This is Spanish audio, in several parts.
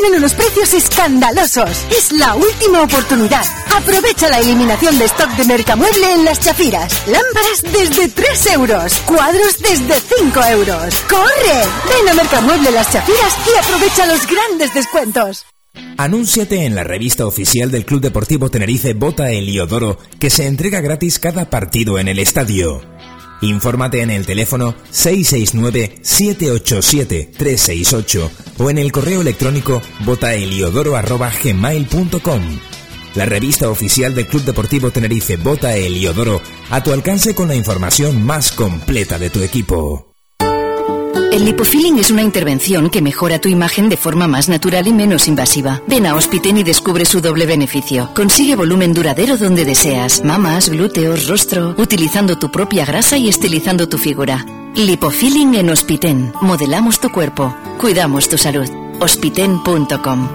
tienen unos precios escandalosos. Es la última oportunidad. Aprovecha la eliminación de stock de Mercamueble en las chafiras. Lámparas desde 3 euros. Cuadros desde 5 euros. ¡Corre! Ven a Mercamueble Las Chafiras y aprovecha los grandes descuentos. Anúnciate en la revista oficial del Club Deportivo Tenerife Bota Heliodoro que se entrega gratis cada partido en el estadio. Infórmate en el teléfono 669-787-368 o en el correo electrónico botaeliodoro.gmail.com. La revista oficial del Club Deportivo Tenerife Bota Heliodoro a tu alcance con la información más completa de tu equipo. El lipofilling es una intervención que mejora tu imagen de forma más natural y menos invasiva. Ven a Hospiten y descubre su doble beneficio. Consigue volumen duradero donde deseas, mamas, glúteos, rostro, utilizando tu propia grasa y estilizando tu figura. Lipofilling en Hospiten. Modelamos tu cuerpo. Cuidamos tu salud. Hospiten.com.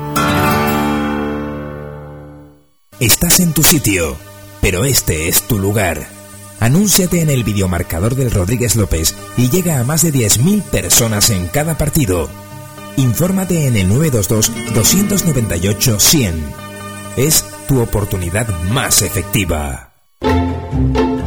Estás en tu sitio, pero este es tu lugar. Anúnciate en el videomarcador del Rodríguez López y llega a más de 10.000 personas en cada partido. Infórmate en el 922-298-100. Es tu oportunidad más efectiva.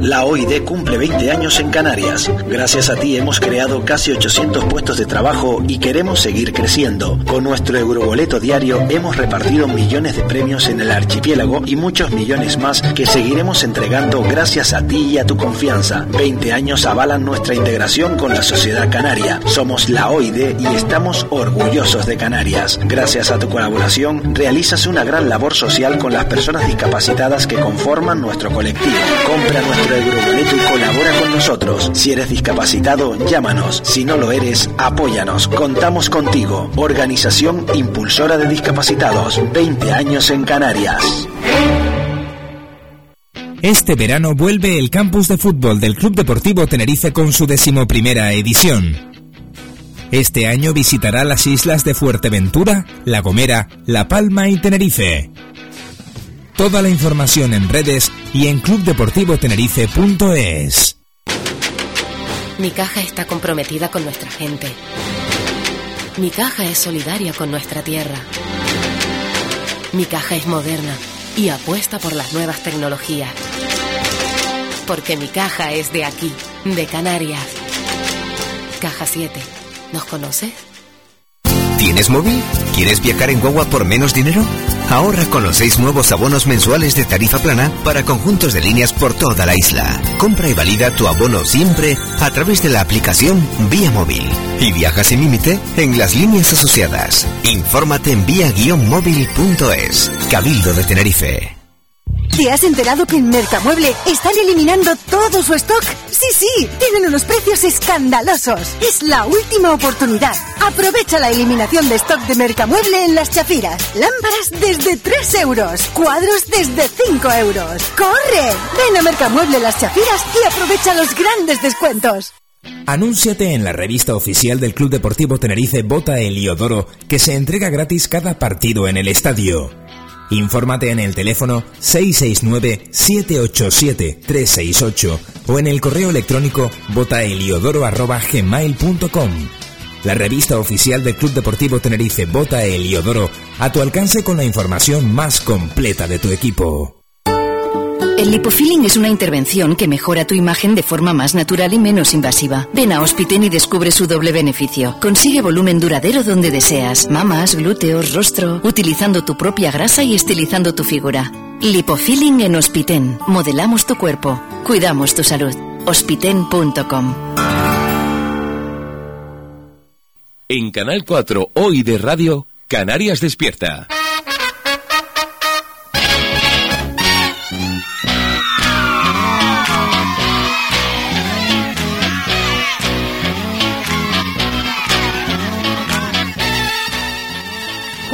La OID cumple 20 años en Canarias. Gracias a ti hemos creado casi 800 puestos de trabajo y queremos seguir creciendo. Con nuestro Euroboleto diario hemos repartido millones de premios en el archipiélago y muchos millones más que seguiremos entregando gracias a ti y a tu confianza. 20 años avalan nuestra integración con la sociedad canaria. Somos la OID y estamos orgullosos de Canarias. Gracias a tu colaboración realizas una gran labor social con las personas discapacitadas que conforman nuestro colectivo. Compra nuestro Euroboleto y colabora con nosotros. Si eres discapacitado, llámanos. Si no lo eres, apóyanos. Contamos contigo. Organización Impulsora de Discapacitados. 20 años en Canarias. Este verano vuelve el campus de fútbol del Club Deportivo Tenerife con su decimoprimera edición. Este año visitará las islas de Fuerteventura, La Gomera, La Palma y Tenerife. Toda la información en redes y en clubdeportivotenerife.es. Mi caja está comprometida con nuestra gente. Mi caja es solidaria con nuestra tierra. Mi caja es moderna y apuesta por las nuevas tecnologías. Porque mi caja es de aquí, de Canarias. Caja 7. ¿Nos conoces? ¿Tienes móvil? ¿Quieres viajar en Guagua por menos dinero? Ahorra con los seis nuevos abonos mensuales de tarifa plana para conjuntos de líneas por toda la isla. Compra y valida tu abono siempre a través de la aplicación Vía Móvil. Y viaja sin límite en las líneas asociadas. Infórmate en vía-móvil.es. Cabildo de Tenerife. ¿Te has enterado que en Mercamueble están eliminando todo su stock? Sí, sí, tienen unos precios escandalosos. Es la última oportunidad. Aprovecha la eliminación de stock de Mercamueble en las chafiras. Lámparas desde 3 euros. Cuadros desde 5 euros. ¡Corre! Ven a Mercamueble Las Chafiras y aprovecha los grandes descuentos. Anúnciate en la revista oficial del Club Deportivo Tenerife Bota Heliodoro que se entrega gratis cada partido en el estadio. Infórmate en el teléfono 669-787-368 o en el correo electrónico botaeliodoro.gmail.com. La revista oficial del Club Deportivo Tenerife Bota Heliodoro a tu alcance con la información más completa de tu equipo. El lipofilling es una intervención que mejora tu imagen de forma más natural y menos invasiva. Ven a Hospiten y descubre su doble beneficio. Consigue volumen duradero donde deseas, mamas, glúteos, rostro, utilizando tu propia grasa y estilizando tu figura. Lipofilling en Hospiten. Modelamos tu cuerpo. Cuidamos tu salud. Hospiten.com. En Canal 4, hoy de radio, Canarias Despierta.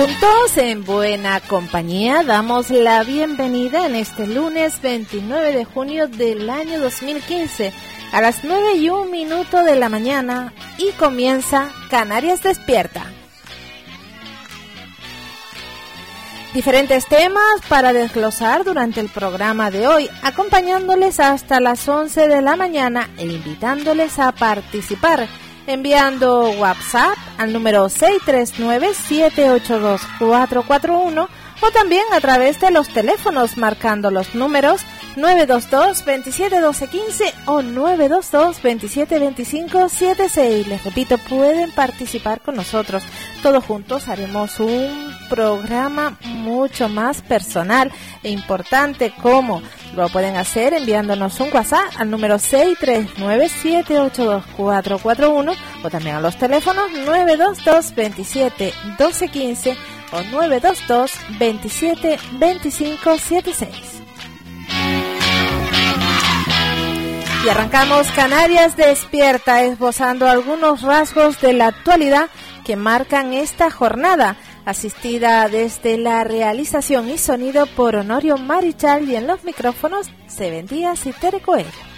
Juntos en buena compañía damos la bienvenida en este lunes 29 de junio del año 2015 a las 9 y un minuto de la mañana y comienza Canarias Despierta. Diferentes temas para desglosar durante el programa de hoy, acompañándoles hasta las 11 de la mañana e invitándoles a participar enviando WhatsApp al número 639-782-441 o también a través de los teléfonos marcando los números 922 27 12 15 o 922 27 25 76. Les repito, pueden participar con nosotros. Todos juntos haremos un programa mucho más personal e importante como lo pueden hacer enviándonos un WhatsApp al número 639782441 o también a los teléfonos 922 27 12 15 o 922 27 25 76. Y arrancamos Canarias Despierta, esbozando algunos rasgos de la actualidad que marcan esta jornada, asistida desde la realización y sonido por Honorio Marichal y en los micrófonos Seven Díaz y Tere Coelho.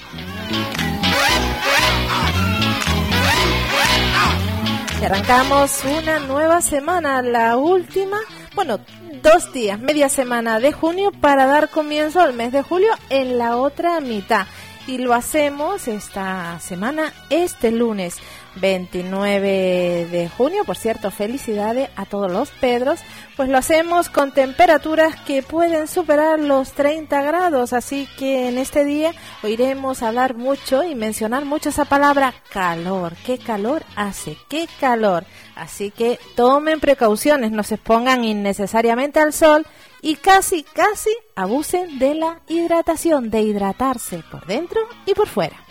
Arrancamos una nueva semana, la última, bueno, dos días, media semana de junio para dar comienzo al mes de julio en la otra mitad. Y lo hacemos esta semana, este lunes 29 de junio. Por cierto, felicidades a todos los Pedros. Pues lo hacemos con temperaturas que pueden superar los 30 grados. Así que en este día oiremos hablar mucho y mencionar mucho esa palabra calor. ¿Qué calor hace? ¿Qué calor? Así que tomen precauciones, no se expongan innecesariamente al sol y casi, casi abusen de la hidratación, de hidratarse por dentro y por fuera.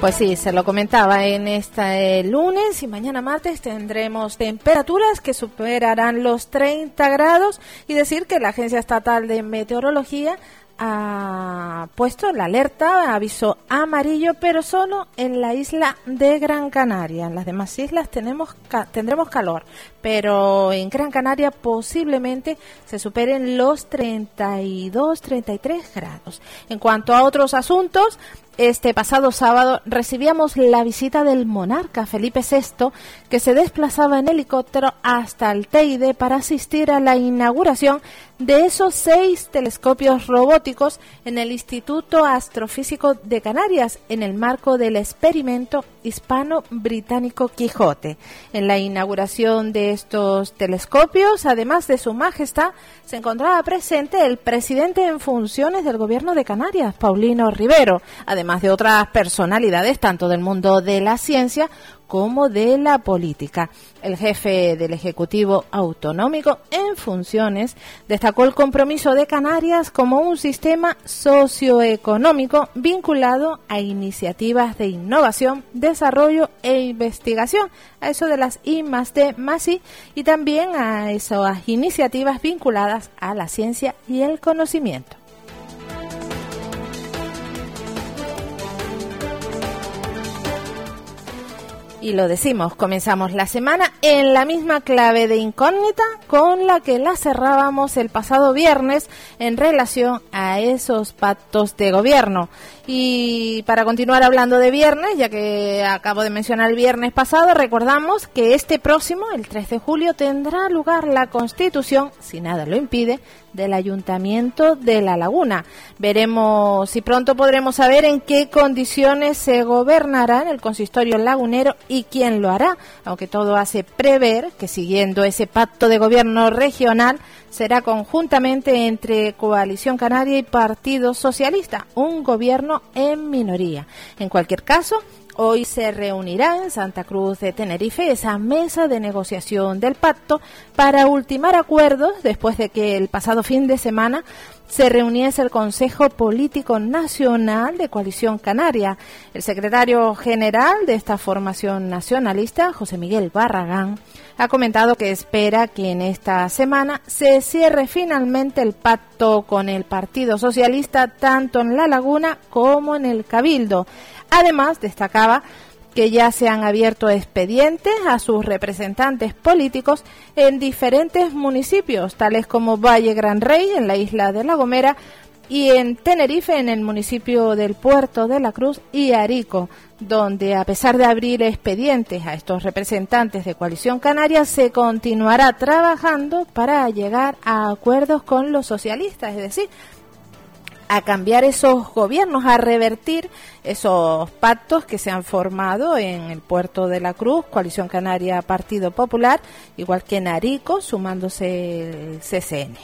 Pues sí, se lo comentaba en este lunes y mañana martes tendremos temperaturas que superarán los 30 grados y decir que la Agencia Estatal de Meteorología ha puesto la alerta, aviso amarillo, pero solo en la isla de Gran Canaria. En las demás islas tenemos tendremos calor, pero en Gran Canaria posiblemente se superen los 32, 33 grados. En cuanto a otros asuntos, este pasado sábado recibíamos la visita del monarca Felipe VI, que se desplazaba en helicóptero hasta el Teide para asistir a la inauguración de esos seis telescopios robóticos en el Instituto Astrofísico de Canarias, en el marco del experimento hispano-británico Quijote. En la inauguración de estos telescopios, además de su majestad, se encontraba presente el presidente en funciones del gobierno de Canarias, Paulino Rivero, además de otras personalidades tanto del mundo de la ciencia como de la política. El jefe del Ejecutivo Autonómico en funciones destacó el compromiso de Canarias como un sistema socioeconómico vinculado a iniciativas de innovación, desarrollo e investigación, a eso de las I más D más y también a esas iniciativas vinculadas a la ciencia y el conocimiento. Y lo decimos, comenzamos la semana en la misma clave de incógnita con la que la cerrábamos el pasado viernes en relación a esos pactos de gobierno. Y para continuar hablando de viernes, ya que acabo de mencionar el viernes pasado, recordamos que este próximo, el 3 de julio, tendrá lugar la constitución, si nada lo impide, del Ayuntamiento de La Laguna. Veremos si pronto podremos saber en qué condiciones se gobernará en el consistorio lagunero y quién lo hará, aunque todo hace prever que siguiendo ese pacto de gobierno regional será conjuntamente entre Coalición Canaria y Partido Socialista, un gobierno en minoría. En cualquier caso, Hoy se reunirá en Santa Cruz de Tenerife esa mesa de negociación del pacto para ultimar acuerdos después de que el pasado fin de semana se reuniese el Consejo Político Nacional de Coalición Canaria. El secretario general de esta formación nacionalista, José Miguel Barragán, ha comentado que espera que en esta semana se cierre finalmente el pacto con el Partido Socialista tanto en La Laguna como en el Cabildo. Además, destacaba que ya se han abierto expedientes a sus representantes políticos en diferentes municipios, tales como Valle Gran Rey, en la isla de La Gomera, y en Tenerife, en el municipio del Puerto de la Cruz y Arico. Donde a pesar de abrir expedientes a estos representantes de Coalición Canaria, se continuará trabajando para llegar a acuerdos con los socialistas, es decir, a cambiar esos gobiernos, a revertir esos pactos que se han formado en el puerto de la Cruz, Coalición Canaria Partido Popular, igual que en Arico, sumándose el CCN.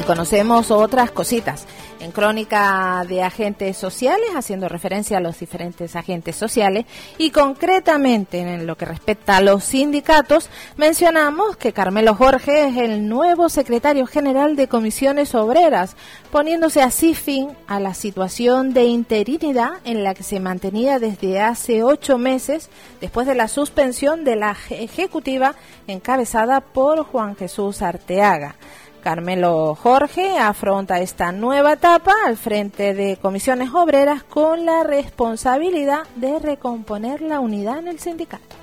Y conocemos otras cositas en crónica de agentes sociales, haciendo referencia a los diferentes agentes sociales y concretamente en lo que respecta a los sindicatos, mencionamos que Carmelo Jorge es el nuevo secretario general de comisiones obreras, poniéndose así fin a la situación de interinidad en la que se mantenía desde hace ocho meses después de la suspensión de la ejecutiva encabezada por Juan Jesús Arteaga. Carmelo Jorge afronta esta nueva etapa al frente de comisiones obreras con la responsabilidad de recomponer la unidad en el sindicato.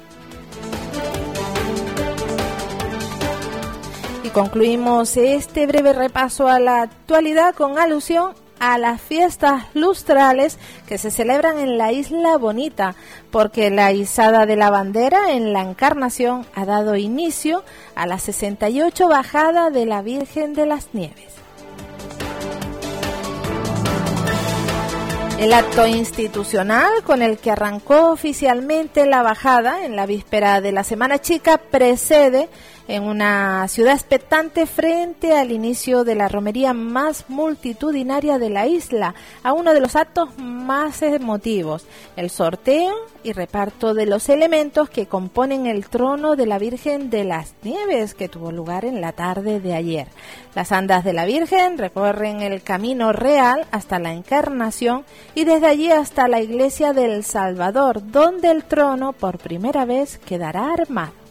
Y concluimos este breve repaso a la actualidad con alusión a las fiestas lustrales que se celebran en la Isla Bonita, porque la izada de la bandera en la Encarnación ha dado inicio a la 68 bajada de la Virgen de las Nieves. El acto institucional con el que arrancó oficialmente la bajada en la víspera de la Semana Chica precede en una ciudad expectante frente al inicio de la romería más multitudinaria de la isla, a uno de los actos más emotivos, el sorteo y reparto de los elementos que componen el trono de la Virgen de las Nieves que tuvo lugar en la tarde de ayer. Las andas de la Virgen recorren el camino real hasta la Encarnación y desde allí hasta la iglesia del Salvador, donde el trono por primera vez quedará armado.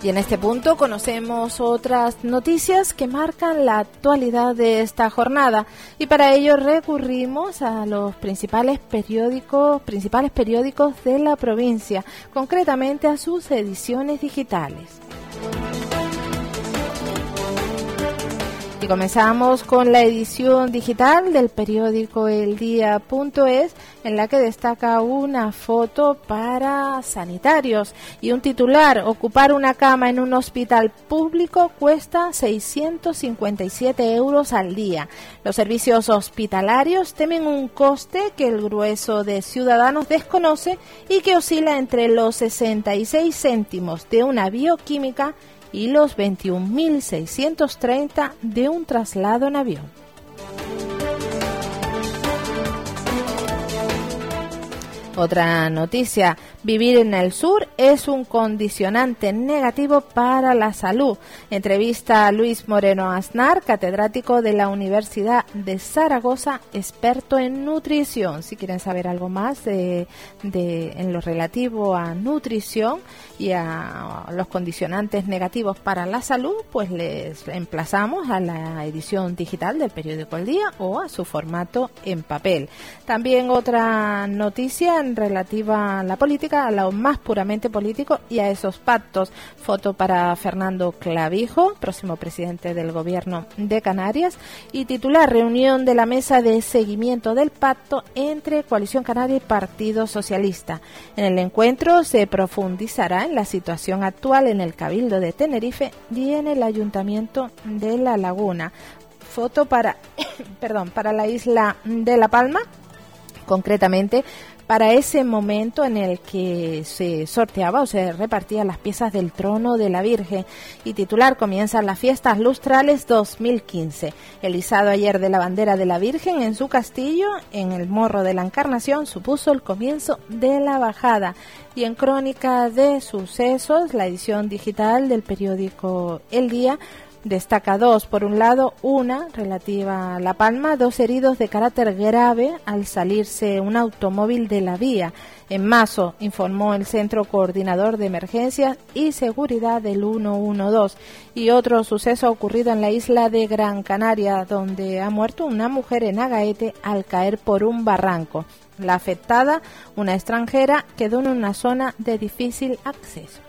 Y en este punto conocemos otras noticias que marcan la actualidad de esta jornada y para ello recurrimos a los principales periódicos, principales periódicos de la provincia, concretamente a sus ediciones digitales. Y comenzamos con la edición digital del periódico El Día.es, en la que destaca una foto para sanitarios y un titular. Ocupar una cama en un hospital público cuesta 657 euros al día. Los servicios hospitalarios temen un coste que el grueso de ciudadanos desconoce y que oscila entre los 66 céntimos de una bioquímica los 21.630 de un traslado en avión. Otra noticia, vivir en el sur es un condicionante negativo para la salud. Entrevista a Luis Moreno Aznar, catedrático de la Universidad de Zaragoza, experto en nutrición. Si quieren saber algo más de, en lo relativo a nutrición y a los condicionantes negativos para la salud, pues les emplazamos a la edición digital del periódico El Día o a su formato en papel. También otra noticia relativa a la política, a lo más puramente político y a esos pactos. Foto para Fernando Clavijo, próximo presidente del gobierno de Canarias, y titular reunión de la mesa de seguimiento del pacto entre Coalición Canaria y Partido Socialista. En el encuentro se profundizará en la situación actual en el Cabildo de Tenerife y en el Ayuntamiento de La Laguna. Foto para, perdón, para la isla de La Palma concretamente para ese momento en el que se sorteaba o se repartían las piezas del trono de la Virgen y titular comienzan las fiestas lustrales 2015. El izado ayer de la bandera de la Virgen en su castillo, en el morro de la Encarnación, supuso el comienzo de la bajada. Y en crónica de sucesos, la edición digital del periódico El Día Destaca dos. Por un lado, una relativa a La Palma, dos heridos de carácter grave al salirse un automóvil de la vía. En Mazo, informó el Centro Coordinador de Emergencias y Seguridad del 112. Y otro suceso ocurrido en la isla de Gran Canaria, donde ha muerto una mujer en Agaete al caer por un barranco. La afectada, una extranjera, quedó en una zona de difícil acceso.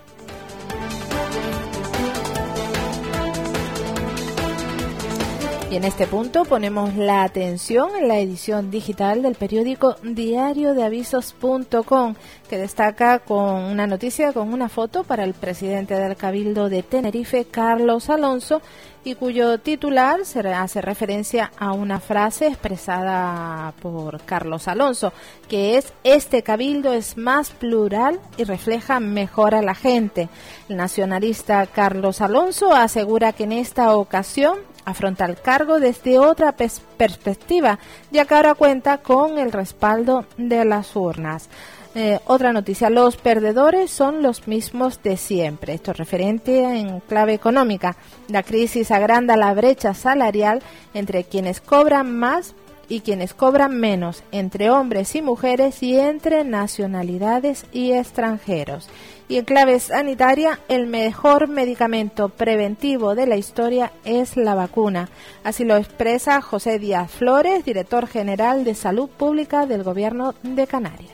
Y en este punto ponemos la atención en la edición digital del periódico diario de avisos.com que destaca con una noticia con una foto para el presidente del Cabildo de Tenerife, Carlos Alonso, y cuyo titular se hace referencia a una frase expresada por Carlos Alonso, que es este cabildo es más plural y refleja mejor a la gente. El nacionalista Carlos Alonso asegura que en esta ocasión afronta el cargo desde otra perspectiva, ya que ahora cuenta con el respaldo de las urnas. Eh, otra noticia, los perdedores son los mismos de siempre. Esto es referente en clave económica. La crisis agranda la brecha salarial entre quienes cobran más y quienes cobran menos, entre hombres y mujeres y entre nacionalidades y extranjeros. Y en clave sanitaria, el mejor medicamento preventivo de la historia es la vacuna. Así lo expresa José Díaz Flores, director general de Salud Pública del Gobierno de Canarias.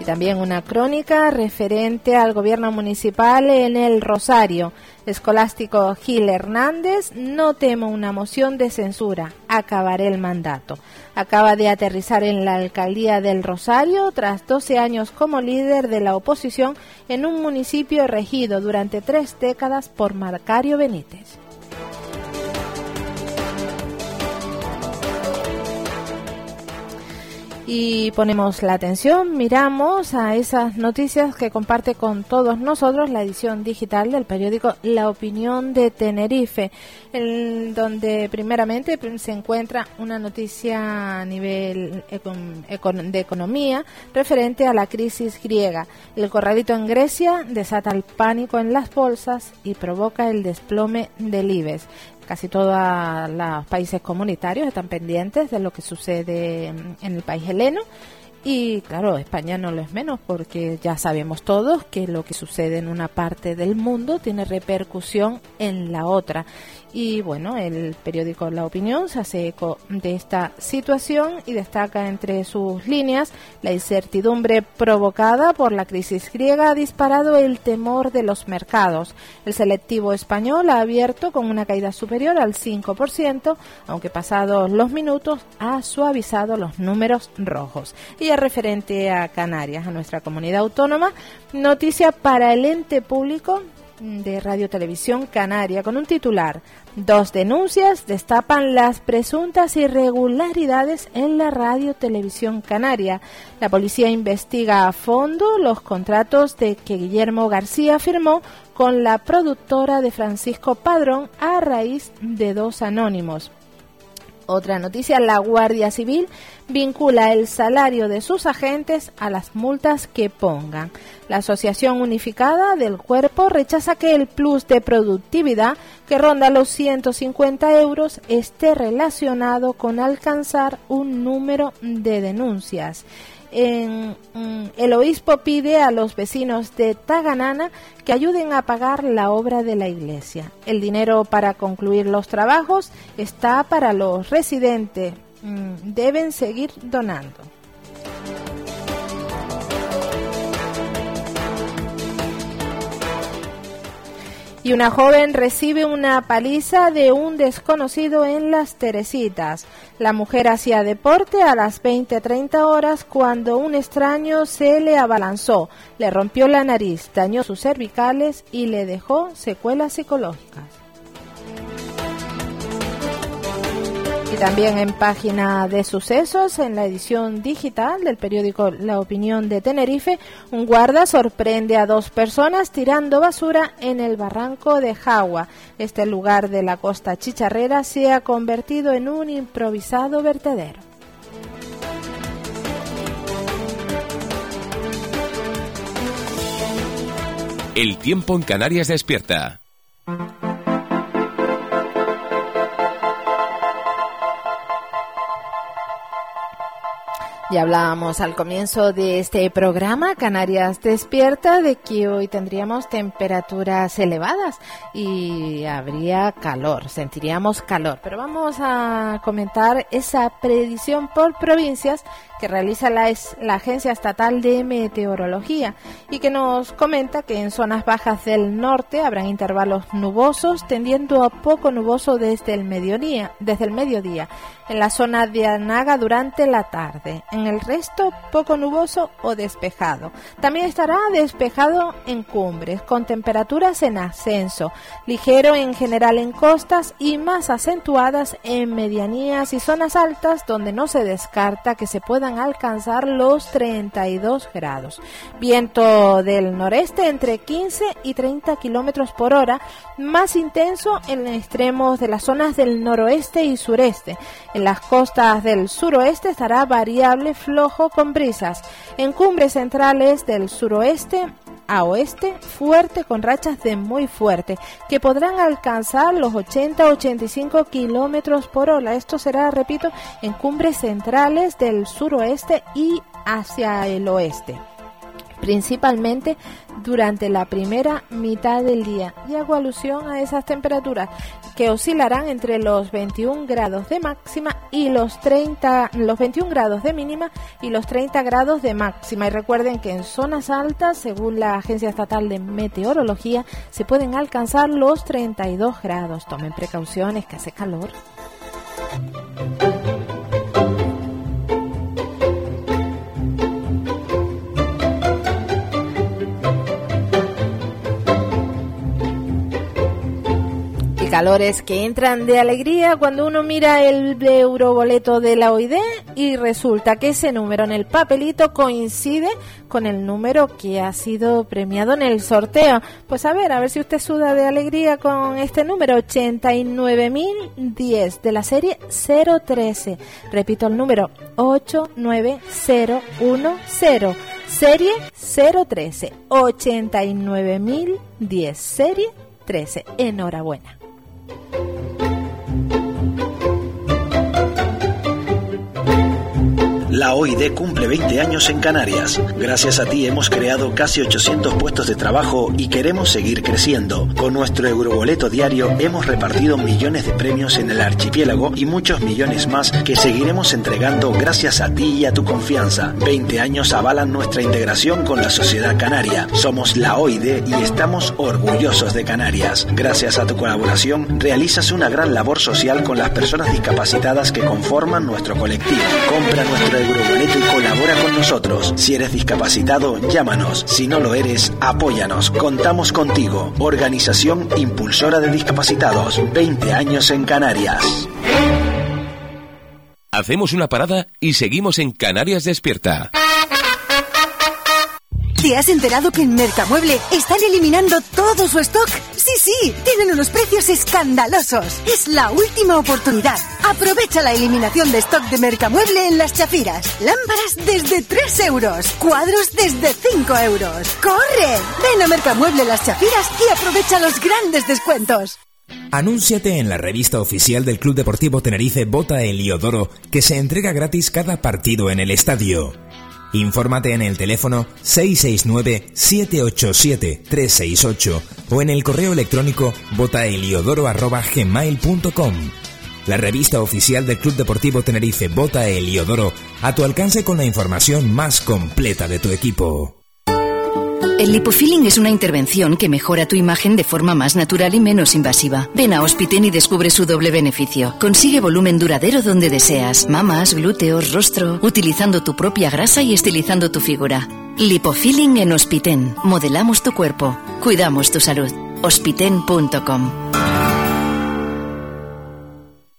Y también una crónica referente al gobierno municipal en el Rosario. Escolástico Gil Hernández, no temo una moción de censura, acabaré el mandato. Acaba de aterrizar en la alcaldía del Rosario tras 12 años como líder de la oposición en un municipio regido durante tres décadas por Marcario Benítez. Y ponemos la atención, miramos a esas noticias que comparte con todos nosotros la edición digital del periódico La Opinión de Tenerife, en donde primeramente se encuentra una noticia a nivel de economía referente a la crisis griega. El corralito en Grecia desata el pánico en las bolsas y provoca el desplome del IBEX casi todos los países comunitarios están pendientes de lo que sucede en el país heleno y claro, España no lo es menos porque ya sabemos todos que lo que sucede en una parte del mundo tiene repercusión en la otra. Y bueno, el periódico La Opinión se hace eco de esta situación y destaca entre sus líneas la incertidumbre provocada por la crisis griega ha disparado el temor de los mercados. El selectivo español ha abierto con una caída superior al 5%, aunque pasados los minutos ha suavizado los números rojos. Y referente a Canarias, a nuestra comunidad autónoma, noticia para el ente público de Radio Televisión Canaria con un titular. Dos denuncias destapan las presuntas irregularidades en la Radio Televisión Canaria. La policía investiga a fondo los contratos de que Guillermo García firmó con la productora de Francisco Padrón a raíz de dos anónimos. Otra noticia, la Guardia Civil vincula el salario de sus agentes a las multas que pongan. La Asociación Unificada del Cuerpo rechaza que el plus de productividad que ronda los 150 euros esté relacionado con alcanzar un número de denuncias en, mm, el obispo pide a los vecinos de Taganana que ayuden a pagar la obra de la iglesia. El dinero para concluir los trabajos está para los residentes. Mm, deben seguir donando. Y una joven recibe una paliza de un desconocido en las Teresitas. La mujer hacía deporte a las 20-30 horas cuando un extraño se le abalanzó, le rompió la nariz, dañó sus cervicales y le dejó secuelas psicológicas. También en página de sucesos, en la edición digital del periódico La Opinión de Tenerife, un guarda sorprende a dos personas tirando basura en el barranco de Jagua. Este lugar de la costa chicharrera se ha convertido en un improvisado vertedero. El tiempo en Canarias despierta. Ya hablábamos al comienzo de este programa, Canarias despierta, de que hoy tendríamos temperaturas elevadas y habría calor, sentiríamos calor. Pero vamos a comentar esa predicción por provincias que realiza la, la, Agencia Estatal de Meteorología y que nos comenta que en zonas bajas del norte habrán intervalos nubosos tendiendo a poco nuboso desde el mediodía, desde el mediodía en la zona de Anaga durante la tarde. En el resto poco nuboso o despejado. También estará despejado en cumbres con temperaturas en ascenso, ligero en general en costas y más acentuadas en medianías y zonas altas donde no se descarta que se puedan alcanzar los 32 grados. Viento del noreste entre 15 y 30 kilómetros por hora, más intenso en extremos de las zonas del noroeste y sureste. En las costas del suroeste estará variable flojo con brisas. En cumbres centrales del suroeste a oeste fuerte con rachas de muy fuerte que podrán alcanzar los 80-85 kilómetros por hora. Esto será, repito, en cumbres centrales del suroeste y hacia el oeste principalmente durante la primera mitad del día. Y hago alusión a esas temperaturas que oscilarán entre los 21 grados de máxima y los 30, los 21 grados de mínima y los 30 grados de máxima. Y recuerden que en zonas altas, según la Agencia Estatal de Meteorología, se pueden alcanzar los 32 grados. Tomen precauciones que hace calor. Calores que entran de alegría cuando uno mira el euroboleto de la OID y resulta que ese número en el papelito coincide con el número que ha sido premiado en el sorteo. Pues a ver, a ver si usted suda de alegría con este número 89.010 de la serie 013. Repito el número 89010. Serie 013. 89.010. Serie 13. Enhorabuena. La OID cumple 20 años en Canarias. Gracias a ti hemos creado casi 800 puestos de trabajo y queremos seguir creciendo. Con nuestro euroboleto diario hemos repartido millones de premios en el archipiélago y muchos millones más que seguiremos entregando gracias a ti y a tu confianza. 20 años avalan nuestra integración con la sociedad canaria. Somos la OID y estamos orgullosos de Canarias. Gracias a tu colaboración realizas una gran labor social con las personas discapacitadas que conforman nuestro colectivo. Compra nuestro Euroboleto y colabora con nosotros. Si eres discapacitado, llámanos. Si no lo eres, apóyanos. Contamos contigo. Organización Impulsora de Discapacitados. 20 años en Canarias. Hacemos una parada y seguimos en Canarias Despierta. ¿Te has enterado que en Mercamueble están eliminando todo su stock? Sí, sí, tienen unos precios escandalosos. Es la última oportunidad. Aprovecha la eliminación de stock de Mercamueble en las chafiras. Lámparas desde 3 euros. Cuadros desde 5 euros. ¡Corre! Ven a Mercamueble Las Chafiras y aprovecha los grandes descuentos. Anúnciate en la revista oficial del Club Deportivo Tenerife Bota Heliodoro que se entrega gratis cada partido en el estadio. Infórmate en el teléfono 669-787-368 o en el correo electrónico botaeliodoro.gmail.com. La revista oficial del Club Deportivo Tenerife Bota Eliodoro a tu alcance con la información más completa de tu equipo. El lipofilling es una intervención que mejora tu imagen de forma más natural y menos invasiva. Ven a Hospiten y descubre su doble beneficio. Consigue volumen duradero donde deseas, mamas, glúteos, rostro, utilizando tu propia grasa y estilizando tu figura. Lipofilling en Hospiten. Modelamos tu cuerpo. Cuidamos tu salud. Hospiten.com.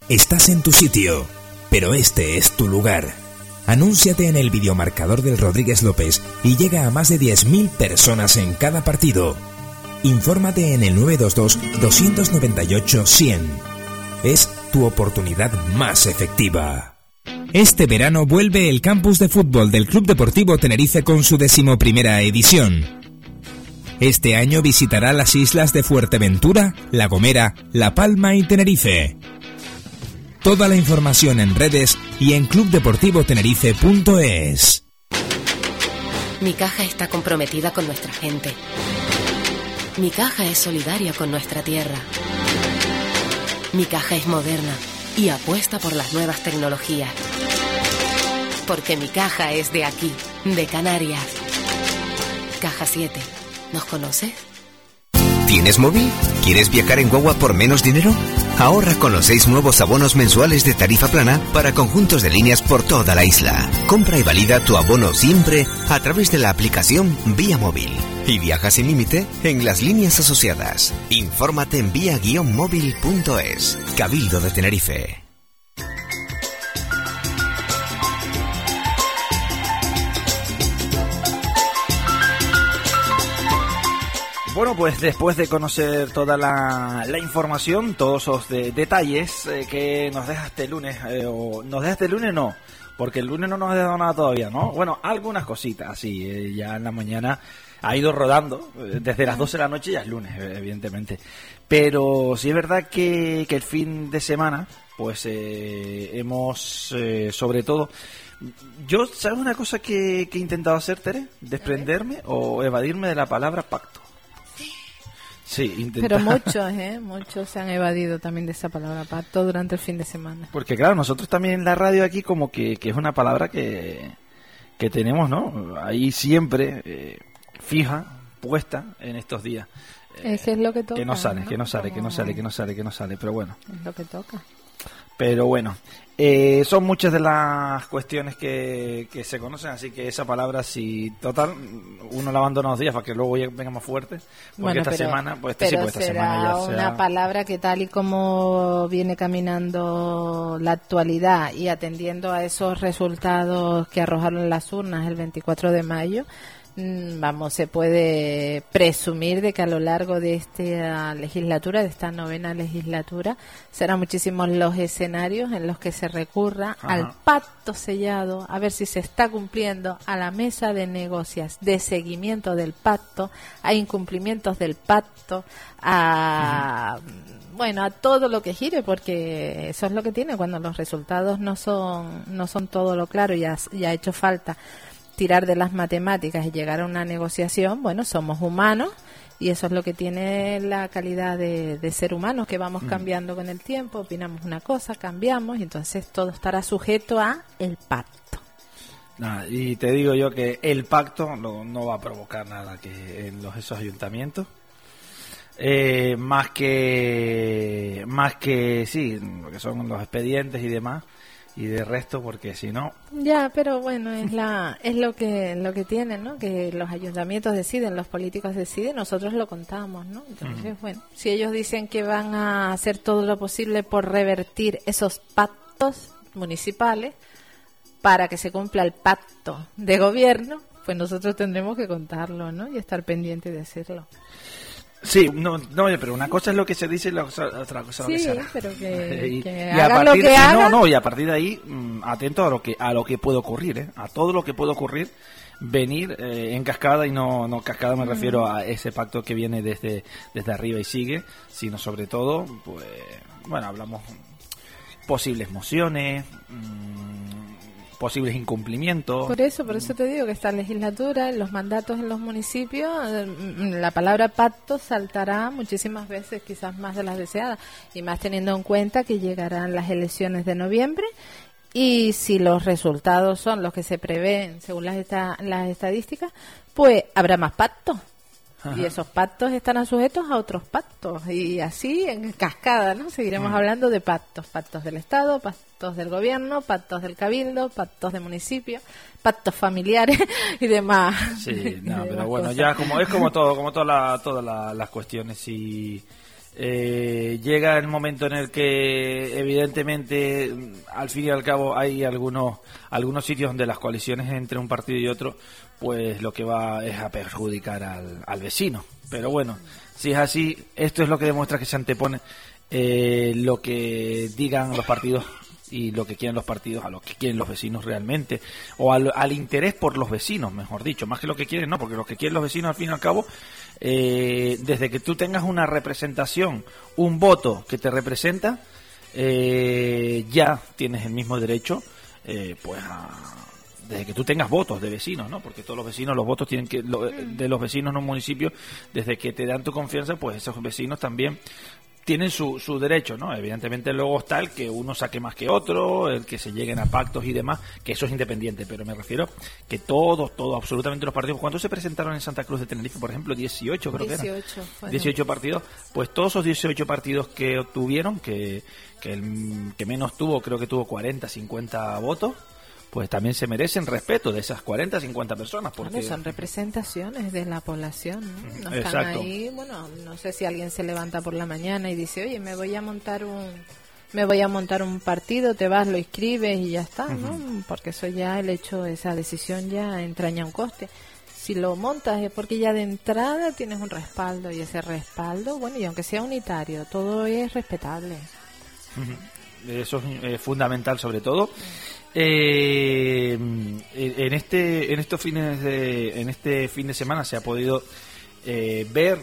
Estás en tu sitio, pero este es tu lugar. Anúnciate en el videomarcador del Rodríguez López y llega a más de 10.000 personas en cada partido. Infórmate en el 922-298-100. Es tu oportunidad más efectiva. Este verano vuelve el campus de fútbol del Club Deportivo Tenerife con su decimoprimera edición. Este año visitará las islas de Fuerteventura, La Gomera, La Palma y Tenerife. Toda la información en redes y en clubdeportivotenerife.es. Mi caja está comprometida con nuestra gente. Mi caja es solidaria con nuestra tierra. Mi caja es moderna y apuesta por las nuevas tecnologías. Porque mi caja es de aquí, de Canarias. Caja 7. ¿Nos conoces? ¿Tienes móvil? ¿Quieres viajar en guagua por menos dinero? Ahorra con los seis nuevos abonos mensuales de tarifa plana para conjuntos de líneas por toda la isla. Compra y valida tu abono siempre a través de la aplicación Vía Móvil. Y viaja sin límite en las líneas asociadas. Infórmate en vía-móvil.es. Cabildo de Tenerife. Bueno, pues después de conocer toda la, información, todos esos de- detalles eh, que nos deja este lunes, eh, o nos deja este lunes no, porque el lunes no nos ha dejado nada todavía, ¿no? Bueno, algunas cositas, así, eh, ya en la mañana ha ido rodando, eh, desde las 12 de la noche ya es lunes, evidentemente. Pero sí es verdad que, que el fin de semana, pues hemos, sobre todo, yo, ¿sabes una cosa que, que he intentado hacer, Tere? Desprenderme o evadirme de la palabra pacto. Sí, intentar. Pero muchos, ¿eh? Muchos se han evadido también de esa palabra pacto durante el fin de semana. Porque claro, nosotros también en la radio aquí como que, que es una palabra que, que tenemos, ¿no? Ahí siempre eh, fija, puesta en estos días. Es que es lo que toca. que no sale, que no sale, que no sale, que no sale, que no sale, pero bueno. Es lo que toca. Pero bueno, eh, son muchas de las cuestiones que, que se conocen, así que esa palabra, si total, uno la abandona unos días para que luego venga más fuerte, porque Bueno, esta pero, semana, pues esta, sí, pues esta semana ya una sea- palabra que tal y como viene caminando la actualidad y atendiendo a esos resultados que arrojaron las urnas el 24 de mayo, vamos, se puede presumir de que a lo largo de esta legislatura, de esta novena legislatura, serán muchísimos los escenarios en los que se recurra Ajá. al pacto sellado, a ver si se está cumpliendo, a la mesa de negocias, de seguimiento del pacto, a incumplimientos del pacto, a bueno, a todo lo que gire, porque eso es lo que tiene cuando los resultados no son no son todo lo claro y ha, y ha hecho falta tirar de las matemáticas y llegar a una negociación, bueno, somos humanos y eso es lo que tiene la calidad de, de ser humanos, que vamos Mm. cambiando con el tiempo, opinamos una cosa, cambiamos y entonces todo estará sujeto a el pacto. Y te digo yo que el pacto no, no va a provocar nada que en los esos ayuntamientos. Eh, más que más que sí, lo que son los expedientes y demás y de resto porque si no Ya, pero bueno, es la es lo que lo que tienen, ¿no? Que los ayuntamientos deciden, los políticos deciden, nosotros lo contamos, ¿no? Entonces, bueno, si ellos dicen que van a hacer todo lo posible por revertir esos pactos municipales para que se cumpla el pacto de gobierno, pues nosotros tendremos que contarlo, ¿no? Y estar pendientes de hacerlo. Sí, no, no, pero una cosa es lo que se dice y la cosa- otra cosa Sí, lo que se hará. pero que- y, que y a hagan lo que hagan. no, no, y a partir de ahí mm, atento a lo que a lo que puede ocurrir, ¿eh? a todo lo que puede ocurrir, venir eh, en cascada y no no cascada me Mm. refiero a ese pacto que viene desde desde arriba y sigue, sino sobre todo, pues bueno, hablamos posibles mociones, mm, posibles incumplimientos. Por eso, por eso te digo que esta legislatura, los mandatos en los municipios, eh, mm, la palabra pacto saltará muchísimas veces, quizás más de las deseadas, y más teniendo en cuenta que llegarán las elecciones de noviembre y si los resultados son los que se prevén según las, esta- las estadísticas, pues habrá más pactos. Y esos pactos estarán sujetos a otros pactos. Y así en cascada, ¿no? Seguiremos Mm. hablando de pactos. Pactos del Estado, pactos del gobierno, pactos del cabildo, pactos de municipio, pactos familiares y demás. Sí, no, demás pero bueno, cosas. ya como es como todo, como toda la- todas la- las cuestiones y eh, llega el momento en el que evidentemente al fin y al cabo hay algunos algunos sitios donde las coaliciones entre un partido y otro pues lo que va es a perjudicar al, al vecino. Pero bueno, si es así, esto es lo que demuestra que se antepone eh, lo que digan los partidos y lo que quieren los partidos a lo que quieren los vecinos realmente o al, al interés por los vecinos mejor dicho más que lo que quieren no porque lo que quieren los vecinos al fin y al cabo eh, desde que tú tengas una representación un voto que te representa eh, ya tienes el mismo derecho eh, pues desde que tú tengas votos de vecinos, ¿no? Porque todos los vecinos, los votos tienen que de los vecinos en un municipio, desde que te dan tu confianza, pues esos vecinos también tienen su, su derecho, ¿no? Evidentemente luego está el que uno saque más que otro, el que se lleguen a pactos y demás, que eso es independiente, pero me refiero que todos, todos, absolutamente los partidos, ¿cuántos se presentaron en Santa Cruz de Tenerife, por ejemplo? 18 creo que eran. 18 partidos, pues todos esos 18 partidos que obtuvieron, que, que el que menos tuvo, creo que tuvo 40, 50 votos, pues también se merecen respeto de esas 40, 50 personas. Porque son representaciones de la población. ¿no? no están ahí, bueno, no sé si alguien se levanta por la mañana y dice, oye, me voy a montar un me voy a montar un partido, te vas, lo inscribes y ya está, ¿no? Porque eso ya, el hecho, esa decisión ya entraña un coste. Si lo montas es porque ya de entrada tienes un respaldo y ese respaldo, bueno, y aunque sea unitario, todo es respetable. Eso es fundamental sobre todo. Eh, en este en estos fines de en este fin de semana se ha podido eh, ver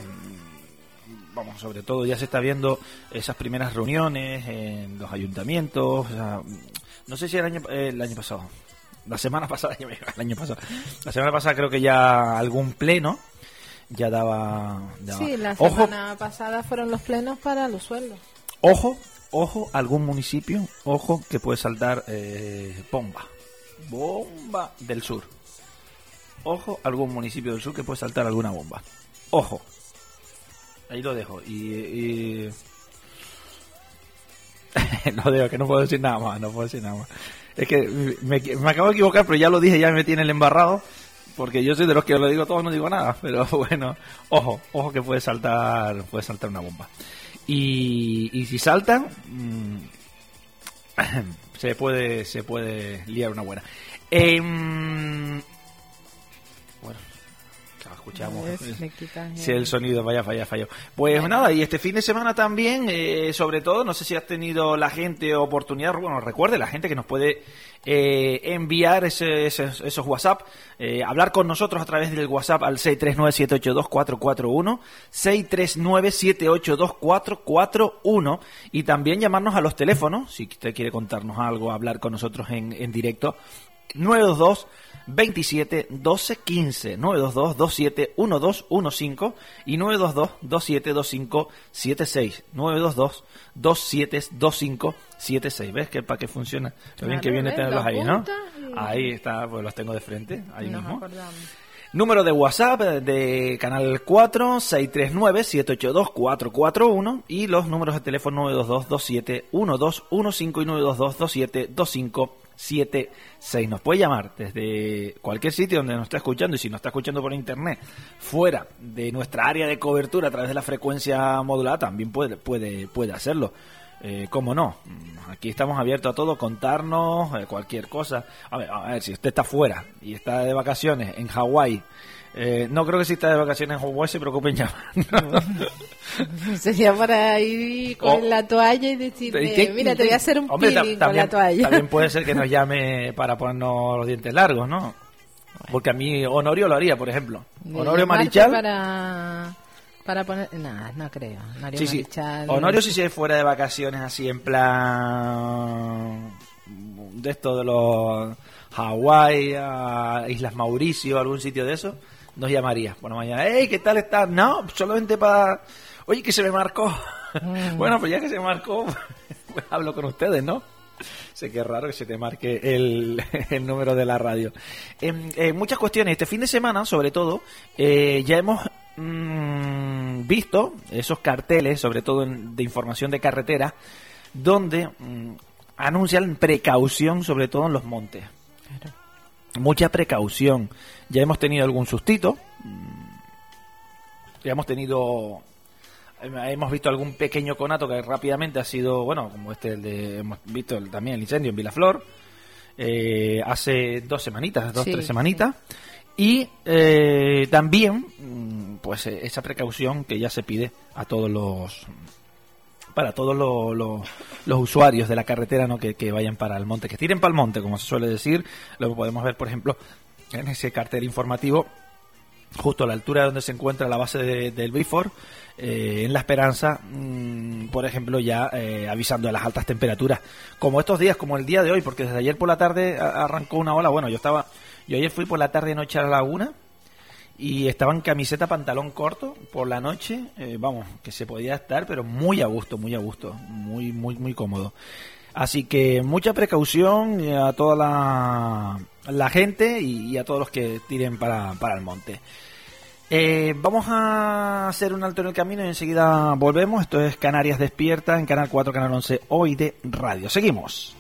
vamos sobre todo ya se está viendo esas primeras reuniones en los ayuntamientos no sé si el año el año pasado la semana pasada el año pasado la semana pasada creo que ya algún pleno ya daba, sí la semana pasada fueron los plenos para los sueldos. Ojo ojo, algún municipio, ojo, que puede saltar eh, bomba. Bomba del sur. Ojo, algún municipio del sur que puede saltar alguna bomba. Ojo. Ahí lo dejo. Y. no digo que no puedo decir nada más, no puedo decir nada más. Es que me, me, acabo de equivocar, pero ya lo dije, ya me tiene el embarrado. Porque yo soy de los que lo digo todo, no digo nada. Pero bueno, ojo, ojo que puede saltar, puede saltar una bomba. Y, si saltan, mm, se puede se puede liar una buena. Eh, escuchamos. Si el sonido vaya falla, falló. Pues nada, y este fin de semana también, eh, sobre todo, no sé si has tenido la gente oportunidad, bueno, recuerde, la gente que nos puede eh, enviar ese, esos WhatsApp, eh, hablar con nosotros a través del WhatsApp al 639-782-441, 639-782-441 y también llamarnos a los teléfonos, si usted quiere contarnos algo, hablar con nosotros en, en directo, 922 27 12 15 922 27 1215 y 922 27 25 76 922 27 25 76 ¿ves que para qué funciona? Lo bien que viene tenerlos ahí, ¿no? Ahí está, pues los tengo de frente, ahí mismo. Número de WhatsApp de Canal 4, 639-782-441 y los números de teléfono 922-27-1215 y 922-27-2576. Nos puede llamar desde cualquier sitio donde nos está escuchando y si nos está escuchando por internet fuera de nuestra área de cobertura a través de la frecuencia modulada también puede, puede, puede hacerlo. Eh, ¿Cómo no? Mm, aquí estamos abiertos a todo, contarnos eh, cualquier cosa. A ver, a ver, si usted está fuera y está de vacaciones en Hawái, eh, no creo que si está de vacaciones en Hawái se preocupen ya. Sería para ir con la toalla y decirle, mira, te voy a hacer un peeling con la toalla. También puede ser que nos llame para ponernos los dientes largos, ¿no? Porque a mí Honorio lo haría, por ejemplo. Honorio Marichal. Para para poner. Nada, no creo. Honorio sí, Honorio si se fuera de vacaciones así en plan. de esto de los. Hawái, Islas Mauricio, algún sitio de eso, nos llamaría. Bueno, mañana, hey, ¿qué tal estás? No, solamente para. Oye, que se me marcó. Mm. bueno, pues ya que se marcó, pues hablo con ustedes, ¿no? sé que es raro que se te marque el, el número de la radio. En, muchas cuestiones, este fin de semana, sobre todo, eh, ya hemos Mm, visto esos carteles, sobre todo de información de carretera, donde mm, anuncian precaución, sobre todo en los montes. Mucha precaución. Ya hemos tenido algún sustito. Ya hemos tenido hemos visto algún pequeño conato que rápidamente ha sido, bueno, como este, el de, hemos visto también el incendio en Vilaflor, eh, hace dos semanitas, dos, tres semanitas. Y eh, también, mm, pues eh, esa precaución que ya se pide a todos los para todos los, usuarios de la carretera ¿no? que, vayan para el monte, que tiren para el monte, como se suele decir. Lo podemos ver, por ejemplo, en ese cartel informativo justo a la altura donde se encuentra la base del Bifor, eh, en La Esperanza, mm, por ejemplo, ya eh, avisando de las altas temperaturas. Como estos días, como el día de hoy, porque desde ayer por la tarde arrancó una ola. Bueno, yo estaba, yo ayer fui por la tarde y noche a la laguna y estaba en camiseta, pantalón corto por la noche, eh, vamos, que se podía estar, pero muy a gusto, muy a gusto, muy, muy, muy cómodo. Así que mucha precaución a toda la, la gente y, a todos los que tiren para, para el monte. Eh, vamos a hacer un alto en el camino y enseguida volvemos. Esto es Canarias Despierta en Canal 4, Canal 11, hoy de radio. Seguimos.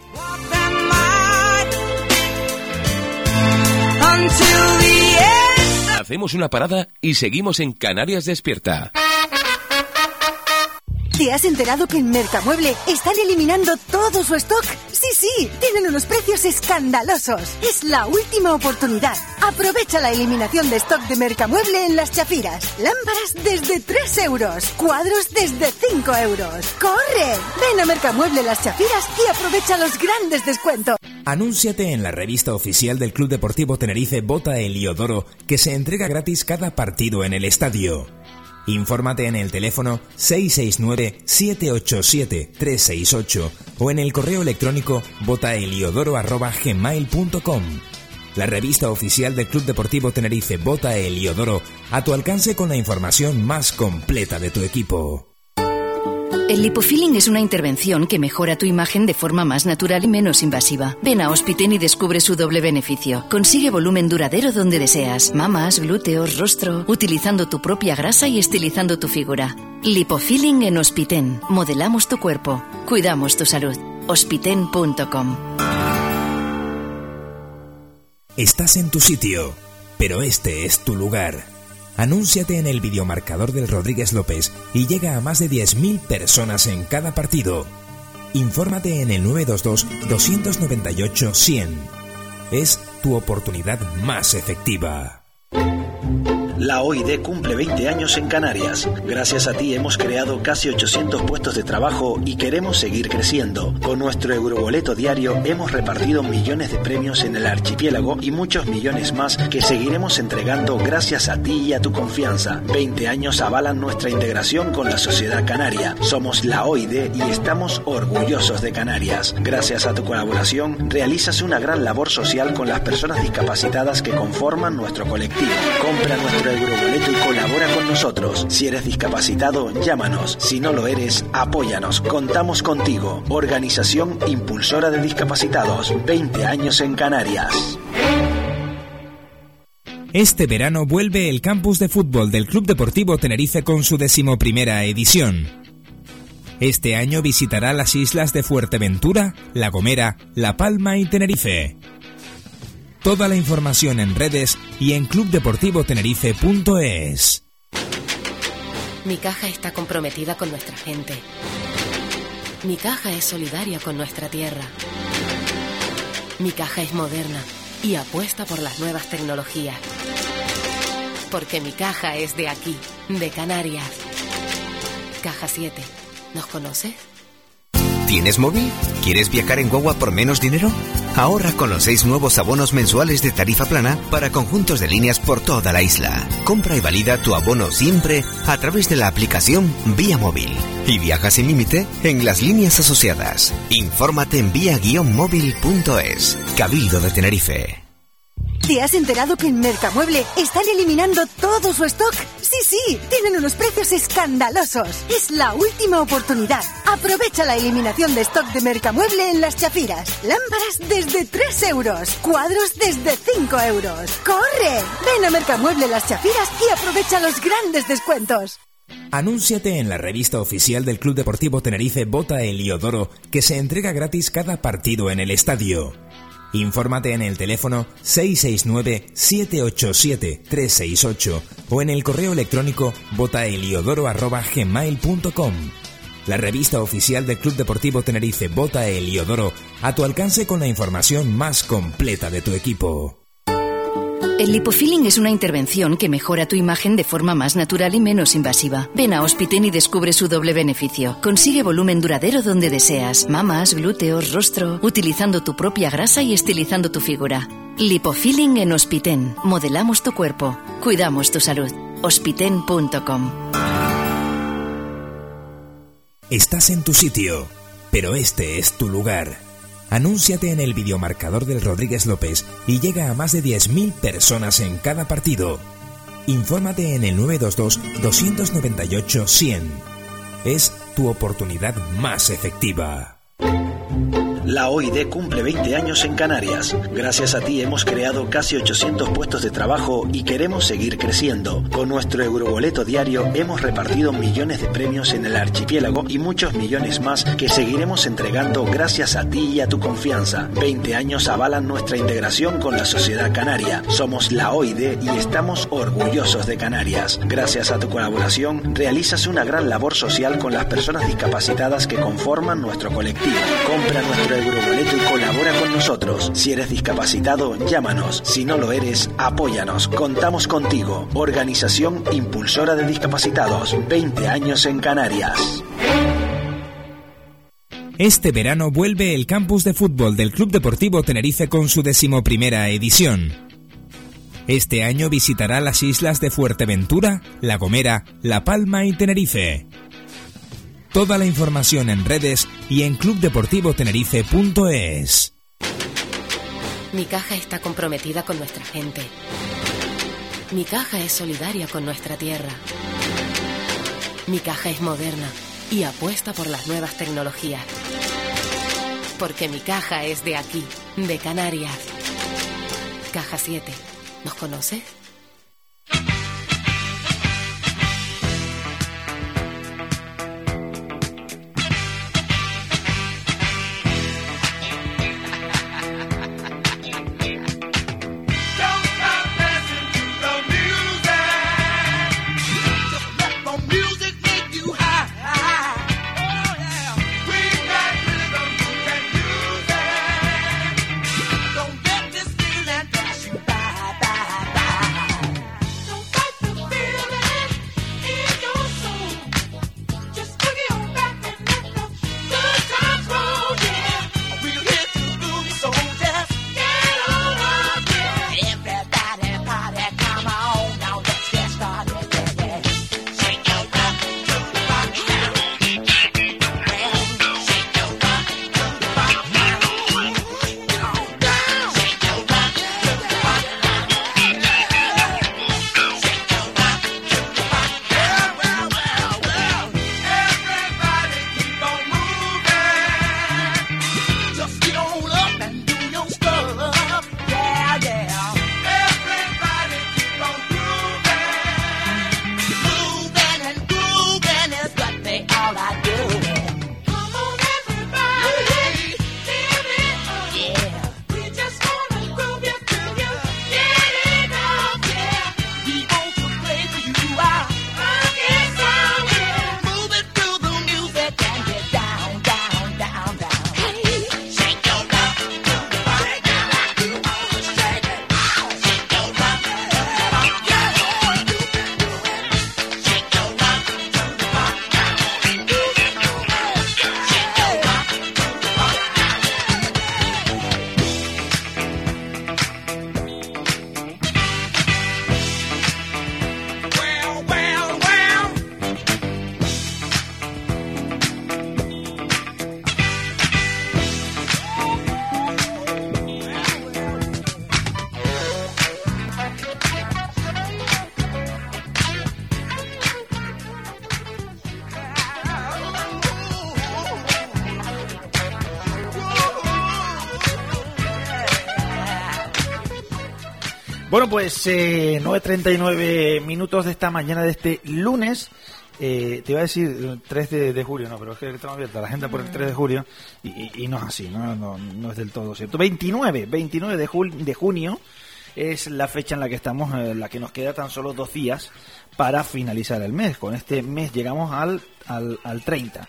Hacemos una parada y seguimos en Canarias Despierta. ¿Te has enterado que en Mercamueble están eliminando todo su stock? Sí, sí, tienen unos precios escandalosos. Es la última oportunidad. Aprovecha la eliminación de stock de Mercamueble en las chafiras. Lámparas desde 3 euros. Cuadros desde 5 euros. ¡Corre! Ven a Mercamueble Las Chafiras y aprovecha los grandes descuentos. Anúnciate en la revista oficial del Club Deportivo Tenerife Bota Heliodoro que se entrega gratis cada partido en el estadio. Infórmate en el teléfono 669-787-368 o en el correo electrónico botaeliodoro.gmail.com. La revista oficial del Club Deportivo Tenerife Bota Eliodoro a tu alcance con la información más completa de tu equipo. El lipofilling es una intervención que mejora tu imagen de forma más natural y menos invasiva. Ven a Hospiten y descubre su doble beneficio. Consigue volumen duradero donde deseas, mamas, glúteos, rostro, utilizando tu propia grasa y estilizando tu figura. Lipofilling en Hospiten. Modelamos tu cuerpo. Cuidamos tu salud. Hospiten.com. Estás en tu sitio, pero este es tu lugar. Anúnciate en el videomarcador del Rodríguez López y llega a más de 10.000 personas en cada partido. Infórmate en el 922-298-100. Es tu oportunidad más efectiva. La OID cumple 20 años en Canarias. Gracias a ti hemos creado casi 800 puestos de trabajo y queremos seguir creciendo. Con nuestro euroboleto diario hemos repartido millones de premios en el archipiélago y muchos millones más que seguiremos entregando gracias a ti y a tu confianza. 20 años avalan nuestra integración con la sociedad canaria. Somos la OID y estamos orgullosos de Canarias. Gracias a tu colaboración realizas una gran labor social con las personas discapacitadas que conforman nuestro colectivo. Compra nuestro Euroboleto y colabora con nosotros. Si eres discapacitado, llámanos. Si no lo eres, apóyanos. Contamos contigo. Organización Impulsora de Discapacitados. 20 años en Canarias. Este verano vuelve el campus de fútbol del Club Deportivo Tenerife con su decimoprimera edición. Este año visitará las islas de Fuerteventura, La Gomera, La Palma y Tenerife. Toda la información en redes y en clubdeportivotenerife.es. Mi caja está comprometida con nuestra gente. Mi caja es solidaria con nuestra tierra. Mi caja es moderna y apuesta por las nuevas tecnologías. Porque mi caja es de aquí, de Canarias. Caja 7. ¿Nos conoces? ¿Tienes móvil? ¿Quieres viajar en Guagua por menos dinero? Ahorra con los seis nuevos abonos mensuales de tarifa plana para conjuntos de líneas por toda la isla. Compra y valida tu abono siempre a través de la aplicación Vía Móvil. Y viaja sin límite en las líneas asociadas. Infórmate en vía-móvil.es. Cabildo de Tenerife. ¿Te has enterado que en Mercamueble están eliminando todo su stock? Sí, sí, tienen unos precios escandalosos. Es la última oportunidad. Aprovecha la eliminación de stock de Mercamueble en las chafiras. Lámparas desde 3 euros. Cuadros desde 5 euros. ¡Corre! Ven a Mercamueble Las Chafiras y aprovecha los grandes descuentos. Anúnciate en la revista oficial del Club Deportivo Tenerife Bota Heliodoro que se entrega gratis cada partido en el estadio. Infórmate en el teléfono 669-787-368 o en el correo electrónico botaeliodoro.gmail.com. La revista oficial del Club Deportivo Tenerife Bota Heliodoro a tu alcance con la información más completa de tu equipo. El lipofilling es una intervención que mejora tu imagen de forma más natural y menos invasiva. Ven a Hospiten y descubre su doble beneficio. Consigue volumen duradero donde deseas, mamas, glúteos, rostro, utilizando tu propia grasa y estilizando tu figura. Lipofilling en Hospiten. Modelamos tu cuerpo. Cuidamos tu salud. Hospiten.com. Estás en tu sitio, pero este es tu lugar. Anúnciate en el videomarcador del Rodríguez López y llega a más de 10.000 personas en cada partido. Infórmate en el 922-298-100. Es tu oportunidad más efectiva. La OID cumple 20 años en Canarias. Gracias a ti hemos creado casi 800 puestos de trabajo y queremos seguir creciendo. Con nuestro Euroboleto diario hemos repartido millones de premios en el archipiélago y muchos millones más que seguiremos entregando gracias a ti y a tu confianza. 20 años avalan nuestra integración con la sociedad canaria. Somos la OID y estamos orgullosos de Canarias. Gracias a tu colaboración realizas una gran labor social con las personas discapacitadas que conforman nuestro colectivo. Compra nuestro Euroboleto y colabora con nosotros. Si eres discapacitado, llámanos. Si no lo eres, apóyanos. Contamos contigo. Organización Impulsora de Discapacitados. 20 años en Canarias. Este verano vuelve el campus de fútbol del Club Deportivo Tenerife con su decimoprimera edición. Este año visitará las islas de Fuerteventura, La Gomera, La Palma y Tenerife. Toda la información en redes y en clubdeportivotenerife.es. Mi caja está comprometida con nuestra gente. Mi caja es solidaria con nuestra tierra. Mi caja es moderna y apuesta por las nuevas tecnologías. Porque mi caja es de aquí, de Canarias. Caja 7. ¿Nos conoces? Bueno, pues eh, 9.39 minutos de esta mañana de este lunes. Eh, te iba a decir 3 de, julio, no, pero es que estamos abierta la agenda por el 3 de julio y, no es así, ¿no? Es del todo cierto. 29, 29 de, jul, de junio es la fecha en la que estamos, eh, la que nos queda tan solo dos días para finalizar el mes. Con este mes llegamos al, al, al 30.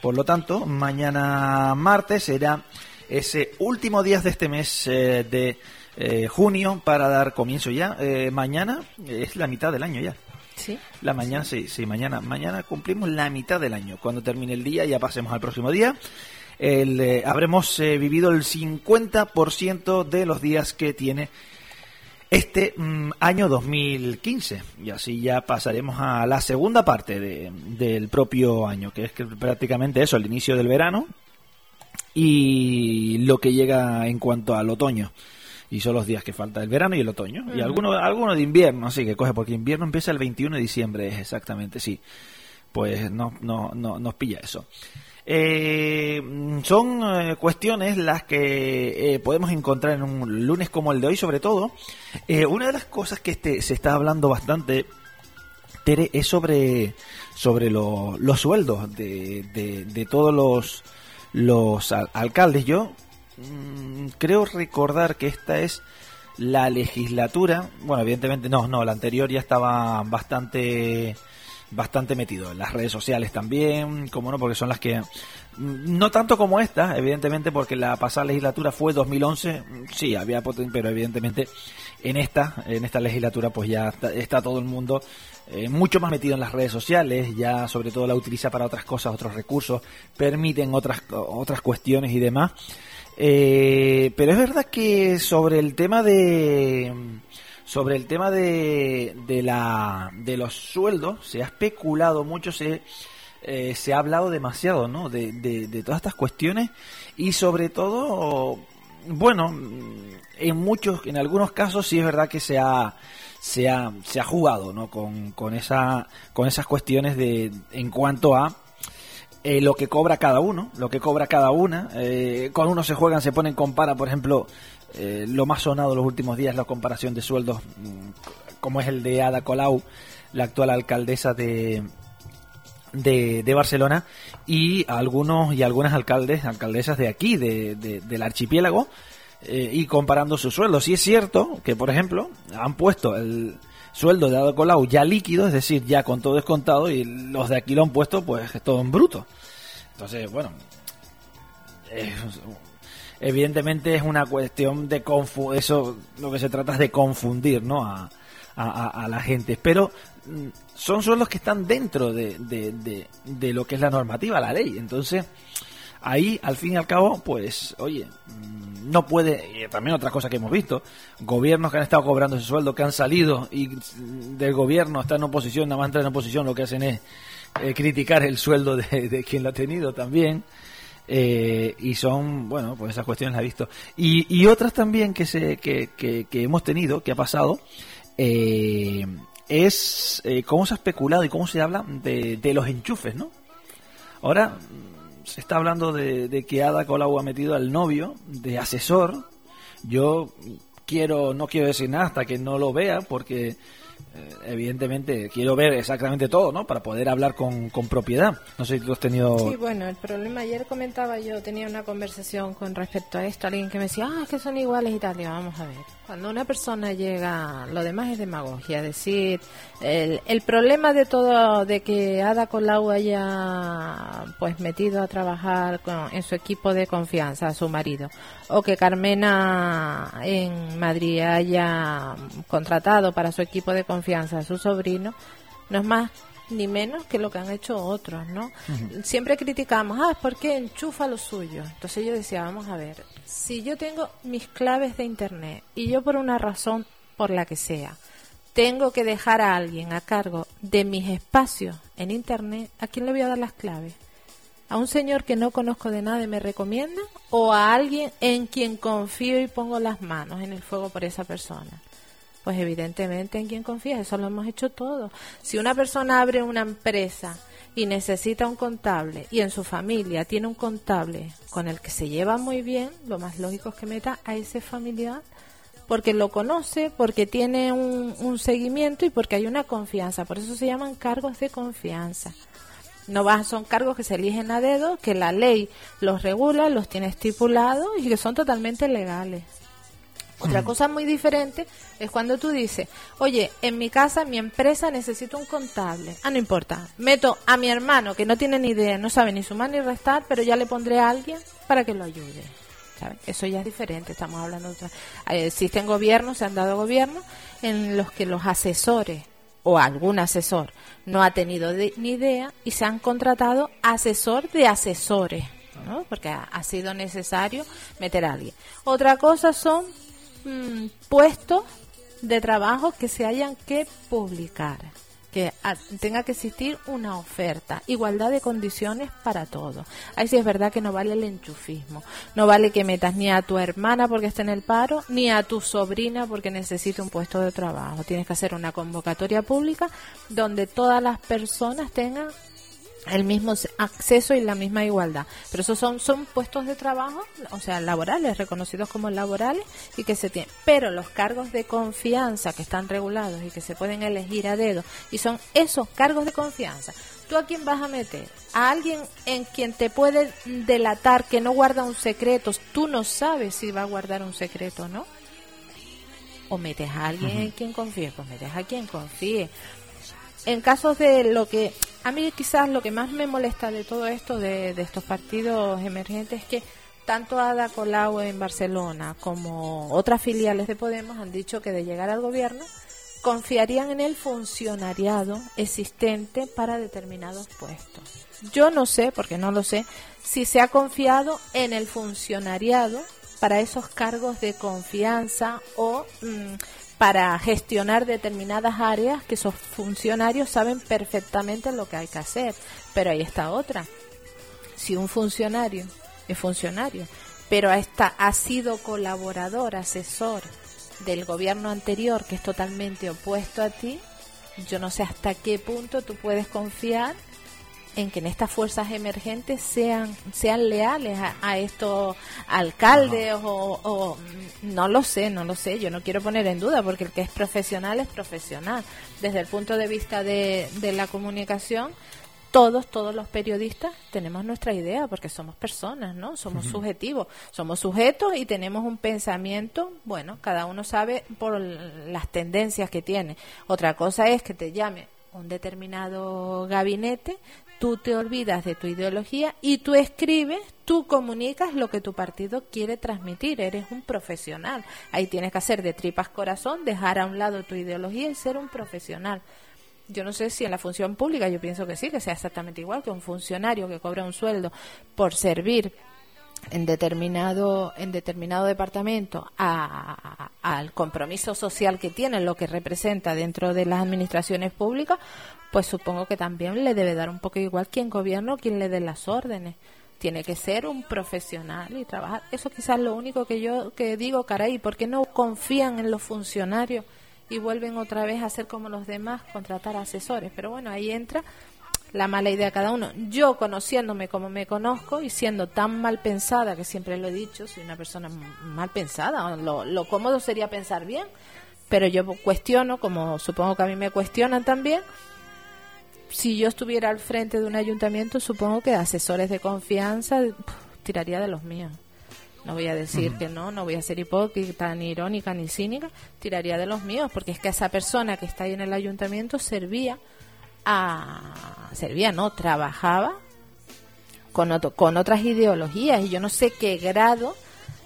Por lo tanto, mañana martes será ese último día de este mes eh, de eh, junio para dar comienzo ya. Eh, mañana es la mitad del año ya. Sí. La mañana, sí, sí, mañana, mañana cumplimos la mitad del año. Cuando termine el día ya pasemos al próximo día. el, eh, habremos eh, vivido el 50% de los días que tiene este mm, año 2015 y así ya pasaremos a la segunda parte de- del propio año que es que prácticamente eso el inicio del verano y lo que llega en cuanto al otoño y son los días que falta el verano y el otoño y Ujú. algunos alguno de invierno así que coge porque invierno empieza el 21 de diciembre es exactamente sí pues no no no nos pilla eso eh, son eh, cuestiones las que eh, podemos encontrar en un lunes como el de hoy, sobre todo. Eh, una de las cosas que este, se está hablando bastante, Tere, es sobre, sobre lo- los sueldos de, de, de todos los, los al- alcaldes. Yo mm, creo recordar que esta es la legislatura. Bueno, evidentemente no, no, la anterior ya estaba bastante bastante metido en las redes sociales también, como no, porque son las que mm, no tanto como esta, evidentemente porque la pasada legislatura fue 2011, mm, sí, había poten- pero evidentemente en esta en esta legislatura pues ya está, está todo el mundo eh, mucho más metido en las redes sociales, ya sobre todo la utiliza para otras cosas, otros recursos, permiten otras otras cuestiones y demás. Eh, pero es verdad que sobre el tema de sobre el tema de, de la de los sueldos se ha especulado mucho se eh, se ha hablado demasiado no de, de, de todas estas cuestiones y sobre todo bueno en muchos en algunos casos sí es verdad que se ha se ha, se ha jugado no con, con esa con esas cuestiones de en cuanto a eh, lo que cobra cada uno, lo que cobra cada una. Eh, con uno se juegan, se ponen, compara, por ejemplo, eh, lo más sonado los últimos días, la comparación de sueldos, mm, como es el de Ada Colau, la actual alcaldesa de, de, de Barcelona, y algunos y algunas alcaldes, alcaldesas de aquí, de, de- del archipiélago, eh, y comparando sus sueldos. Y es cierto que, por ejemplo, han puesto el sueldo de Ada Colau ya líquido, es decir, ya con todo descontado, y los de aquí lo han puesto, pues, todo en bruto. Entonces, bueno, evidentemente es una cuestión de confu eso lo que se trata es de confundir no a, a- la gente. Pero mm, son sueldos que están dentro de, de- de- de lo que es la normativa la ley. Entonces ahí al fin y al cabo pues oye mm, no puede y también otra cosa que hemos visto gobiernos que han estado cobrando ese sueldo que han salido y del gobierno está en oposición nada más entrar en oposición lo que hacen es eh, criticar el sueldo de, quien lo ha tenido también eh, y son, bueno, pues esas cuestiones las he visto. Y, y otras también que, se, que, que, que hemos tenido, que ha pasado, eh, es eh, cómo se ha especulado y cómo se habla de, de los enchufes, ¿no? Ahora se está hablando de, que Ada Colau ha metido al novio de asesor. Yo quiero, no quiero decir nada hasta que no lo vea, porque eh, evidentemente quiero ver exactamente todo, ¿no? Para poder hablar con, con propiedad. No sé si tú has tenido... Sí, bueno, el problema ayer comentaba yo, tenía una conversación con respecto a esto, alguien que me decía, ah, es que son iguales y tal. Digo, vamos a ver, cuando una persona llega, lo demás es demagogia, es decir, el, el problema de todo, de que Ada Colau haya pues metido a trabajar con- en su equipo de confianza a su marido, o que Carmena en Madrid haya contratado para su equipo de confianza a su sobrino, no es más ni menos que lo que han hecho otros, ¿no? Siempre criticamos, ah, ¿por qué enchufa lo suyo? Entonces yo decía, vamos a ver, si yo tengo mis claves de internet y yo por una razón, por la que sea, tengo que dejar a alguien a cargo de mis espacios en internet, ¿a quién le voy a dar las claves? ¿A un señor que no conozco de nada y me recomienda? ¿O a alguien en quien confío y pongo las manos en el fuego por esa persona? Pues evidentemente en quien confía, eso lo hemos hecho todos. Si una persona abre una empresa y necesita un contable y en su familia tiene un contable con el que se lleva muy bien, lo más lógico es que meta a ese familiar porque lo conoce, porque tiene un, un seguimiento y porque hay una confianza. Por eso se llaman cargos de confianza. No va- son cargos que se eligen a dedo, que la ley los regula, los tiene estipulados y que son totalmente legales. Otra cosa muy diferente es cuando tú dices, oye, en mi casa, en mi empresa necesito un contable. Ah, no importa. Meto a mi hermano que no tiene ni idea, no sabe ni sumar ni restar, pero ya le pondré a alguien para que lo ayude. ¿sabes? Eso ya es diferente, estamos hablando de otra. Eh, Existen gobiernos, se han dado gobiernos en los que los asesores o algún asesor no ha tenido de- ni idea y se han contratado asesor de asesores. ¿no? Porque ha, sido necesario meter a alguien. Otra cosa son mm, puestos de trabajo que se hayan que publicar que tenga que existir una oferta, igualdad de condiciones para todos. Ahí sí es verdad que no vale el enchufismo, no vale que metas ni a tu hermana porque esté en el paro, ni a tu sobrina porque necesite un puesto de trabajo. Tienes que hacer una convocatoria pública donde todas las personas tengan el mismo acceso y la misma igualdad. Pero esos son, son puestos de trabajo, o sea, laborales, reconocidos como laborales y que se tienen. Pero los cargos de confianza que están regulados y que se pueden elegir a dedo, y son esos cargos de confianza. ¿Tú a quién vas a meter? A alguien en quien te puede delatar que no guarda un secreto. Tú no sabes si va a guardar un secreto o no. O metes a alguien en quien confíe, pues metes a quien confíe en casos de lo que a mí quizás lo que más me molesta de todo esto de, estos partidos emergentes es que tanto Ada Colau en Barcelona como otras filiales de Podemos han dicho que de llegar al gobierno confiarían en el funcionariado existente para determinados puestos. Yo no sé, porque no lo sé, si se ha confiado en el funcionariado para esos cargos de confianza o mm, para gestionar determinadas áreas que esos funcionarios saben perfectamente lo que hay que hacer. Pero ahí está otra. Si un funcionario es funcionario, pero está, ha sido colaborador, asesor del gobierno anterior que es totalmente opuesto a ti, yo no sé hasta qué punto tú puedes confiar en que en estas fuerzas emergentes sean sean leales a, estos alcaldes o, no lo sé, no lo sé, yo no quiero poner en duda porque el que es profesional es profesional. Desde el punto de vista de, de la comunicación, todos, todos los periodistas tenemos nuestra idea porque somos personas, ¿no? Somos subjetivos, somos sujetos y tenemos un pensamiento, bueno, cada uno sabe por las tendencias que tiene. Otra cosa es que te llame un determinado gabinete, tú te olvidas de tu ideología y tú escribes, tú comunicas lo que tu partido quiere transmitir, eres un profesional. Ahí tienes que hacer de tripas corazón, dejar a un lado tu ideología y ser un profesional. Yo no sé si en la función pública, yo pienso que sí, que sea exactamente igual que un funcionario que cobra un sueldo por servir en determinado en determinado departamento al compromiso social que tiene lo que representa dentro de las administraciones públicas pues supongo que también le debe dar un poco igual quien gobierna o quien le dé las órdenes. Tiene que ser un profesional y trabajar. Eso quizás lo único que yo que digo caray ¿por qué no confían en los funcionarios y vuelven otra vez a ser como los demás contratar asesores pero bueno ahí entra la mala idea de cada uno. Yo, conociéndome como me conozco y siendo tan mal pensada, que siempre lo he dicho, soy una persona mal pensada, lo, lo cómodo sería pensar bien, pero yo cuestiono, como supongo que a mí me cuestionan también, si yo estuviera al frente de un ayuntamiento, supongo que asesores de confianza tiraría de los míos. No voy a decir que no, no voy a ser hipócrita, ni irónica, ni cínica, tiraría de los míos, porque es que esa persona que está ahí en el ayuntamiento servía servía, no, trabajaba con, con otras ideologías y yo no sé qué grado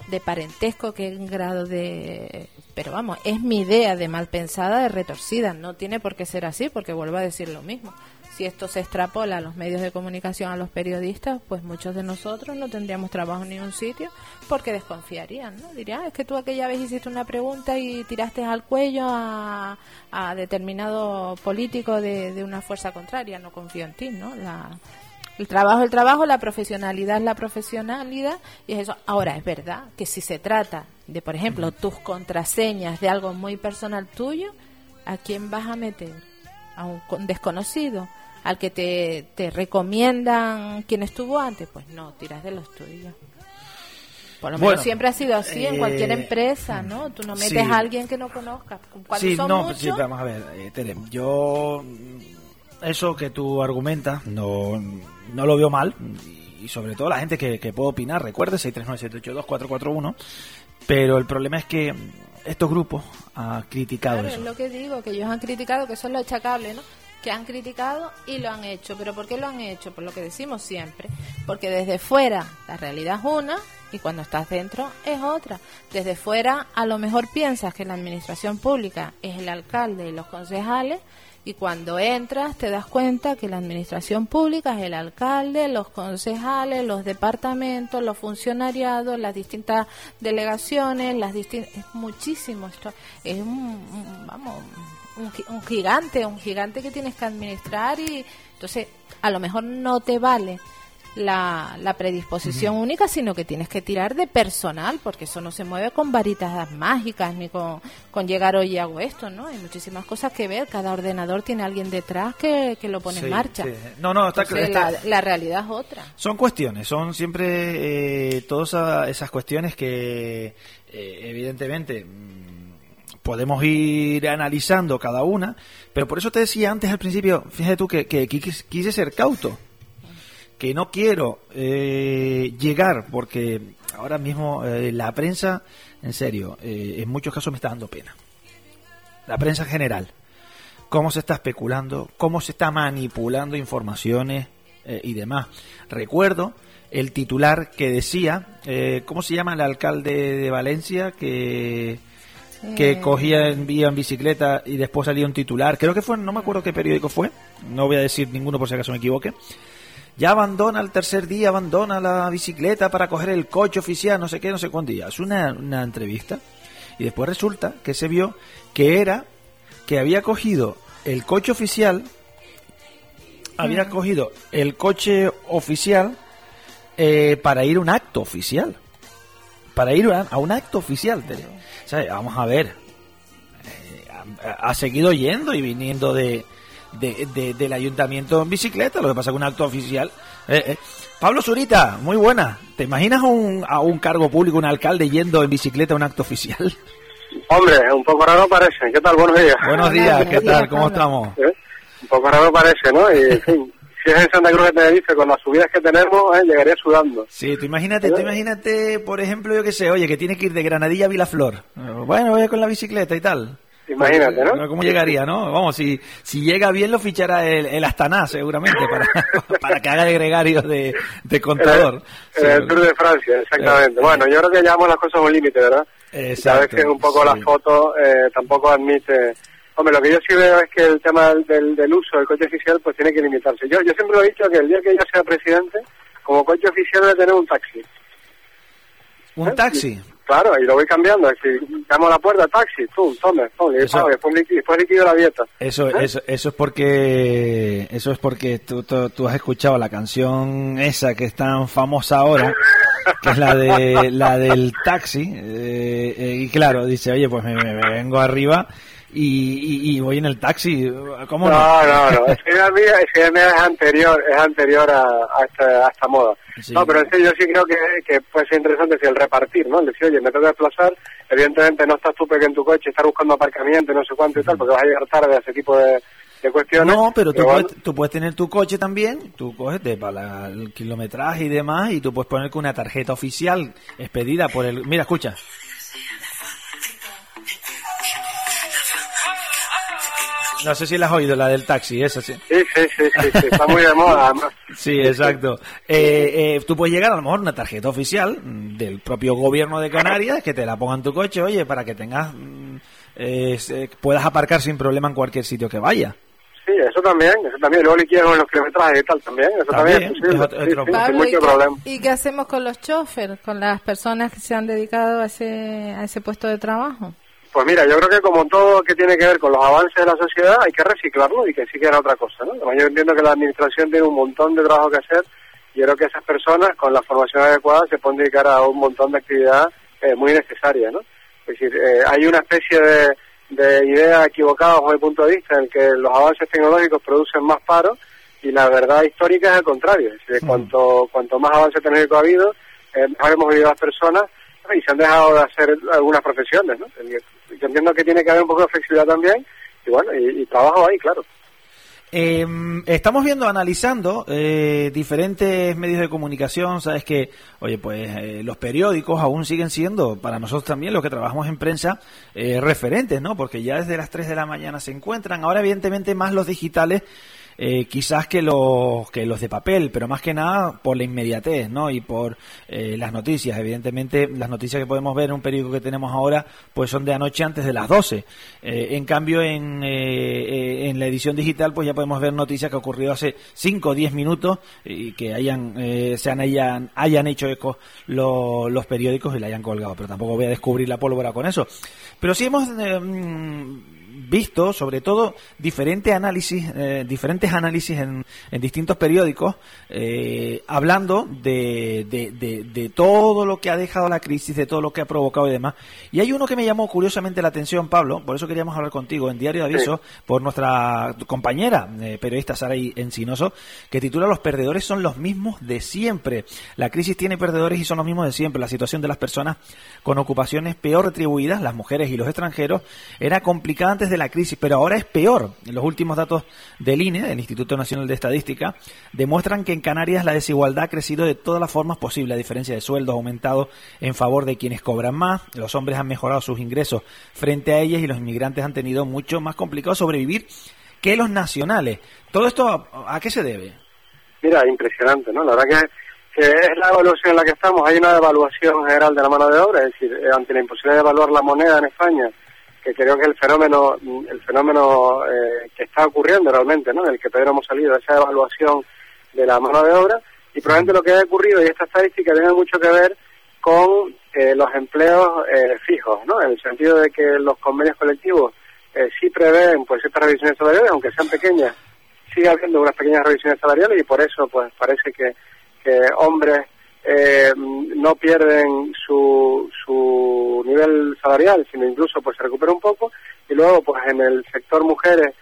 de parentesco, qué grado de... Pero vamos, es mi idea de mal pensada, de retorcida. No tiene por qué ser así, porque vuelvo a decir lo mismo si esto se extrapola a los medios de comunicación, a los periodistas, pues muchos de nosotros no tendríamos trabajo en ningún sitio porque desconfiarían, ¿no? Dirían, ah, es que tú aquella vez hiciste una pregunta y tiraste al cuello a, determinado político de, una fuerza contraria, no confío en ti, ¿no? La, el trabajo es el trabajo, la profesionalidad es la profesionalidad y es eso. Ahora, es verdad que si se trata de, por ejemplo, tus contraseñas de algo muy personal tuyo, ¿a quién vas a meter? ¿A un desconocido? al que te, te recomiendan quien estuvo antes, pues no, tiras de los tuyos. Por lo menos siempre ha sido así en cualquier eh, empresa, ¿no? Tú no metes a alguien que no conozcas. Sí, no, sí, vamos a ver, eh, Tere, yo eso que tú argumentas no, no lo veo mal y sobre todo la gente que, que puede opinar, recuerde 639-782-441, pero el problema es que estos grupos han criticado claro, eso. es lo que digo, que ellos han criticado, que eso es lo achacable, ¿no? que han criticado y lo han hecho. ¿Pero por qué lo han hecho? Por lo que decimos siempre. Porque desde fuera la realidad es una y cuando estás dentro es otra. Desde fuera a lo mejor piensas que la administración pública es el alcalde y los concejales Y cuando entras te das cuenta que la administración pública es el alcalde, los concejales, los departamentos, los funcionariados, las distintas delegaciones, las distintas... Es muchísimo. Esto es un, vamos, un, gigante, un gigante que tienes que administrar y entonces a lo mejor no te vale la, la predisposición única, sino que tienes que tirar de personal, porque eso no se mueve con varitas mágicas ni con, con llegar hoy y hago esto, ¿no? Hay muchísimas cosas que ver, cada ordenador tiene alguien detrás que, que lo pone en marcha. No, no, está, La, la, realidad es otra. Son cuestiones, son siempre eh, todas esas cuestiones que eh, evidentemente mm, podemos ir analizando cada una, pero por eso te decía antes al principio, fíjate tú que, que quise ser cauto que no quiero eh, llegar porque ahora mismo eh, la prensa, en serio, eh, en muchos casos me está dando pena. La prensa en general. Cómo se está especulando, cómo se está manipulando informaciones y demás. Recuerdo el titular que decía, ¿cómo se llama el alcalde de Valencia? Que que cogía en vía en bicicleta y después salía un titular. Creo que fue, no me acuerdo qué periódico fue, no voy a decir ninguno por si acaso me equivoque, ya abandona el tercer día, abandona la bicicleta para coger el coche oficial, no sé qué, no sé cuánto día. Es una, una entrevista y después resulta que se vio que era que había cogido el coche oficial, había cogido el coche oficial eh, para ir a un acto oficial. Para ir a, un acto oficial. vamos a ver. Eh, ha seguido yendo y viniendo de, de, del ayuntamiento en bicicleta, lo que pasa con un acto oficial. Eh, eh. Pablo Zurita, muy buena. ¿Te imaginas un, a un cargo público, un alcalde yendo en bicicleta a un acto oficial? Hombre, un poco raro parece. ¿Qué tal? Buenos días. Buenos días, ¿qué tal? ¿Cómo estamos? ¿Eh? Un poco raro parece, ¿no? Y, si es en Santa Cruz de Tenerife, con las subidas que tenemos, ¿eh? llegaría sudando. Sí, tú imagínate, tú imagínate, por ejemplo, yo que sé, oye, que tiene que ir de Granadilla a Vilaflor. Bueno, voy con la bicicleta y tal. Imagínate, ¿no? ¿Cómo llegaría, no? Vamos, si, si llega bien lo fichará el, el Astana, seguramente, para, para que haga de gregario de, de contador. En el, Tour de Francia, exactamente. Eh, bueno, yo creo que llevamos las cosas a un límite, ¿verdad? Exacto. que un poco la foto eh, tampoco admite... Hombre, lo que yo sí veo es que el tema del, del uso del coche oficial pues tiene que limitarse. Yo, yo siempre lo he dicho que el día que yo sea presidente, como coche oficial debe tener un taxi. ¿Un ¿Eh? taxi? Claro, y lo voy cambiando. Si llamo a la puerta, taxi, tú, tome, tome, y después, después liquido la dieta. Eso, ¿Eh? eso, eso es porque, eso es porque tú, tú, has escuchado la canción esa que es tan famosa ahora, que es la de la del taxi, eh, eh, y claro, dice, oye, pues me, vengo arriba y, y, voy en el taxi, ¿cómo no? No, no, no, es que es anterior, es anterior a, a, esta, a esta moda. No, pero en serio, yo sí creo que, que puede ser interesante si el repartir, ¿no? El decir, oye, me tengo que desplazar, evidentemente no estás tú pequeño en tu coche, estar buscando aparcamiento, no sé cuánto y tal, porque vas a llegar tarde a ese tipo de, cuestiones. No, pero tú, puedes, tú puedes tener tu coche también, tú coges de, para el kilometraje y demás, y tú puedes poner con una tarjeta oficial expedida por el... Mira, escucha. No sé si la has oído, la del taxi, esa sí. Sí, sí, sí, sí, está muy de moda. sí, exacto. Eh, eh, tú puedes llegar a lo mejor una tarjeta oficial del propio gobierno de Canarias que te la ponga en tu coche, oye, para que tengas, mm, eh, puedas aparcar sin problema en cualquier sitio que vaya. Sí, eso también, eso también. Luego liquidan los kilometrajes y tal también, eso también, ¿y, qué, hacemos con los choferes, con las personas que se han dedicado a ese, a ese puesto de trabajo? Pues mira, yo creo que como todo que tiene que ver con los avances de la sociedad, hay que reciclarlo y que sí que era otra cosa, ¿no? Yo entiendo que la administración tiene un montón de trabajo que hacer y yo creo que esas personas con la formación adecuada se pueden dedicar a un montón de actividades eh, muy necesarias, ¿no? Es decir, eh, hay una especie de, de idea equivocada desde mi punto de vista en que los avances tecnológicos producen más paro y la verdad histórica es al contrario. Es decir, mm. cuanto, cuanto más avance tecnológico ha habido, eh, mejor hemos vivido las personas y se han dejado de hacer algunas profesiones, ¿no? Yo entiendo que tiene que haber un poco de flexibilidad también y bueno, y, trabajo ahí, claro. Em, estamos viendo, analizando eh, diferentes medios de comunicación, sabes que, oye, pues eh, los periódicos aún siguen siendo, para nosotros también, los que trabajamos en prensa, eh, referentes, ¿no? Porque ya desde las 3 de la mañana se encuentran, ahora evidentemente más los digitales eh, quizás que los, que los de papel, pero más que nada por la inmediatez, ¿no? Y por eh, las noticias. Evidentemente, las noticias que podemos ver en un periódico que tenemos ahora, pues son de anoche antes de las 12. en cambio, en, en la edición digital, pues ya podemos ver noticias que ocurrido hace 5 o 10 minutos y que hayan, se hayan, hayan hecho eco los periódicos y la hayan colgado. Pero tampoco voy a descubrir la pólvora con eso. Pero sí hemos mm, visto, sobre todo, diferentes análisis, eh, diferentes análisis en, distintos periódicos, eh, hablando de, de, todo lo que ha dejado la crisis, de todo lo que ha provocado y demás. Y hay uno que me llamó curiosamente la atención, Pablo, por eso queríamos hablar contigo en Diario de Aviso, por nuestra compañera eh, periodista Sara Encinoso, que titula Los perdedores son los mismos de siempre. La crisis tiene perdedores y son los mismos de siempre. La situación de las personas con ocupaciones peor retribuidas, las mujeres y los extranjeros, era complicada antes de la crisis, pero ahora es peor. Los últimos datos del INE, del Instituto Nacional de Estadística, demuestran que en Canarias la desigualdad ha crecido de todas las formas posibles. La diferencia de sueldos ha aumentado en favor de quienes cobran más, los hombres han mejorado sus ingresos frente a ellas y los inmigrantes han tenido mucho más complicado sobrevivir que los nacionales. ¿Todo esto a, qué se debe? Mira, impresionante, ¿no? La verdad que es la evaluación en la que estamos. Hay una evaluación general de la mano de obra, es decir, eh, ante la imposibilidad de evaluar la moneda en España, que creo que el fenómeno, el fenómeno eh, que está ocurriendo realmente, ¿no? El que Pedro hemos salido, esa evaluación de la mano de obra, y probablemente lo que ha ocurrido, y esta estadística tiene mucho que ver con eh, los empleos fijos, ¿no? En el sentido de que los convenios colectivos sí prevén pues estas revisiones salariales, aunque sean pequeñas, sigue habiendo unas pequeñas revisiones salariales y por eso pues parece que que hombres eh, no pierden su salarial, sino incluso pues se recupera un poco, y luego pues en el sector mujeres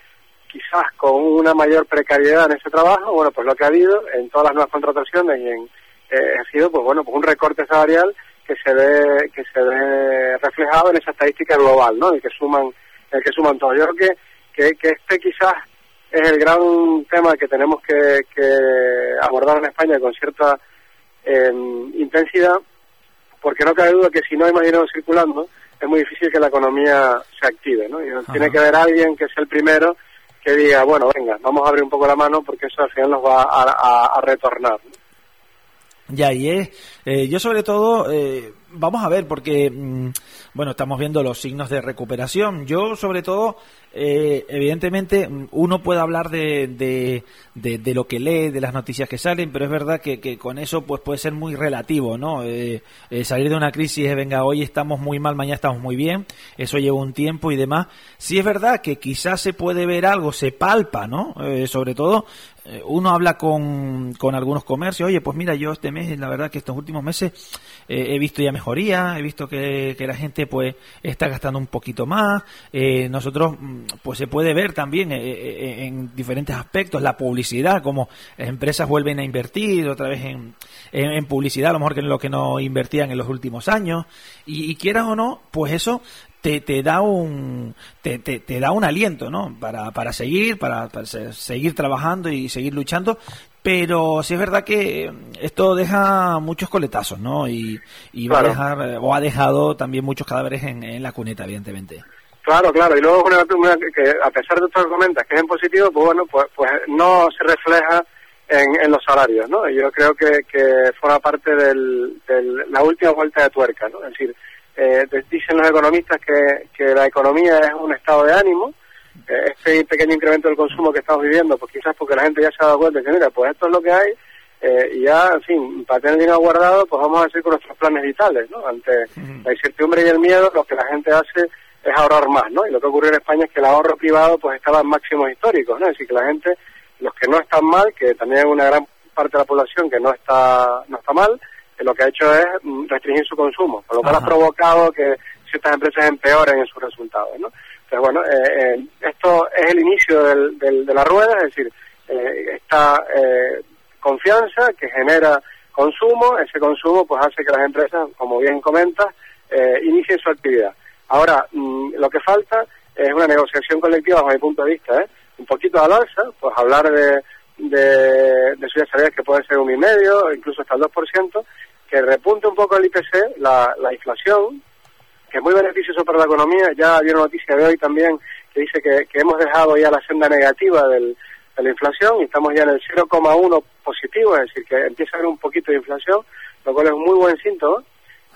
quizás con una mayor precariedad en ese trabajo, bueno pues lo que ha habido en todas las nuevas contrataciones y en, eh, ha sido pues bueno pues un recorte salarial que se ve que se ve reflejado en esa estadística global, ¿no? El que suman el que suman todos. Yo creo que, que, que este quizás es el gran tema que tenemos que, abordar en España con cierta em, intensidad, porque no cabe duda que si no hay más dinero circulando, es muy difícil que la economía se active, ¿no? Y tiene que haber alguien que sea el primero que diga, bueno, venga, vamos a abrir un poco la mano porque eso al final nos va a, retornar. Ya, y es, eh, yo sobre todo, eh, vamos a ver, porque, mm, bueno, estamos viendo los signos de recuperación. Yo sobre todo eh, evidentemente uno puede hablar de, de, lo que lee, de las noticias que salen, pero es verdad que, con eso pues puede ser muy relativo, ¿no? Eh, eh, salir de una crisis, venga, hoy estamos muy mal, mañana estamos muy bien, eso lleva un tiempo y demás. Sí es verdad que quizás se puede ver algo, se palpa, ¿no? sobre todo uno habla con, con algunos comercios, oye, pues mira, yo este mes, la verdad que estos últimos meses he visto ya mejoría, he visto que, que, la gente pues está gastando un poquito más, nosotros mm, pues se puede ver también eh, eh, en diferentes aspectos la publicidad, como empresas vuelven a invertir otra vez en, en, publicidad, a lo mejor que en lo que no invertían en los últimos años, y, quieras o no, pues eso te, te da un te, te, da un aliento no para, para seguir para, seguir trabajando y seguir luchando pero sí es verdad que esto deja muchos coletazos no y, y va a dejar o ha dejado también muchos cadáveres en, en la cuneta evidentemente Claro, claro, y luego una, que a pesar de esto que comentas que es en positivo, pues bueno, pues, pues no se refleja en, en los salarios, ¿no? Yo creo que, que forma parte de la última vuelta de tuerca, ¿no? Es decir, eh, dicen los economistas que, que la economía es un estado de ánimo, este pequeño incremento del consumo que estamos viviendo, pues quizás porque la gente ya se ha dado cuenta de que, mira, pues esto es lo que hay, eh, y ya, en fin, para tener dinero guardado, pues vamos a hacer con nuestros planes vitales, ¿no? Ante la incertidumbre y el miedo, lo que la gente hace es ahorrar más, ¿no? Y lo que ocurrió en España es que el ahorro privado pues estaba en máximos históricos, ¿no? Es decir, que la gente, los que no están mal, que también hay una gran parte de la población que no está no está mal, que lo que ha hecho es mm, restringir su consumo, con lo cual ha provocado que ciertas empresas empeoren en sus resultados, ¿no? Entonces, bueno, eh, eh, esto es el inicio del, de la rueda, es decir, eh, esta eh, confianza que genera consumo, ese consumo pues hace que las empresas, como bien comentas, eh, inicien su actividad. Ahora, mm, lo que falta es una negociación colectiva, bajo mi punto de vista, un poquito al alza, pues hablar de, de, de subidas que puede ser un y medio, incluso hasta el 2%, que repunte un poco el IPC, la, la inflación, que es muy beneficioso para la economía. Ya había una noticia de hoy también que dice que, que hemos dejado ya la senda negativa del, de la inflación y estamos ya en el 0,1 positivo, es decir, que empieza a haber un poquito de inflación, lo cual es un muy buen síntoma.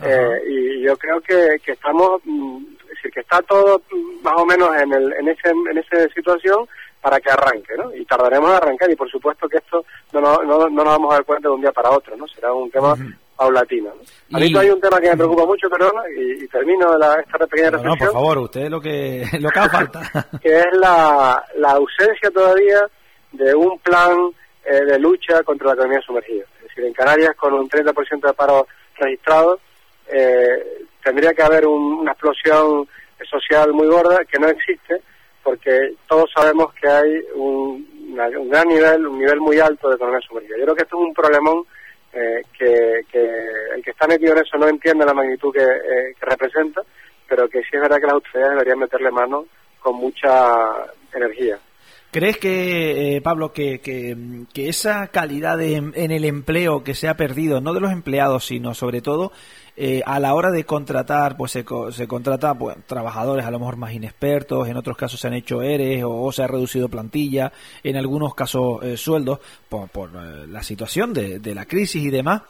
Eh, y yo creo que, que estamos, mm, es decir, que está todo mm, más o menos en, el, en, ese, en esa situación para que arranque, ¿no? Y tardaremos en arrancar y por supuesto que esto no, no, no, nos vamos a dar cuenta de un día para otro, ¿no? Será un tema paulatino. ¿no? A mí hay un tema que me preocupa mucho, perdón, y, termino la, esta pequeña reflexión. No, por favor, usted lo que, lo que haga falta. que es la, la ausencia todavía de un plan eh, de lucha contra la economía sumergida. Es decir, en Canarias, con un 30% de paro registrado, eh, tendría que haber una explosión social muy gorda que no existe porque todos sabemos que hay un, gran nivel, un nivel muy alto de economía sumergida. Yo creo que esto es un problemón eh, que, el que está metido en eso no entiende la magnitud eh, que, representa, pero que sí es verdad que las autoridades deberían meterle mano con mucha energía. ¿Crees que, eh, Pablo, que, que, esa calidad en el empleo que se ha perdido, no de los empleados, sino sobre todo eh, a la hora de contratar, pues se, se contrata pues, trabajadores a lo mejor más inexpertos, en otros casos se han hecho ERES o, se ha reducido plantilla, en algunos casos eh, sueldos, por, por eh, la situación de, la crisis y demás.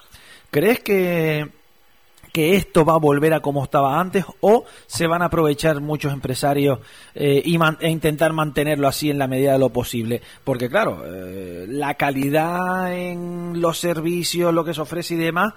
¿Crees que, que esto va a volver a como estaba antes o se van a aprovechar muchos empresarios e intentar mantenerlo así en la medida de lo posible. Porque claro, la calidad en los servicios, lo que se ofrece y demás,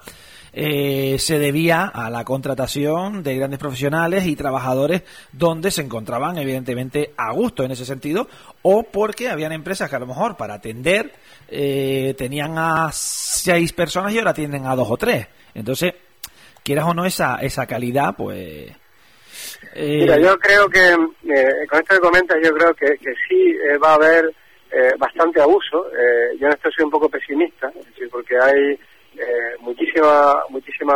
eh, se debía a la contratación de grandes profesionales y trabajadores donde se encontraban evidentemente a gusto en ese sentido o porque habían empresas que a lo mejor para atender eh, tenían a seis personas y ahora tienen a dos o tres. Entonces, quieras o no esa, esa calidad, pues... Eh, Mira, yo creo que, con esto que comentas, yo creo que, que sí va a haber bastante abuso. yo en esto soy un poco pesimista, es decir, porque hay eh, muchísima muchísima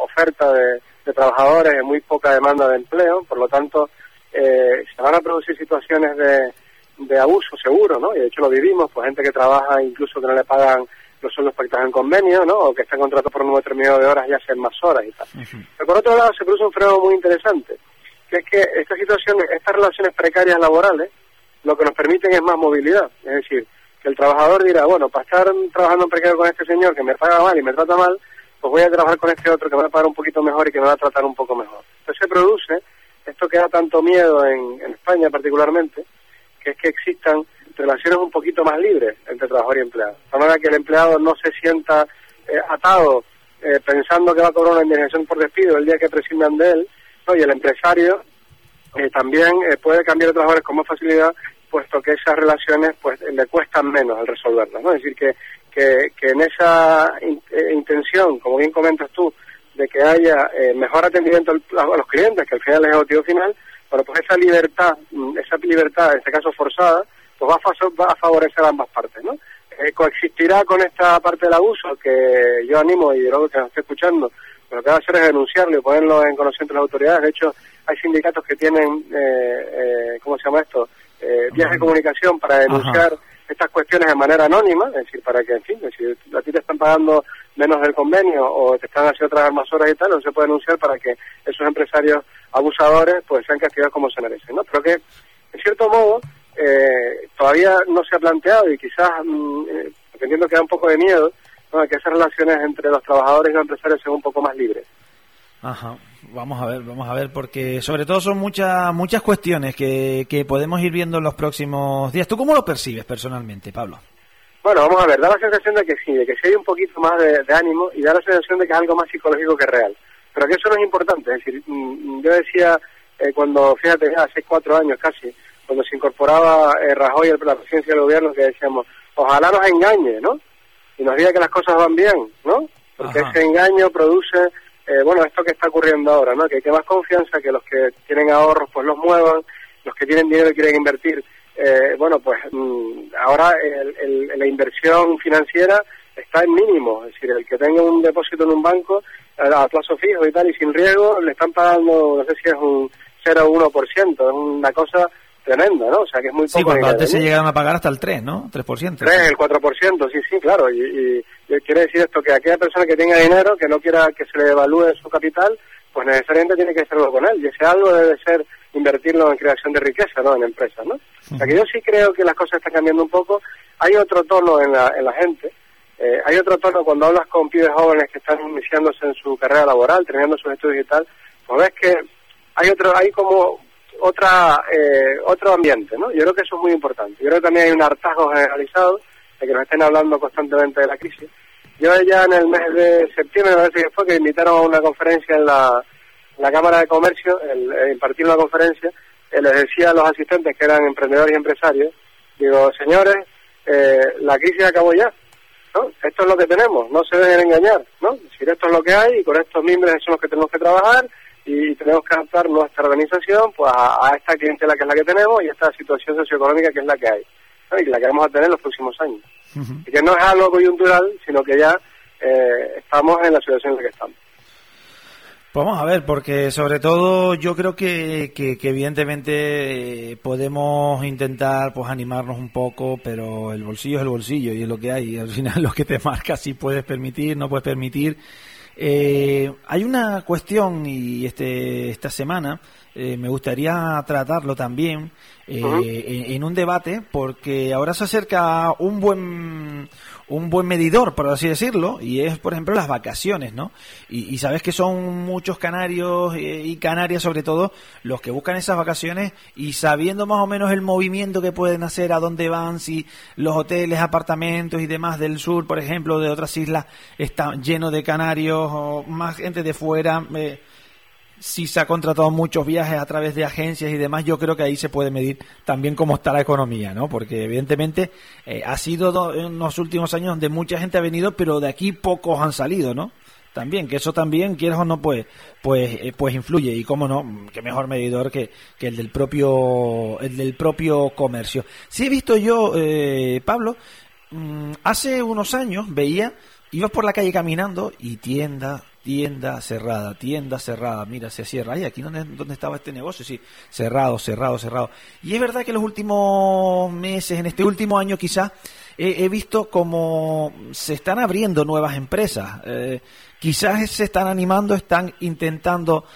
oferta de, trabajadores y muy poca demanda de empleo, por lo tanto eh, se van a producir situaciones de, de abuso seguro, ¿no? Y de hecho lo vivimos, pues gente que trabaja incluso que no le pagan los sueldos pactados en convenio, ¿no? O que están contratados por un número determinado de horas y hacen más horas y tal. Pero por otro lado se produce un freno muy interesante, que es que esta situación, estas relaciones precarias laborales, lo que nos permiten es más movilidad. Es decir, el trabajador dirá, bueno, para estar trabajando en precario con este señor que me paga mal y me trata mal, pues voy a trabajar con este otro que me va a pagar un poquito mejor y que me va a tratar un poco mejor. Entonces se produce esto que da tanto miedo en, España particularmente, que es que existan relaciones un poquito más libres entre trabajador y empleado. De manera que el empleado no se sienta eh, atado eh, pensando que va a cobrar una indemnización por despido el día que prescindan de él, y el empresario eh, también puede cambiar de trabajadores con más facilidad puesto que esas relaciones pues le cuestan menos al resolverlas, ¿no? Es decir, que, que, en esa eh, intención, como bien comentas tú, de que haya eh, mejor atendimiento a los clientes, que al final es el objetivo final, bueno, pues esa libertad, mm, esa libertad, en este caso forzada, pues va a, va a favorecer a ambas partes, ¿no? Eh, coexistirá con esta parte del abuso que yo animo y luego que nos esté escuchando, lo que va a hacer es denunciarlo y ponerlo en conocimiento de las autoridades. De hecho, hay sindicatos que tienen, eh, ¿cómo se llama esto? Eh, vías de comunicación para denunciar estas cuestiones de manera anónima, es decir, para que, en fin, si a ti te están pagando menos del convenio o te están haciendo otras horas y tal, no se puede denunciar para que esos empresarios abusadores pues sean castigados como se merecen, ¿no? Pero que, en cierto modo, eh, todavía no se ha planteado y quizás, mm, eh, entendiendo que da un poco de miedo, que esas relaciones entre los trabajadores y los empresarios sean un poco más libres. Ajá. Vamos a ver, vamos a ver, porque sobre todo son muchas muchas cuestiones que, que podemos ir viendo en los próximos días. ¿Tú cómo lo percibes personalmente, Pablo? Bueno, vamos a ver, da la sensación de que sí, de que sí hay un poquito más de, ánimo y da la sensación de que es algo más psicológico que real. Pero que eso no es importante, es decir, mm, yo decía eh, cuando, fíjate, hace cuatro años casi, cuando se incorporaba eh, Rajoy a la presidencia del gobierno, que decíamos, ojalá nos engañe, ¿no? Y nos diga que las cosas van bien, ¿no? Porque ese engaño produce eh, bueno, esto que está ocurriendo ahora, ¿no? Que hay que más confianza, que los que tienen ahorros pues los muevan, los que tienen dinero y quieren invertir, eh, bueno, pues mm, ahora la inversión financiera está en mínimo, es decir, el que tenga un depósito en un banco a plazo fijo y tal y sin riesgo le están pagando, no sé si es un 0 o 1%, es una cosa tremenda, ¿no? O sea, que es muy poco. Sí, cuando antes se llegaban a pagar hasta el 3, ¿no? 3%. 3, el 4%, sí, sí, claro. Y, quiere decir esto, que aquella persona que tenga dinero, que no quiera que se le evalúe su capital, pues necesariamente tiene que hacerlo con él. Y ese algo debe ser invertirlo en creación de riqueza, ¿no? En empresas, ¿no? O sea que yo sí creo que las cosas están cambiando un poco. Hay otro tono en la, en la gente. Eh, hay otro tono cuando hablas con pibes jóvenes que están iniciándose en su carrera laboral, terminando sus estudios y tal. Pues ves que hay otro, hay como otra, eh, otro ambiente, ¿no? Yo creo que eso es muy importante. Yo creo que también hay un hartazgo generalizado de que nos estén hablando constantemente de la crisis. Yo ya en el mes de septiembre, me parece que fue, que invitaron a una conferencia en la, la Cámara de Comercio, el, el impartir una conferencia, eh, les decía a los asistentes que eran emprendedores y empresarios, digo, señores, eh, la crisis acabó ya. Esto es lo que tenemos, no se dejen engañar, ¿no? Si esto es lo que hay y con estos miembros son los que tenemos que trabajar y tenemos que adaptar nuestra organización pues a, a esta clientela que es la que tenemos y a esta situación socioeconómica que es la que hay ¿no? y la que vamos a tener en los próximos años. Y que no es algo coyuntural, sino que ya eh, estamos en la situación en la que estamos. Vamos a ver, porque sobre todo yo creo que, que, que evidentemente eh, podemos intentar pues animarnos un poco, pero el bolsillo es el bolsillo y es lo que hay. Y al final lo que te marca si puedes permitir, no puedes permitir. Eh, hay una cuestión y este esta semana eh, me gustaría tratarlo también eh, en, en un debate porque ahora se acerca un buen un buen medidor, por así decirlo, y es, por ejemplo, las vacaciones, ¿no? Y, sabes que son muchos canarios eh, y canarias, sobre todo, los que buscan esas vacaciones y sabiendo más o menos el movimiento que pueden hacer, a dónde van, si los hoteles, apartamentos y demás del sur, por ejemplo, de otras islas, están llenos de canarios o más gente de fuera. Eh, si se ha contratado muchos viajes a través de agencias y demás, yo creo que ahí se puede medir también cómo está la economía, ¿no? Porque evidentemente eh, ha sido do- en los últimos años donde mucha gente ha venido, pero de aquí pocos han salido, ¿no? También, que eso también, quieras o no, pues, pues, eh, pues influye. Y cómo no, qué mejor medidor que, que el del propio, el del propio comercio. Sí he visto yo, eh, Pablo, mm, hace unos años veía, ibas por la calle caminando y tienda, tienda cerrada, tienda cerrada, mira, se cierra. Ay, aquí donde, donde estaba este negocio, sí, cerrado, cerrado, cerrado. Y es verdad que en los últimos meses, en este último año quizás, he, visto como se están abriendo nuevas empresas. Eh, quizás se están animando, están intentando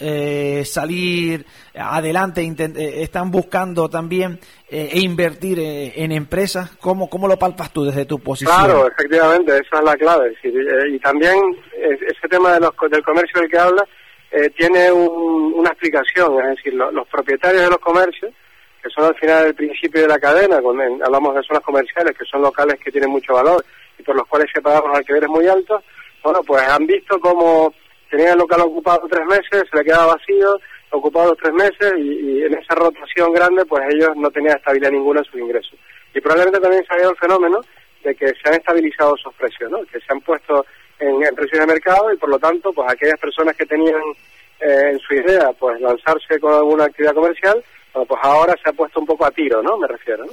eh, salir adelante, eh, están buscando también eh, e invertir eh, en empresas. ¿Cómo, ¿Cómo lo palpas tú desde tu posición? Claro, efectivamente, esa es la clave. Eh, y también ese tema de los, del comercio del que habla eh, tiene un- una explicación, es decir, lo- los propietarios de los comercios, que son al final el principio de la cadena, cuando hablamos de zonas comerciales, que son locales que tienen mucho valor y por los cuales se pagan los alquileres muy altos, bueno, pues han visto cómo tenían el local ocupado tres meses, se le quedaba vacío, ocupado tres meses y, y en esa rotación grande pues ellos no tenían estabilidad ninguna en sus ingresos. Y probablemente también se ha dado el fenómeno de que se han estabilizado esos precios, ¿no? que se han puesto en, en precios de mercado y por lo tanto pues aquellas personas que tenían eh, en su idea pues lanzarse con alguna actividad comercial, bueno, pues ahora se ha puesto un poco a tiro, ¿no? Me refiero, ¿no?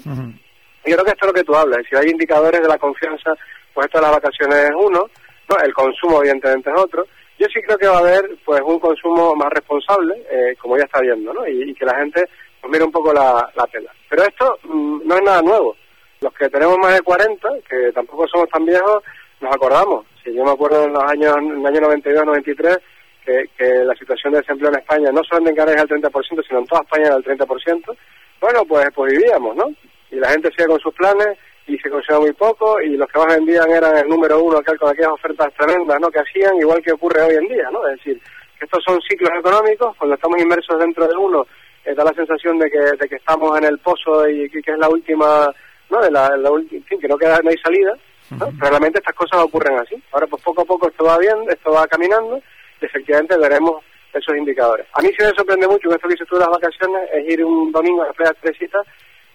Yo creo que esto es lo que tú hablas, si hay indicadores de la confianza, pues esto de las vacaciones es uno, ¿no? El consumo evidentemente es otro. Yo sí creo que va a haber pues un consumo más responsable, eh, como ya está viendo, ¿no? Y, que la gente pues mire un poco la, la tela. Pero esto mm, no es nada nuevo. Los que tenemos más de 40, que tampoco somos tan viejos, nos acordamos. Si yo me acuerdo en los años, en el año 92, 93, que, que la situación de desempleo en España no solo en Canarias era el 30%, sino en toda España era el 30%, bueno, pues, pues vivíamos, ¿no? Y la gente sigue con sus planes y se consumía muy poco y los que más vendían eran el número uno aquel con aquellas ofertas tremendas, ¿no? Que hacían, igual que ocurre hoy en día, ¿no? Es decir, que estos son ciclos económicos, cuando estamos inmersos dentro de uno, eh, da la sensación de que, de que estamos en el pozo y que, que es la última, ¿no? De la, la ulti- en fin, que no queda, no hay salida, ¿no? Pero realmente estas cosas ocurren así. Ahora, pues poco a poco esto va bien, esto va caminando y efectivamente veremos esos indicadores. A mí sí me sorprende mucho que esto que dices tú de las vacaciones es ir un domingo a la playa Teresita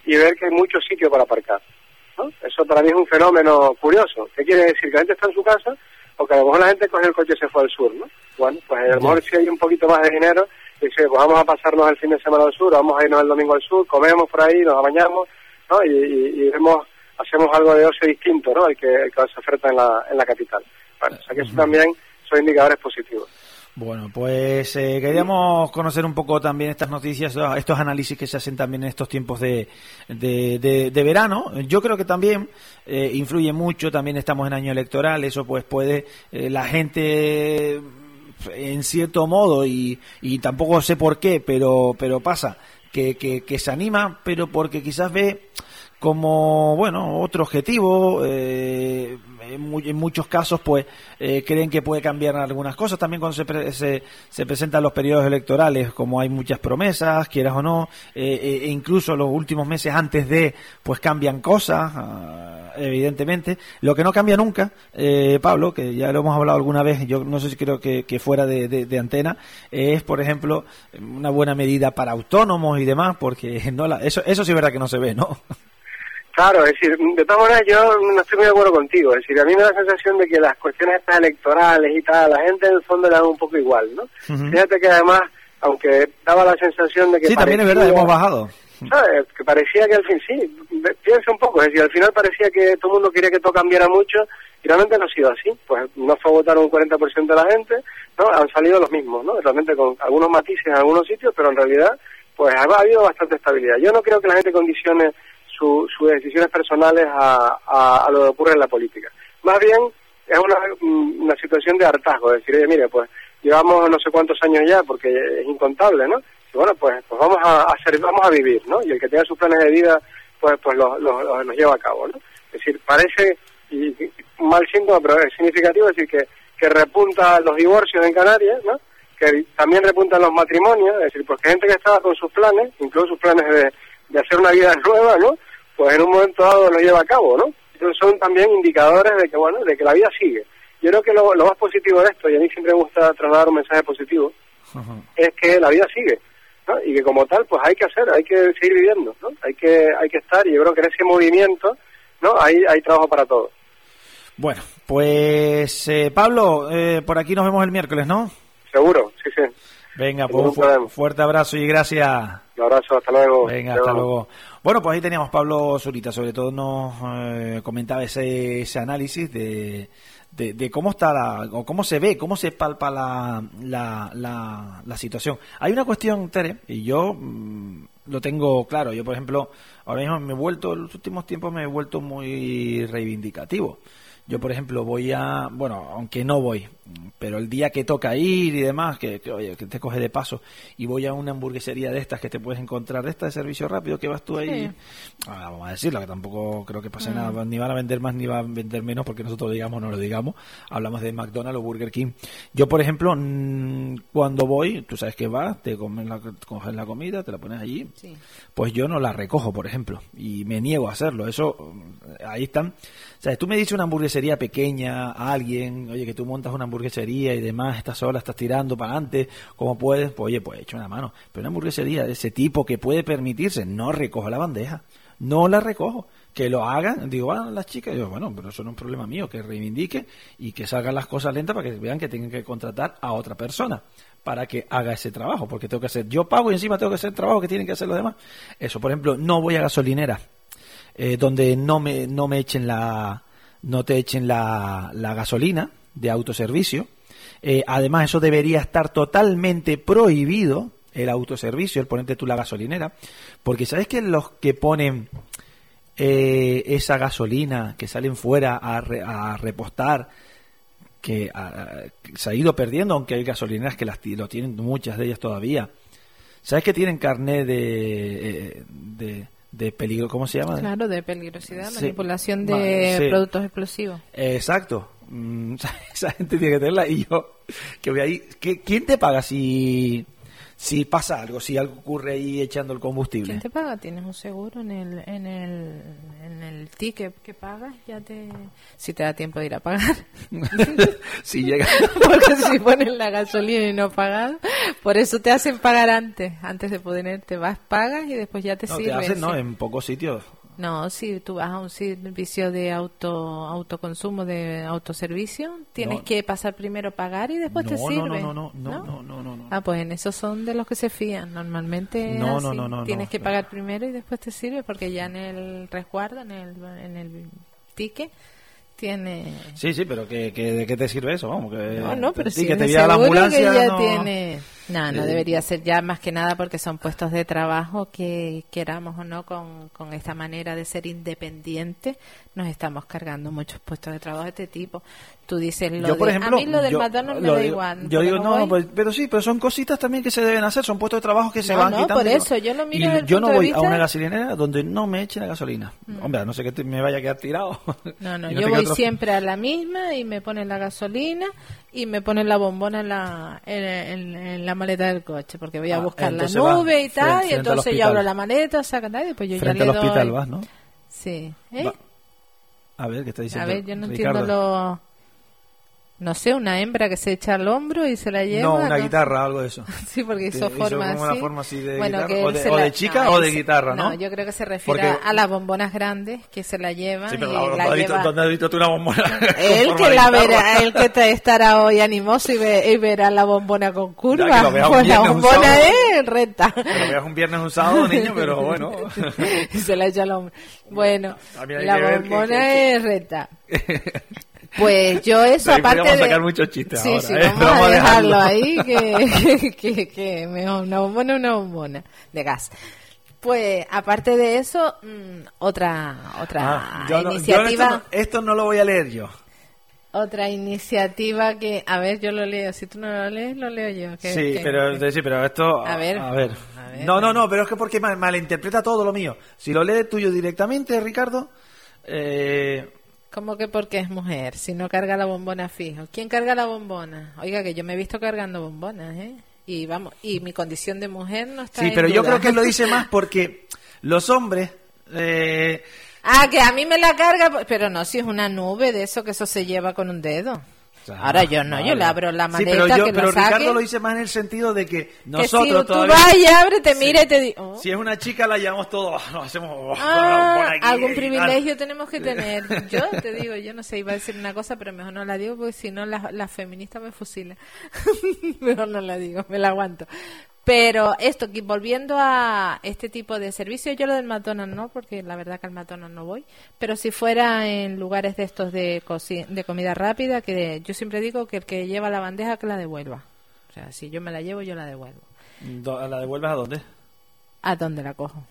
y ver que hay muchos sitios para aparcar. ¿No? Eso para mí es un fenómeno curioso. ¿Qué quiere decir? Que la gente está en su casa o que a lo mejor la gente coge el coche y se fue al sur, ¿no? Bueno, pues a lo mejor si hay un poquito más de dinero, dice, pues vamos a pasarnos el fin de semana al sur, vamos a irnos el domingo al sur, comemos por ahí, nos bañamos, ¿no? Y, y, y vemos, hacemos algo de ocio distinto, ¿no? El que, el que se oferta en la, en la capital. Bueno, o sea que eso también son indicadores positivos. Bueno, pues eh, queríamos conocer un poco también estas noticias, estos- estos análisis que se hacen también en estos tiempos de, de, de- de verano. Yo creo que también eh, influye mucho, también estamos en año electoral, eso pues puede eh, la gente en cierto modo y, y tampoco sé por qué, pero pero pasa que, que, que se anima, pero porque quizás ve como bueno otro objetivo eh, en, muchos casos pues eh, creen que puede cambiar algunas cosas. También cuando se, se, se, presentan los periodos electorales como hay muchas promesas quieras o no eh, e incluso los últimos meses antes de pues cambian cosas uh, evidentemente. Lo que no cambia nunca Pablo que ya lo hemos hablado alguna vez yo no sé si creo que, que fuera de, de, de, antena es por ejemplo una buena medida para autónomos y demás porque no la, eso eso sí es verdad que no se ve no Claro, es decir, de todas maneras yo no estoy muy de acuerdo contigo. Es decir, a mí me da la sensación de que las cuestiones estas electorales y tal, la gente en el fondo le da un poco igual, ¿no? Uh -huh. Fíjate que además, aunque daba la sensación de que... Sí, parecía, también es verdad, hemos bajado. ¿sabes? Que parecía que al fin, sí, piensa un poco, es decir, al final parecía que todo el mundo quería que todo cambiara mucho y realmente no ha sido así. Pues no fue a votar un 40% de la gente, ¿no? Han salido los mismos, ¿no? Realmente con algunos matices en algunos sitios, pero en realidad, pues ha habido bastante estabilidad. Yo no creo que la gente condicione sus su decisiones personales a, a, lo que ocurre en la política. Más bien es una, una situación de hartazgo, decir, oye, mire, pues llevamos no sé cuántos años ya, porque es incontable, ¿no? Bueno, pues, pues vamos a hacer, vamos a vivir, ¿no? Y el que tenga sus planes de vida, pues, pues los, los, los, lleva a cabo, ¿no? Es decir, parece y, mal síntoma, pero es significativo, es decir, que, que repunta los divorcios en Canarias, ¿no? Que también repuntan los matrimonios, es decir, porque gente que estaba con sus planes, incluso sus planes de, de hacer una vida nueva, ¿no? Pues en un momento dado lo lleva a cabo, ¿no? Entonces son también indicadores de que, bueno, de que la vida sigue. Yo creo que lo, lo más positivo de esto, y a mí siempre me gusta trasladar un mensaje positivo, uh -huh. es que la vida sigue, ¿no? Y que como tal, pues hay que hacer, hay que seguir viviendo, ¿no? Hay que, hay que estar, y yo creo que en ese movimiento, ¿no? Hay, hay trabajo para todos. Bueno, pues eh, Pablo, eh, por aquí nos vemos el miércoles, ¿no? Seguro, sí, sí. Venga, pues un fu fuerte abrazo y gracias. Un abrazo, hasta luego. Venga, hasta luego. Bueno, pues ahí teníamos Pablo Zurita, sobre todo nos eh, comentaba ese, ese análisis de, de, de, cómo está la, o cómo se ve, cómo se palpa la, la, la, la situación. Hay una cuestión, Tere, y yo mmm, lo tengo claro. Yo, por ejemplo, ahora mismo me he vuelto, en los últimos tiempos me he vuelto muy reivindicativo. Yo, por ejemplo, voy a, bueno, aunque no voy, pero el día que toca ir y demás, que, que, oye, que te coge de paso, y voy a una hamburguesería de estas que te puedes encontrar, de estas de servicio rápido, que vas tú ahí, sí. ah, vamos a decirlo, que tampoco creo que pase mm. nada, ni van a vender más ni van a vender menos, porque nosotros lo digamos o no lo digamos, hablamos de McDonald's o Burger King. Yo, por ejemplo, cuando voy, tú sabes que vas, te comes la, coges la comida, te la pones allí, sí. pues yo no la recojo, por ejemplo, y me niego a hacerlo, eso, ahí están. O sea, tú me dices una hamburguesería pequeña a alguien, oye, que tú montas una hamburguesería y demás, estás sola, estás tirando para adelante, como puedes, pues oye, pues echa una mano. Pero una hamburguesería de ese tipo que puede permitirse, no recojo la bandeja, no la recojo. Que lo hagan, digo, ah, las chicas, digo, bueno, pero eso no es un problema mío, que reivindique y que salgan las cosas lentas para que vean que tienen que contratar a otra persona para que haga ese trabajo, porque tengo que hacer, yo pago y encima tengo que hacer el trabajo que tienen que hacer los demás. Eso, por ejemplo, no voy a gasolinera eh, donde no me, no me echen la, no te echen la, la gasolina de autoservicio. Eh, además, eso debería estar totalmente prohibido, el autoservicio, el ponerte tú la gasolinera, porque sabes que los que ponen eh, esa gasolina, que salen fuera a, re, a repostar, que a, se ha ido perdiendo, aunque hay gasolineras que las, lo tienen muchas de ellas todavía. ¿Sabes que tienen carnet de, de de peligro, ¿cómo se llama? Claro, de peligrosidad, sí. manipulación de sí. productos explosivos. Exacto. Mm, esa gente tiene que tenerla y yo que voy ahí. ¿Quién te paga si si pasa algo, si algo ocurre ahí echando el combustible? ¿Quién te paga? Tienes un seguro en el en el en el ticket que pagas, ya te si te da tiempo de ir a pagar. si llega porque si pones la gasolina y no pagas, por eso te hacen pagar antes, antes de poder te vas pagas y después ya te no, sirve. Te hacen, no, en pocos sitios no, si tú vas a un servicio de auto autoconsumo, de autoservicio, tienes no. que pasar primero pagar y después no, te sirve. No, no, no, no, no, no, Ah, pues en esos son de los que se fían. Normalmente no, así. no, no, no, tienes que pagar primero y después te sirve porque ya en el resguardo, en el, en el ticket, tiene... Sí, sí, pero que, que, ¿de qué te sirve eso? Vamos, que no, no, pero sí, sí, que te la ambulancia, que ya no... tiene... No, no Eh, debería ser ya más que nada porque son puestos de trabajo que queramos o no con, con esta manera de ser independiente nos estamos cargando muchos puestos de trabajo de este tipo. Tú dices lo yo, por de- ejemplo, a mí lo del yo- McDonald's me lo da digo- igual. Yo digo, no, voy- pues- pero sí, pero son cositas también que se deben hacer, son puestos de trabajo que se No, van no, quitando. por eso, yo lo miro y desde el yo no punto de voy a una gasolinera donde no me echen la gasolina. Hombre, a no sé que te- me vaya a quedar tirado. No, no, yo voy otro- siempre a la misma y me ponen la gasolina y me ponen la bombona en la, en, en- en la maleta del coche porque voy a Ah, buscar la nube y tal frente- y entonces yo abro la maleta, saca y pues yo Frente ya le al hospital doy. vas, ¿no? Sí. ¿Eh? Va- A ver, ¿qué está diciendo? A ver, yo no Ricardo? entiendo lo... No sé, una hembra que se echa al hombro y se la lleva. No, una guitarra, algo de eso. Sí, porque hizo Hizo forma como así. una forma así de bueno, guitarra, o de- o chica o de guitarra, ¿no? yo creo que se refiere Porque- a las bombonas grandes que se la llevan Sí, y pero la ¿dónde has visto- lleva- ¿dónde has visto tú una bombona? Él que la verá, él que te estará hoy animoso y, ve- y verá la bombona con curva. Pues la bombona es recta. Que lo veas un viernes un sábado, niño, pero bueno. se la echa al hombro. Bueno, la bombona es recta. Pues yo eso, De aparte podríamos de... sacar muchos chistes sí, ahora, sí, ¿eh? vamos, Vamos a a dejarlo ahí, que, que, que mejor una bombona una bombona de gas. Pues aparte de eso, mm, otra otra Ah, yo no- yo iniciativa... esto, no, esto no lo voy a leer yo. Otra iniciativa que, a ver, yo lo leo. Si tú no lo lees, lo leo yo. Sí, pero, sí, pero esto... A ver, A ver. a ver. No, no, no, pero es que porque mal- malinterpreta todo lo mío. Si lo lees tuyo directamente, Ricardo... Eh, ¿Cómo que porque es mujer? Si no carga la bombona fijo. ¿Quién carga la bombona? Oiga, que yo me he visto cargando bombonas, ¿eh? Y vamos, y mi condición de mujer no está sí, en pero yo creo que él lo dice más porque los hombres... Eh, Ah, que a mí me la carga, pero no, si es una nube de eso, que eso se lleva con un dedo. Ahora yo no, yo le abro la Sí, maleta, pero yo, que pero lo saque. Ricardo lo dice más en el sentido de que que nosotros si tú todavía... vas y abres, te Sí. mira y te digo... Si es una chica la llamamos todo, nos hacemos oh, Ah, por aquí algún privilegio tenemos que tener. Yo te digo, yo no sé, iba a decir una cosa, pero mejor no la digo porque si no la, la feminista me fusila. mejor no la digo, me la aguanto. Pero esto, que volviendo a este tipo de servicios, yo lo del McDonald's no, porque la verdad que al McDonald's no voy, pero si fuera en lugares de estos de, de comida rápida, que yo siempre digo que el que lleva la bandeja que la devuelva. O sea, si yo me la llevo, yo la devuelvo. ¿La devuelves a dónde? ¿A dónde la cojo?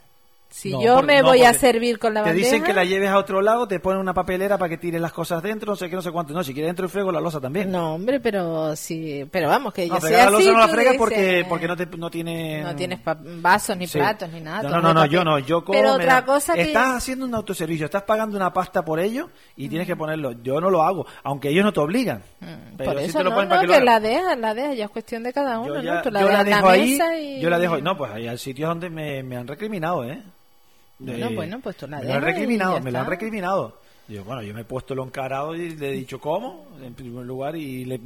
Si No, yo me no, voy a servir con la Te bandeja... dicen que la lleves a otro lado, te ponen una papelera para que tires las cosas dentro, no sé qué, no sé cuánto. No, si quieres dentro del fuego, la losa también. No, hombre, pero sí, pero vamos, que No, yo pero sea la losa así, no la fregas porque, porque no, te, no tiene... no tienes vasos ni Sí. platos ni nada. No, no, no, no, yo no, yo como Pero otra da- cosa que Estás haciendo un autoservicio, estás pagando una pasta por ello y tienes que ponerlo. Yo no lo hago, aunque ellos no te obligan. Pero Mm, por sí eso te lo no, ponen no, para que que la dejas, la dejas, ya es cuestión de cada uno, Yo ¿no? Tú la yo la dejo ahí, y... yo la dejo ahí. No, pues hay sitios donde me, me han recriminado, ¿eh. Bueno, Eh, bueno, pues tú la Me lo han recriminado, me lo han recriminado. Digo, bueno, yo me he puesto lo encarado y le he dicho cómo, en primer lugar, y le,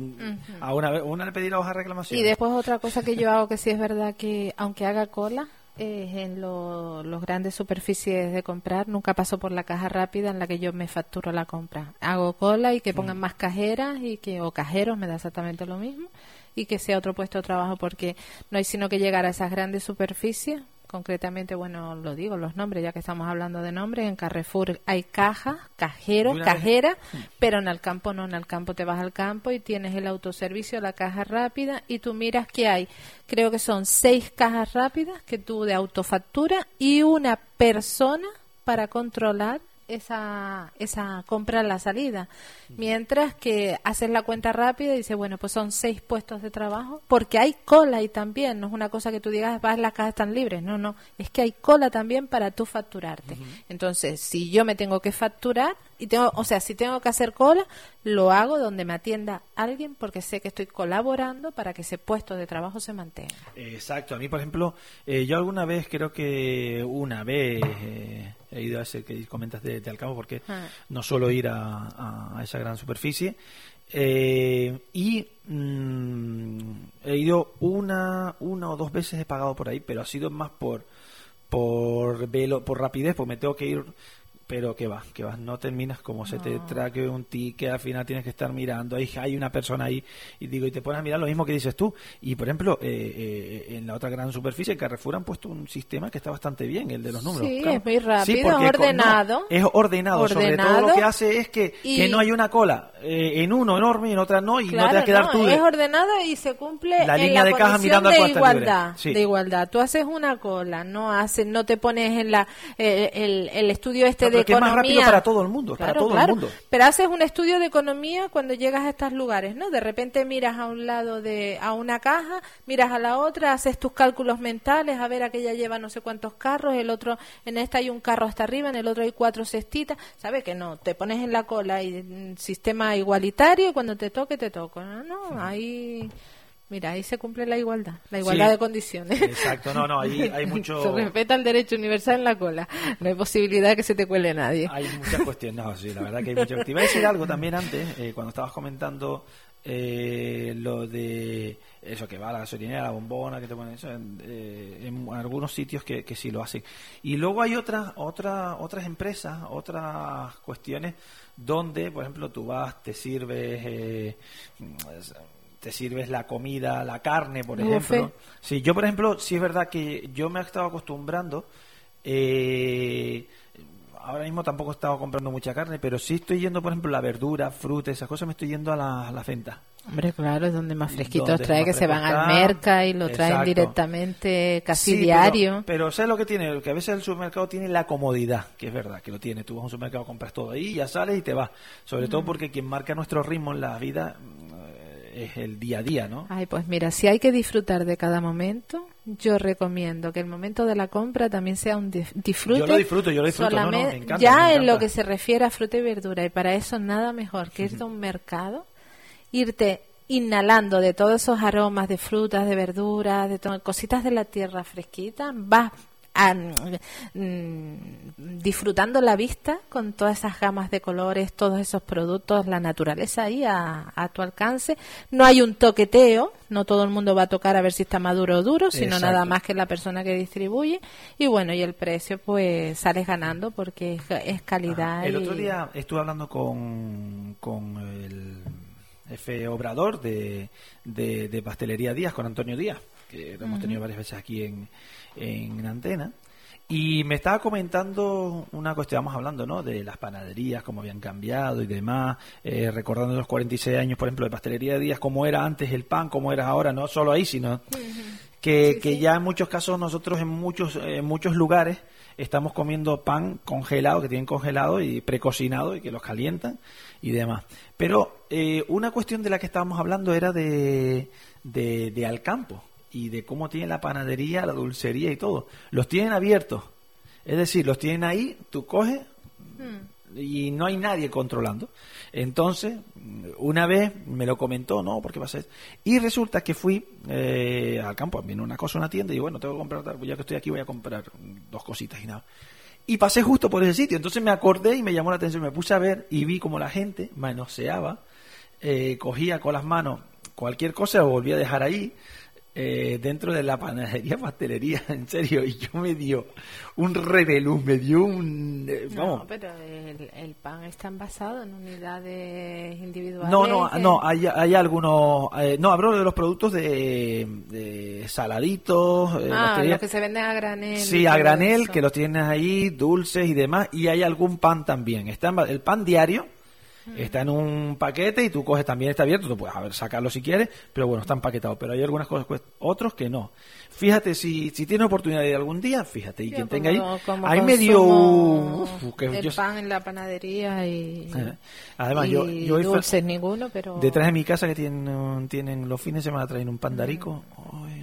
a una, vez- una le pedí la hoja de reclamación. Y después otra cosa que yo hago que sí es verdad que aunque haga cola es en lo- los grandes superficies de comprar nunca paso por la caja rápida en la que yo me facturo la compra. Hago cola y que pongan más cajeras y que o cajeros me da exactamente lo mismo y que sea otro puesto de trabajo porque no hay sino que llegar a esas grandes superficies concretamente, bueno, lo digo, los nombres, ya que estamos hablando de nombres, en Carrefour hay cajas, cajeros, una vez. cajeras, pero en el campo no, en el campo te vas al campo y tienes el autoservicio, la caja rápida y tú miras que hay, creo que son seis cajas rápidas que tú de autofactura y una persona para controlar esa, esa compra a la salida. Mientras que haces la cuenta rápida y dices, bueno, pues son seis puestos de trabajo, porque hay cola ahí también, no es una cosa que tú digas, vas, las cajas están libres, no, no, es que hay cola también para tú facturarte. Entonces, si yo me tengo que facturar, y tengo, o sea, si tengo que hacer cola, lo hago donde me atienda alguien porque sé que estoy colaborando para que ese puesto de trabajo se mantenga. Exacto, a mí, por ejemplo, eh, yo alguna vez, creo que una vez eh, he ido a ese que comentas de, de Alcamo porque Ah. no suelo ir a, esa gran superficie. eh, y mm, he ido una, una o dos veces he pagado por ahí, pero ha sido más por por velo, por rapidez, pues me tengo que ir pero que va, que va, no terminas como se te traque un ticket, al final tienes que estar mirando, hay, hay una persona ahí, y digo, y te pones a mirar lo mismo que dices tú. Y por ejemplo, eh, eh, en la otra gran superficie, Carrefour han puesto un sistema que está bastante bien, el de los números. Sí, claro. es muy rápido, Sí, porque ordenado. no, es ordenado, sobre todo lo que hace es que, Y- que no hay una cola eh, en uno enorme y en otra no, y no te vas a quedar no, tú. es ordenado y se cumple La en línea la de caja mirando de igualdad. Sí. de igualdad. Tú haces una cola, no haces, no te pones en la eh, el, el estudio este No, pero de que es más rápido para todo el mundo, para todo el mundo. Pero haces un estudio de economía cuando llegas a estos lugares, ¿no? De repente miras a un lado de a una caja, miras a la otra, haces tus cálculos mentales, a ver aquella lleva no sé cuántos carros, el otro en esta hay un carro hasta arriba, en el otro hay cuatro cestitas, ¿sabes que no? Te pones en la cola y mm, sistema igualitario y cuando te toque te toca, no, no, ahí Mira, ahí se cumple la igualdad, la igualdad Sí. de condiciones. Exacto, no, no, ahí hay mucho... Se respeta el derecho universal en la cola. No hay posibilidad de que se te cuele nadie. Hay muchas cuestiones, no, sí, la verdad que hay muchas. Te iba a decir algo también antes, eh, cuando estabas comentando eh, lo de eso que va a la gasolinera, la bombona, que te ponen eso, en, eh, en algunos sitios que, que sí lo hacen. Y luego hay otras, otras, otras empresas, otras cuestiones donde, por ejemplo, tú vas, te sirves, eh, te sirves la comida, la carne, por Buffet. ejemplo. Sí, yo, por ejemplo, sí es verdad que yo me he estado acostumbrando. Eh, ahora mismo tampoco he estado comprando mucha carne, pero sí estoy yendo, por ejemplo, la verdura, fruta, esas cosas, me estoy yendo a la, a la venta. Hombre, claro, es donde más fresquitos Donde trae, que se van al merca y lo traen directamente casi Sí, pero- diario. Pero, ¿sabes lo que tiene? Que a veces el supermercado tiene la comodidad, que es verdad que lo tiene. Tú vas a un supermercado, compras todo ahí, ya sales y te vas. Sobre todo porque quien marca nuestro ritmo en la vida es el día a día, ¿no? Ay, pues mira, si hay que disfrutar de cada momento, yo recomiendo que el momento de la compra también sea un disfrute. Yo lo disfruto, yo lo disfruto, no, no, me encanta, ya me en lo que se refiere a fruta y verdura, y para eso nada mejor que irte a un mercado, irte inhalando de todos esos aromas de frutas, de verduras, de cositas de la tierra fresquita, vas disfrutando la vista con todas esas gamas de colores, todos esos productos, la naturaleza ahí a, a tu alcance. No hay un toqueteo, no todo el mundo va a tocar a ver si está maduro o duro, sino Exacto. nada más que la persona que distribuye. Y bueno, y el precio, pues sales ganando porque es, calidad. El y- otro día estuve hablando con, con el jefe obrador de, de, de Pastelería Díaz, con Antonio Díaz, que lo hemos tenido varias veces aquí en, en Antena. Y me estaba comentando una cuestión, estábamos hablando, ¿no? De las panaderías, cómo habían cambiado y demás, eh, recordando los 46 años, por ejemplo, de Pastelería Díaz, cómo era antes el pan, cómo era ahora, no solo ahí, sino que, que ya en muchos casos nosotros en muchos en muchos lugares estamos comiendo pan congelado que tienen congelado y precocinado y que los calientan y demás. Pero eh, una cuestión de la que estábamos hablando era de, de, de Alcampo y de cómo tiene la panadería la dulcería y todo los tienen abiertos es decir los tienen ahí tú coges y no hay nadie controlando. Entonces, una vez me lo comentó, ¿no? Porque va a ser. Y resulta que fui eh, al campo, vino una cosa, una tienda, y bueno, tengo que comprar, ya que estoy aquí voy a comprar dos cositas y nada. Y pasé justo por ese sitio, entonces me acordé y me llamó la atención, me puse a ver y vi como la gente manoseaba, eh, cogía con las manos cualquier cosa, lo volvía a dejar ahí, eh, dentro de la panadería, pastelería, en serio, y yo me dio un rebelús, me dio un... eh, vamos, No, pero el, el pan está envasado en unidades individuales. No, no, no, hay, hay algunos. eh, no, hablo de los productos de, de saladitos. eh, Ah, los que se venden a granel. Sí, a granel, eso. que los tienes ahí, dulces y demás. Y hay algún pan también. Está el pan diario. Mm. Está en un paquete y tú coges también está abierto, tú puedes a ver, sacarlo si quieres, pero bueno, está empaquetado. Pero hay algunas cosas, pues, otros que no. Fíjate, si, si tienes oportunidad de ir algún día, fíjate, y quien tenga ahí, ahí me dio uf, que el yo- pan en la panadería y, Eh, Además, y yo, yo fue- dulces ninguno, pero Detrás de mi casa que tienen, tienen los fines de semana traen un pan darico ay, esto, la-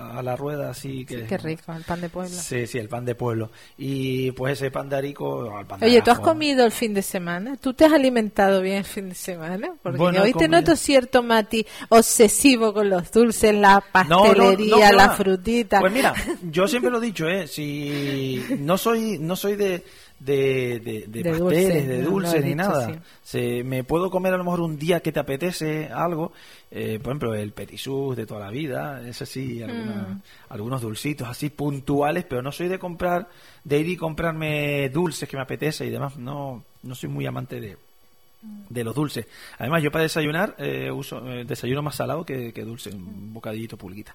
a la rueda así que Sí, qué rico, el pan de pueblo. Sí, sí, el pan de pueblo. Y pues ese pan darico, el pan de Oye, ¿tú has comido el fin de semana? ¿Tú te has alimentado bien el fin de semana? Porque Bueno, hoy te noto cierto mati obsesivo con los dulces, la No, no, no, pastelería, que la frutita. Pues mira, yo siempre lo he dicho, ¿eh? Si no soy, no soy de, de, de, pasteles, de dulces, ni nada. Se, me puedo comer a lo mejor un día que te apetece algo, eh, por ejemplo, el petisús de toda la vida, eso sí, mm. algunos dulcitos así puntuales, pero no soy de comprar, de ir y comprarme dulces que me apetece y demás. No, no soy muy amante de, de los dulces. Además, yo para desayunar eh, uso eh, desayuno más salado que, dulce, un bocadillito pulguita.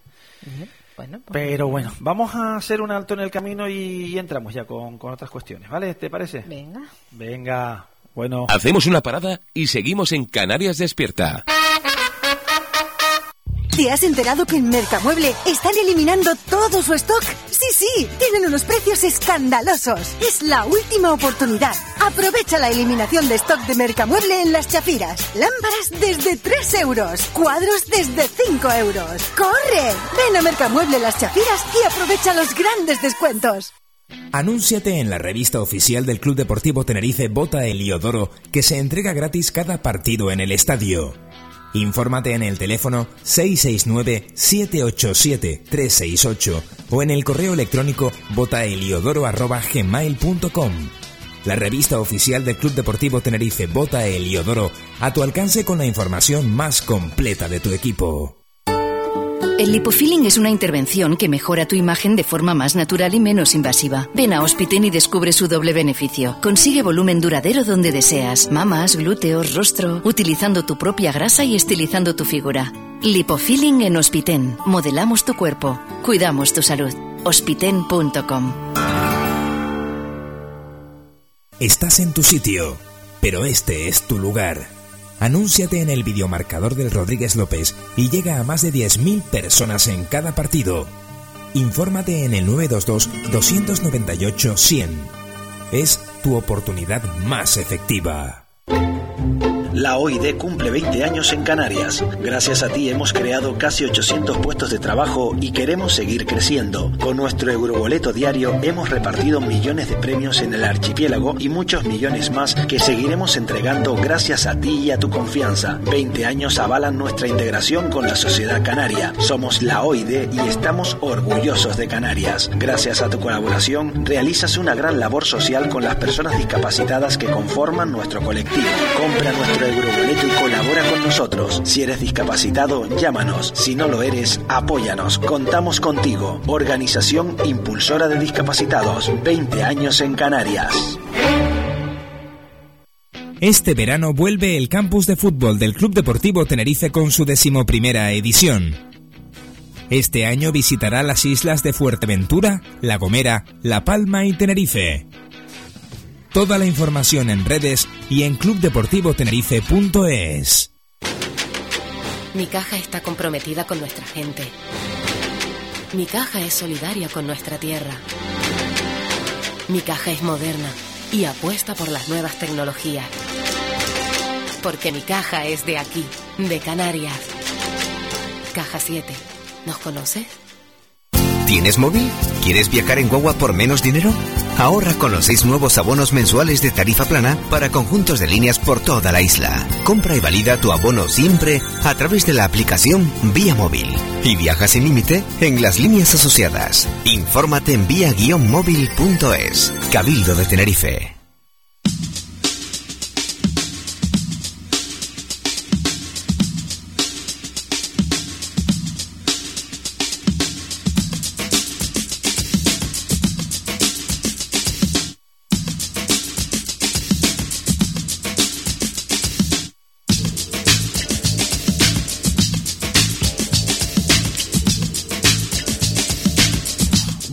Pues Pero bueno, vamos a hacer un alto en el camino y, entramos ya con, con, otras cuestiones, ¿vale? ¿Te parece? Venga. Venga, bueno. Hacemos una parada y seguimos en Canarias Despierta. ¿Te has enterado que en Mercamueble están eliminando todo su stock? Sí, sí, tienen unos precios escandalosos. Es la última oportunidad. Aprovecha la eliminación de stock de Mercamueble en las chafiras. Lámparas desde 3 euros. Cuadros desde 5 euros. ¡Corre! Ven a Mercamueble Las Chafiras y aprovecha los grandes descuentos. Anúnciate en la revista oficial del Club Deportivo Tenerife Bota Heliodoro que se entrega gratis cada partido en el estadio. Infórmate en el teléfono 669-787-368 o en el correo electrónico botaeliodoro.gmail.com. La revista oficial del Club Deportivo Tenerife Bota Eliodoro a tu alcance con la información más completa de tu equipo. El lipofilling es una intervención que mejora tu imagen de forma más natural y menos invasiva. Ven a Hospiten y descubre su doble beneficio. Consigue volumen duradero donde deseas, mamas, glúteos, rostro, utilizando tu propia grasa y estilizando tu figura. Lipofilling en Hospiten. Modelamos tu cuerpo. Cuidamos tu salud. Hospiten.com. Estás en tu sitio, pero este es tu lugar. Anúnciate en el videomarcador del Rodríguez López y llega a más de 10.000 personas en cada partido. Infórmate en el 922-298-100. Es tu oportunidad más efectiva. La OID cumple 20 años en Canarias. Gracias a ti hemos creado casi 800 puestos de trabajo y queremos seguir creciendo. Con nuestro euroboleto diario hemos repartido millones de premios en el archipiélago y muchos millones más que seguiremos entregando gracias a ti y a tu confianza. 20 años avalan nuestra integración con la sociedad canaria. Somos la OID y estamos orgullosos de Canarias. Gracias a tu colaboración realizas una gran labor social con las personas discapacitadas que conforman nuestro colectivo. Compra nuestro Euroboleto y colabora con nosotros. Si eres discapacitado, llámanos. Si no lo eres, apóyanos. Contamos contigo. Organización Impulsora de Discapacitados. 20 años en Canarias. Este verano vuelve el campus de fútbol del Club Deportivo Tenerife con su decimoprimera edición. Este año visitará las islas de Fuerteventura, La Gomera, La Palma y Tenerife. Toda la información en redes y en clubdeportivotenerife.es. Mi caja está comprometida con nuestra gente. Mi caja es solidaria con nuestra tierra. Mi caja es moderna y apuesta por las nuevas tecnologías. Porque mi caja es de aquí, de Canarias. Caja 7. ¿Nos conoces? ¿Tienes móvil? ¿Quieres viajar en Guagua por menos dinero? Ahorra con los seis nuevos abonos mensuales de tarifa plana para conjuntos de líneas por toda la isla. Compra y valida tu abono siempre a través de la aplicación Vía Móvil. Y viaja sin límite en las líneas asociadas. Infórmate en vía-móvil.es. Cabildo de Tenerife.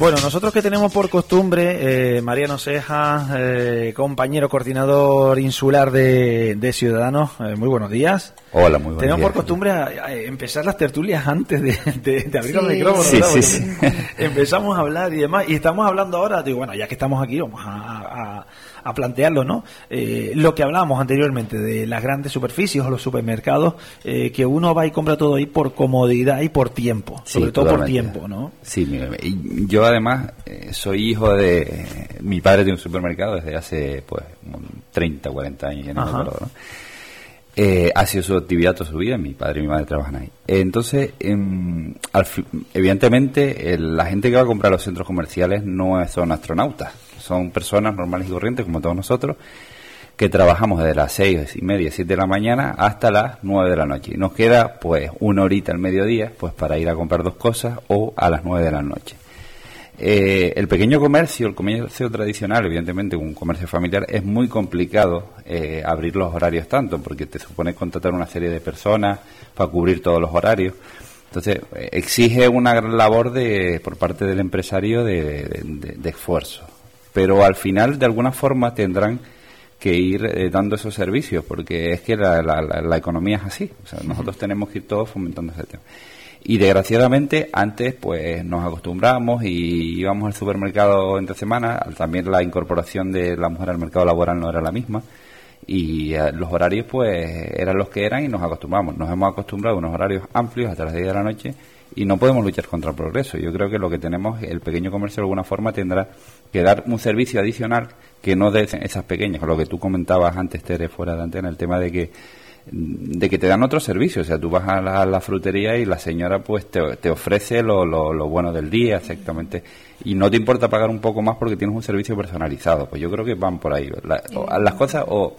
Bueno, nosotros que tenemos por costumbre, eh, Mariano Ceja, eh, compañero coordinador insular de, Ciudadanos, eh, muy buenos días. Hola, muy buenos Tenemos por costumbre empezar las tertulias antes de, abrir los micrófonos. Sí, sí, Empezamos a hablar y demás, y estamos hablando ahora, digo, bueno, ya que estamos aquí, vamos a a plantearlo, ¿no? Eh, lo que hablábamos anteriormente de las grandes superficies o los supermercados, eh, que uno va y compra todo ahí por comodidad y por tiempo, sobre todo por tiempo, ¿no? Sí, yo además eh, soy hijo de... Mi padre de un supermercado desde hace, pues, 30, 40 años, ya no me acuerdo, ¿no? ha sido su actividad toda su vida, mi padre y mi madre trabajan ahí. Entonces, em, evidentemente, la gente que va a comprar los centros comerciales no son astronautas son personas normales y corrientes como todos nosotros que trabajamos desde las seis y media, siete de la mañana hasta las nueve de la noche. Y nos queda pues una horita al mediodía pues para ir a comprar dos cosas o a las nueve de la noche. Eh, el pequeño comercio, el comercio tradicional, evidentemente un comercio familiar, es muy complicado eh, abrir los horarios tanto, porque te supone contratar una serie de personas para cubrir todos los horarios. Entonces, eh, exige una gran labor de, por parte del empresario de, esfuerzo. Pero al final, de alguna forma, tendrán que ir dando esos servicios, porque es que la, la, economía es así. O sea, nosotros tenemos que ir todos fomentando ese tema. Y desgraciadamente antes pues nos acostumbramos y íbamos al supermercado entre semana, también la incorporación de la mujer al mercado laboral no era la misma y eh, los horarios pues eran los que eran y nos acostumbramos. Nos hemos acostumbrado a unos horarios amplios hasta las 10 de la noche y no podemos luchar contra el progreso. Yo creo que lo que tenemos, el pequeño comercio de alguna forma tendrá que dar un servicio adicional que no de esas pequeñas, lo que tú comentabas antes, Tere, fuera de antena, el tema de que de que te dan otros servicios. O sea, tú vas a la, frutería y la señora pues te, te ofrece lo, lo, lo, bueno del día, exactamente. Y no te importa pagar un poco más porque tienes un servicio personalizado. Pues yo creo que van por ahí. las cosas o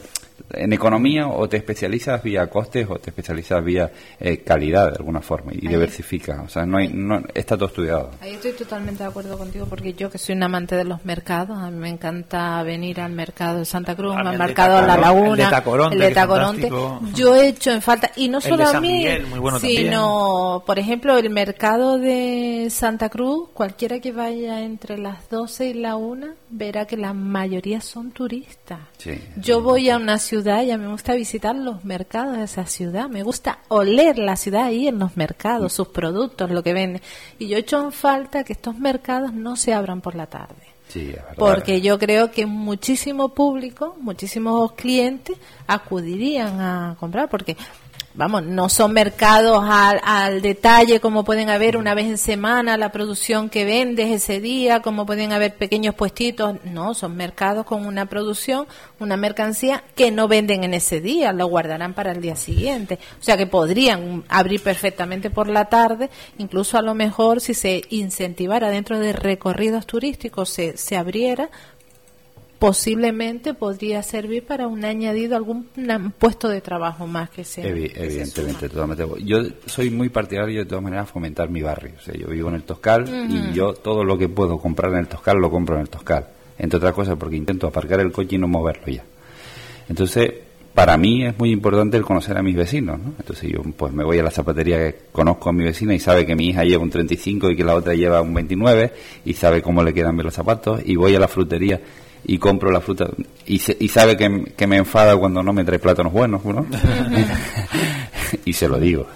en economía o te especializas vía costes o te especializas vía eh, calidad de alguna forma y diversifica O sea, no, hay, no está todo estudiado. Ahí estoy totalmente de acuerdo contigo porque yo que soy un amante de los mercados, a mí me encanta venir al mercado de Santa Cruz, al mercado de La Laguna, el de Tacoronte. Yo he hecho en falta, y no solo a mí, sino, por ejemplo, el mercado de Santa Cruz, cualquiera que vaya entre las 12 y la 1 verá que la mayoría son turistas. yo voy a una ciudad y a mí me gusta visitar los mercados de esa ciudad. Me gusta oler la ciudad ahí en los mercados, sus productos, lo que venden. Y yo he hecho en falta que estos mercados no se abran por la tarde. porque yo creo que muchísimo público, muchísimos clientes acudirían a comprar, porque vamos, no son mercados al, al, detalle como pueden haber una vez en semana la producción que vendes ese día, como pueden haber pequeños puestitos, no, son mercados con una producción, una mercancía que no venden en ese día, lo guardarán para el día siguiente. O sea que podrían abrir perfectamente por la tarde, incluso a lo mejor si se incentivara dentro de recorridos turísticos, se, se abriera posiblemente podría servir para un añadido, algún puesto de trabajo más que sea. evidentemente, totalmente. Yo soy muy partidario de todas maneras fomentar mi barrio. O sea, yo vivo en el Toscal y yo todo lo que puedo comprar en el Toscal lo compro en el Toscal. Entre otras cosas porque intento aparcar el coche y no moverlo ya. Entonces, para mí es muy importante el conocer a mis vecinos, ¿no? Entonces yo pues me voy a la zapatería que conozco a mi vecina y sabe que mi hija lleva un 35 y que la otra lleva un 29 y sabe cómo le quedan bien los zapatos y voy a la frutería y compro la fruta y, y sabe que, que, me enfada cuando no me trae plátanos buenos, ¿no? y se lo digo.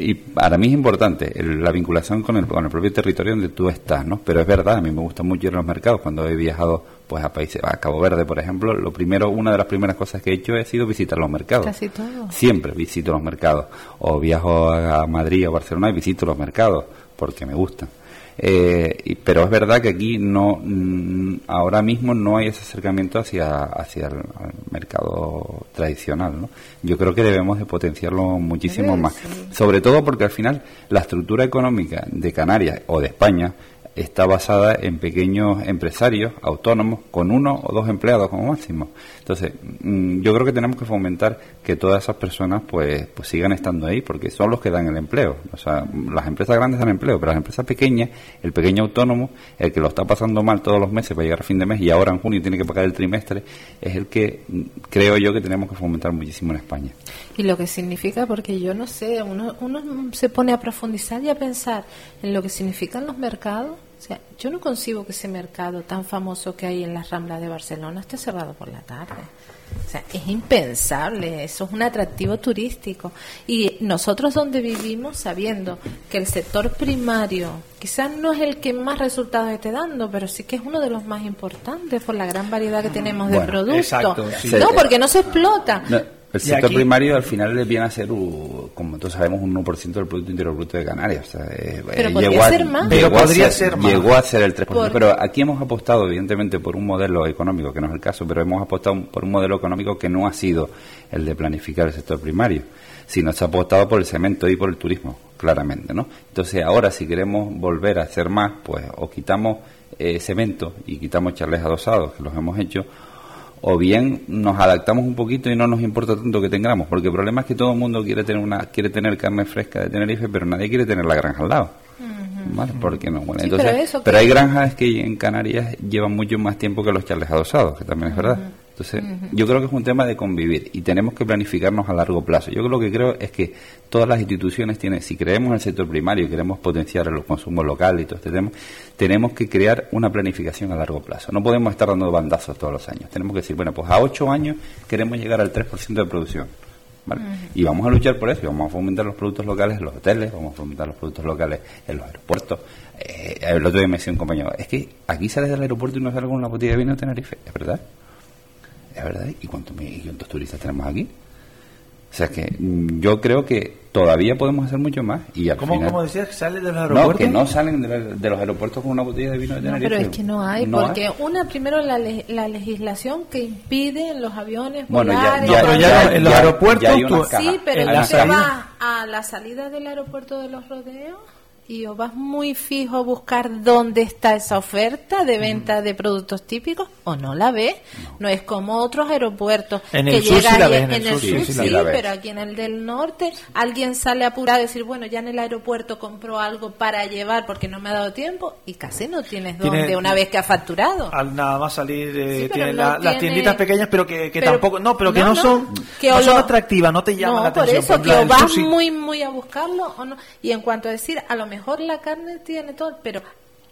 Y para mí es importante la vinculación con el, con el propio territorio donde tú estás, ¿no? Pero es verdad, a mí me gusta mucho ir a los mercados. Cuando he viajado pues a países, a Cabo Verde, por ejemplo, lo primero, una de las primeras cosas que he hecho ha sido visitar los mercados. Casi todo. Siempre visito los mercados. O viajo a Madrid o Barcelona y visito los mercados porque me gustan. Eh, pero es verdad que aquí no mm, ahora mismo no hay ese acercamiento hacia hacia el, mercado tradicional ¿no? yo creo que debemos de potenciarlo muchísimo más sobre todo porque al final la estructura económica de Canarias o de España está basada en pequeños empresarios autónomos con uno o dos empleados como máximo. Entonces, mm, yo creo que tenemos que fomentar que todas esas personas pues, pues sigan estando ahí porque son los que dan el empleo. O sea, las empresas grandes dan empleo, pero las empresas pequeñas, el pequeño autónomo, el que lo está pasando mal todos los meses para llegar a fin de mes y ahora en junio tiene que pagar el trimestre, es el que mm, creo yo que tenemos que fomentar muchísimo en España. Y lo que significa, porque yo no sé, uno, uno se pone a profundizar y a pensar en lo que significan los mercados o sea, yo no concibo que ese mercado tan famoso que hay en las Ramblas de Barcelona esté cerrado por la tarde. O sea, es impensable, eso es un atractivo turístico. Y nosotros donde vivimos, sabiendo que el sector primario quizás no es el que más resultados esté dando, pero sí que es uno de los más importantes por la gran variedad que tenemos de productos. No, porque no se explota. El sector primario al final le viene a ser, como todos sabemos, un 1% del Producto Interior Bruto de Canarias. O sea, eh, pero eh, llegó a, ser más. Pero podría ser, más. Llegó a ser el 3%. Pero aquí hemos apostado, evidentemente, por un modelo económico, que no es el caso, pero hemos apostado por un modelo económico que no ha sido el de planificar el sector primario sino se ha apostado por el cemento y por el turismo, claramente, ¿no? Entonces ahora si queremos volver a hacer más, pues o quitamos eh, cemento y quitamos charles adosados, que los hemos hecho, o bien nos adaptamos un poquito y no nos importa tanto que tengamos, porque el problema es que todo el mundo quiere tener una quiere tener carne fresca de Tenerife, pero nadie quiere tener la granja al lado. ¿Vale? Porque no, bueno, entonces, pero, hay granjas que en Canarias llevan mucho más tiempo que los charles adosados, que también es verdad. Entonces, yo creo que es un tema de convivir y tenemos que planificarnos a largo plazo. Yo lo que creo es que todas las instituciones tienen, si creemos en el sector primario y queremos potenciar los consumos locales y todo este tema, tenemos que crear una planificación a largo plazo. No podemos estar dando bandazos todos los años. Tenemos que decir, bueno, pues a ocho años queremos llegar al 3% de producción. Y vamos a luchar por eso, vamos a fomentar los productos locales en los hoteles, vamos a fomentar los productos locales en los aeropuertos. Eh, el otro día me decía un compañero, es que aquí sales del aeropuerto y no sales con una botella de vino de Tenerife, ¿es verdad? ¿Es verdad? ¿Y cuántos, y cuántos turistas tenemos aquí? O sea que mm, yo creo que todavía podemos hacer mucho más. y al ¿Cómo, final, ¿Cómo decías que salen de los aeropuertos? No, que no salen de, los aeropuertos con una botella de vino de Tenerife. No, pero es que no hay, porque una, primero la, la legislación que impide en los aviones bueno, volar, ya, pero ya en los aeropuertos... sí, pero ya se va a la salida del aeropuerto de los rodeos y o vas muy fijo a buscar dónde está esa oferta de venta de productos típicos o no la ves. No, es como otros aeropuertos en que llega la ves, en, el sur, sí, pero aquí en el del norte alguien sale apurado a decir, bueno, ya en el aeropuerto compró algo para llevar porque no me ha dado tiempo y casi no tienes dónde una vez que ha facturado. Al nada más salir eh, tiene las tienditas pequeñas pero que, tampoco no, pero que no, son que son atractivas, no te llaman la atención. Por eso que o vas muy muy a buscarlo o no. Y en cuanto a decir, a lo mejor mejor la carne tiene todo, pero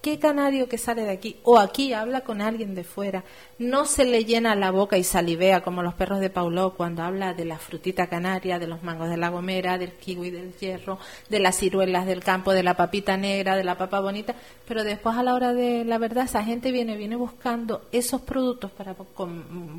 ¿qué canario que sale de aquí o aquí habla con alguien de fuera? No se le llena la boca y salivea como los perros de Paulo cuando habla de la frutita canaria, de los mangos de la gomera, del kiwi del hierro, de las ciruelas del campo, de la papita negra, de la papa bonita, pero después a la hora de la verdad esa gente viene viene buscando esos productos para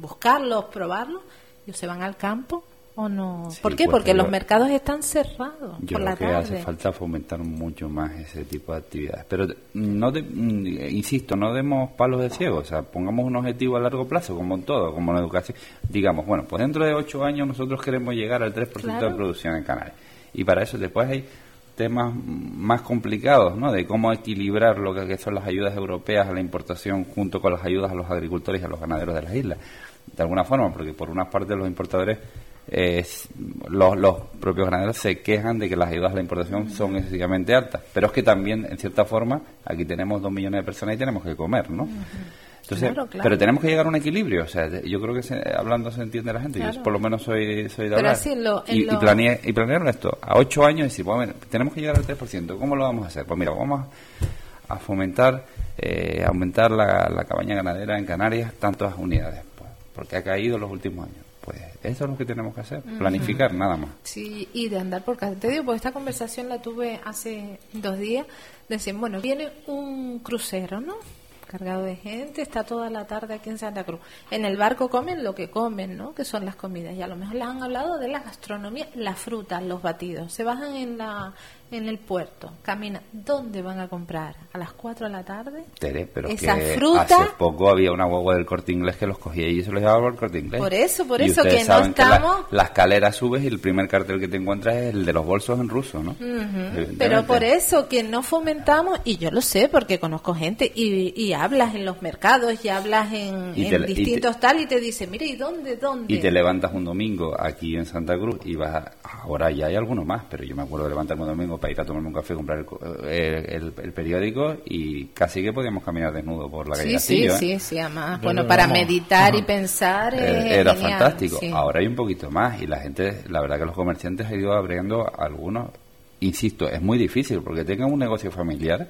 buscarlos, probarlos, y se van al campo ¿O no? ¿Por qué? Porque los mercados están cerrados. Yo creo que hace falta fomentar mucho más ese tipo de actividades. Pero no mm, insisto, no demos palos de ciego. O sea, pongamos un objetivo a largo plazo, como en todo, como en educación. Digamos, bueno, pues dentro de ocho años nosotros queremos llegar al 3% de producción en Canarias. Y para eso después hay temas más complicados, ¿no? De cómo equilibrar lo que son las ayudas europeas a la importación junto con las ayudas a los agricultores y a los ganaderos de las islas. De alguna forma, porque por una parte los importadores los, los, propios ganaderos se quejan de que las ayudas a la importación son excesivamente altas. Pero es que también, en cierta forma, aquí tenemos dos millones de personas y tenemos que comer, ¿no? Entonces, pero tenemos que llegar a un equilibrio. O sea, yo creo que hablando se entiende la gente. Yo por lo menos soy, soy de hablar. y, y, planeé, y planearon esto. A ocho años y decir, bueno, tenemos que llegar al 3%. ¿Cómo lo vamos a hacer? Pues mira, vamos a, fomentar, eh, aumentar la, la cabaña ganadera en Canarias, tantas unidades. Pues, porque ha caído los últimos años pues eso es lo que tenemos que hacer, planificar nada más. Sí, y de andar por casa. Te digo, porque esta conversación la tuve hace dos días. Decían, bueno, viene un crucero, ¿no? cargado de gente, está toda la tarde aquí en Santa Cruz. En el barco comen lo que comen, ¿no? Que son las comidas. Y a lo mejor les han hablado de la gastronomía, las frutas, los batidos. Se bajan en la en el puerto, camina, ¿dónde van a comprar? ¿A las 4 de la tarde? Tere, pero Esa que fruta, hace poco había una guagua del corte inglés que los cogía y se los llevaba al corte inglés. Por eso, por eso que no estamos... la, escalera subes y el primer cartel que te encuentras es el de los bolsos en ruso, ¿no? Pero por eso que no fomentamos, y yo lo sé porque conozco gente, y, y hablas en los mercados y hablas en, distintos tal y te dice, mire, ¿y dónde, dónde? Y te levantas un domingo aquí en Santa Cruz y vas, ahora ya hay alguno más, pero yo me acuerdo de levantarme un domingo para ir a tomarme un café, comprar el, el, periódico y casi que podíamos caminar desnudo por la calle. Sí, sí, ¿eh? sí, sí, además, bueno, para meditar y pensar. era fantástico. Ahora hay un poquito más y la gente, la verdad que los comerciantes han ido abriendo algunos. Insisto, es muy difícil porque tengan un negocio familiar,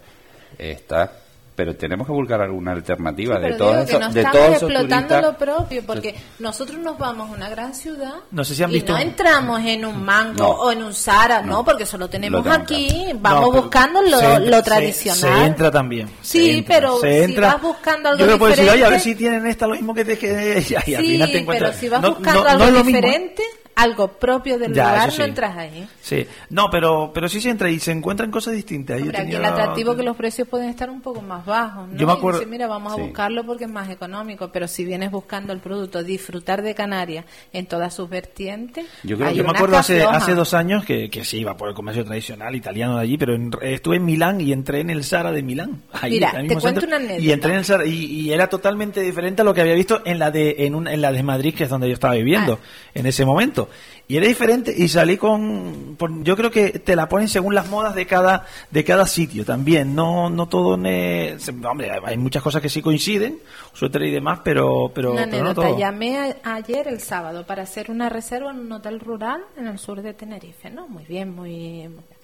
está pero tenemos que buscar alguna alternativa de todo eso, no de todos explotando lo propio porque nosotros nos vamos a una gran ciudad no sé si han visto y no entramos en un mango o en un Zara no, porque eso lo tenemos aquí. vamos buscando lo, tradicional se, entra también sí pero si vas buscando algo yo diferente decir, oye a ver si tienen esta lo mismo que te que y, al final te pero si vas buscando algo diferente algo propio del Ya, lugar, sí. no entras ahí. Sí, no, pero, pero sí se entra y se encuentran cosas distintas. Hombre, aquí el atractivo que los precios pueden estar un poco más bajos, ¿no? Yo me Y acuerdo- dices, mira, vamos Sí. a buscarlo porque es más económico, pero si vienes buscando el producto, disfrutar de Canarias en todas sus vertientes, Yo creo hay me acuerdo hace, hace dos años que, que sí iba por el comercio tradicional italiano de allí, pero en- estuve en Milán y entré en el Zara de Milán. ahí, Mira, te cuento centro, una anécdota. Y entré en el Zara y, y era totalmente diferente a lo que había visto en la de en, un- en la de Madrid, que es donde yo estaba viviendo Ah. en ese momento. Y era diferente y salí con, por- yo creo que te la ponen según las modas de cada de cada sitio también. No no todo ne- hombre, hay muchas cosas que sí coinciden, suéter y demás, pero pero, Una pero no todo. llamé a- ayer el sábado para hacer una reserva en un hotel rural en el sur de Tenerife, ¿no? Muy bien, muy, muy bien.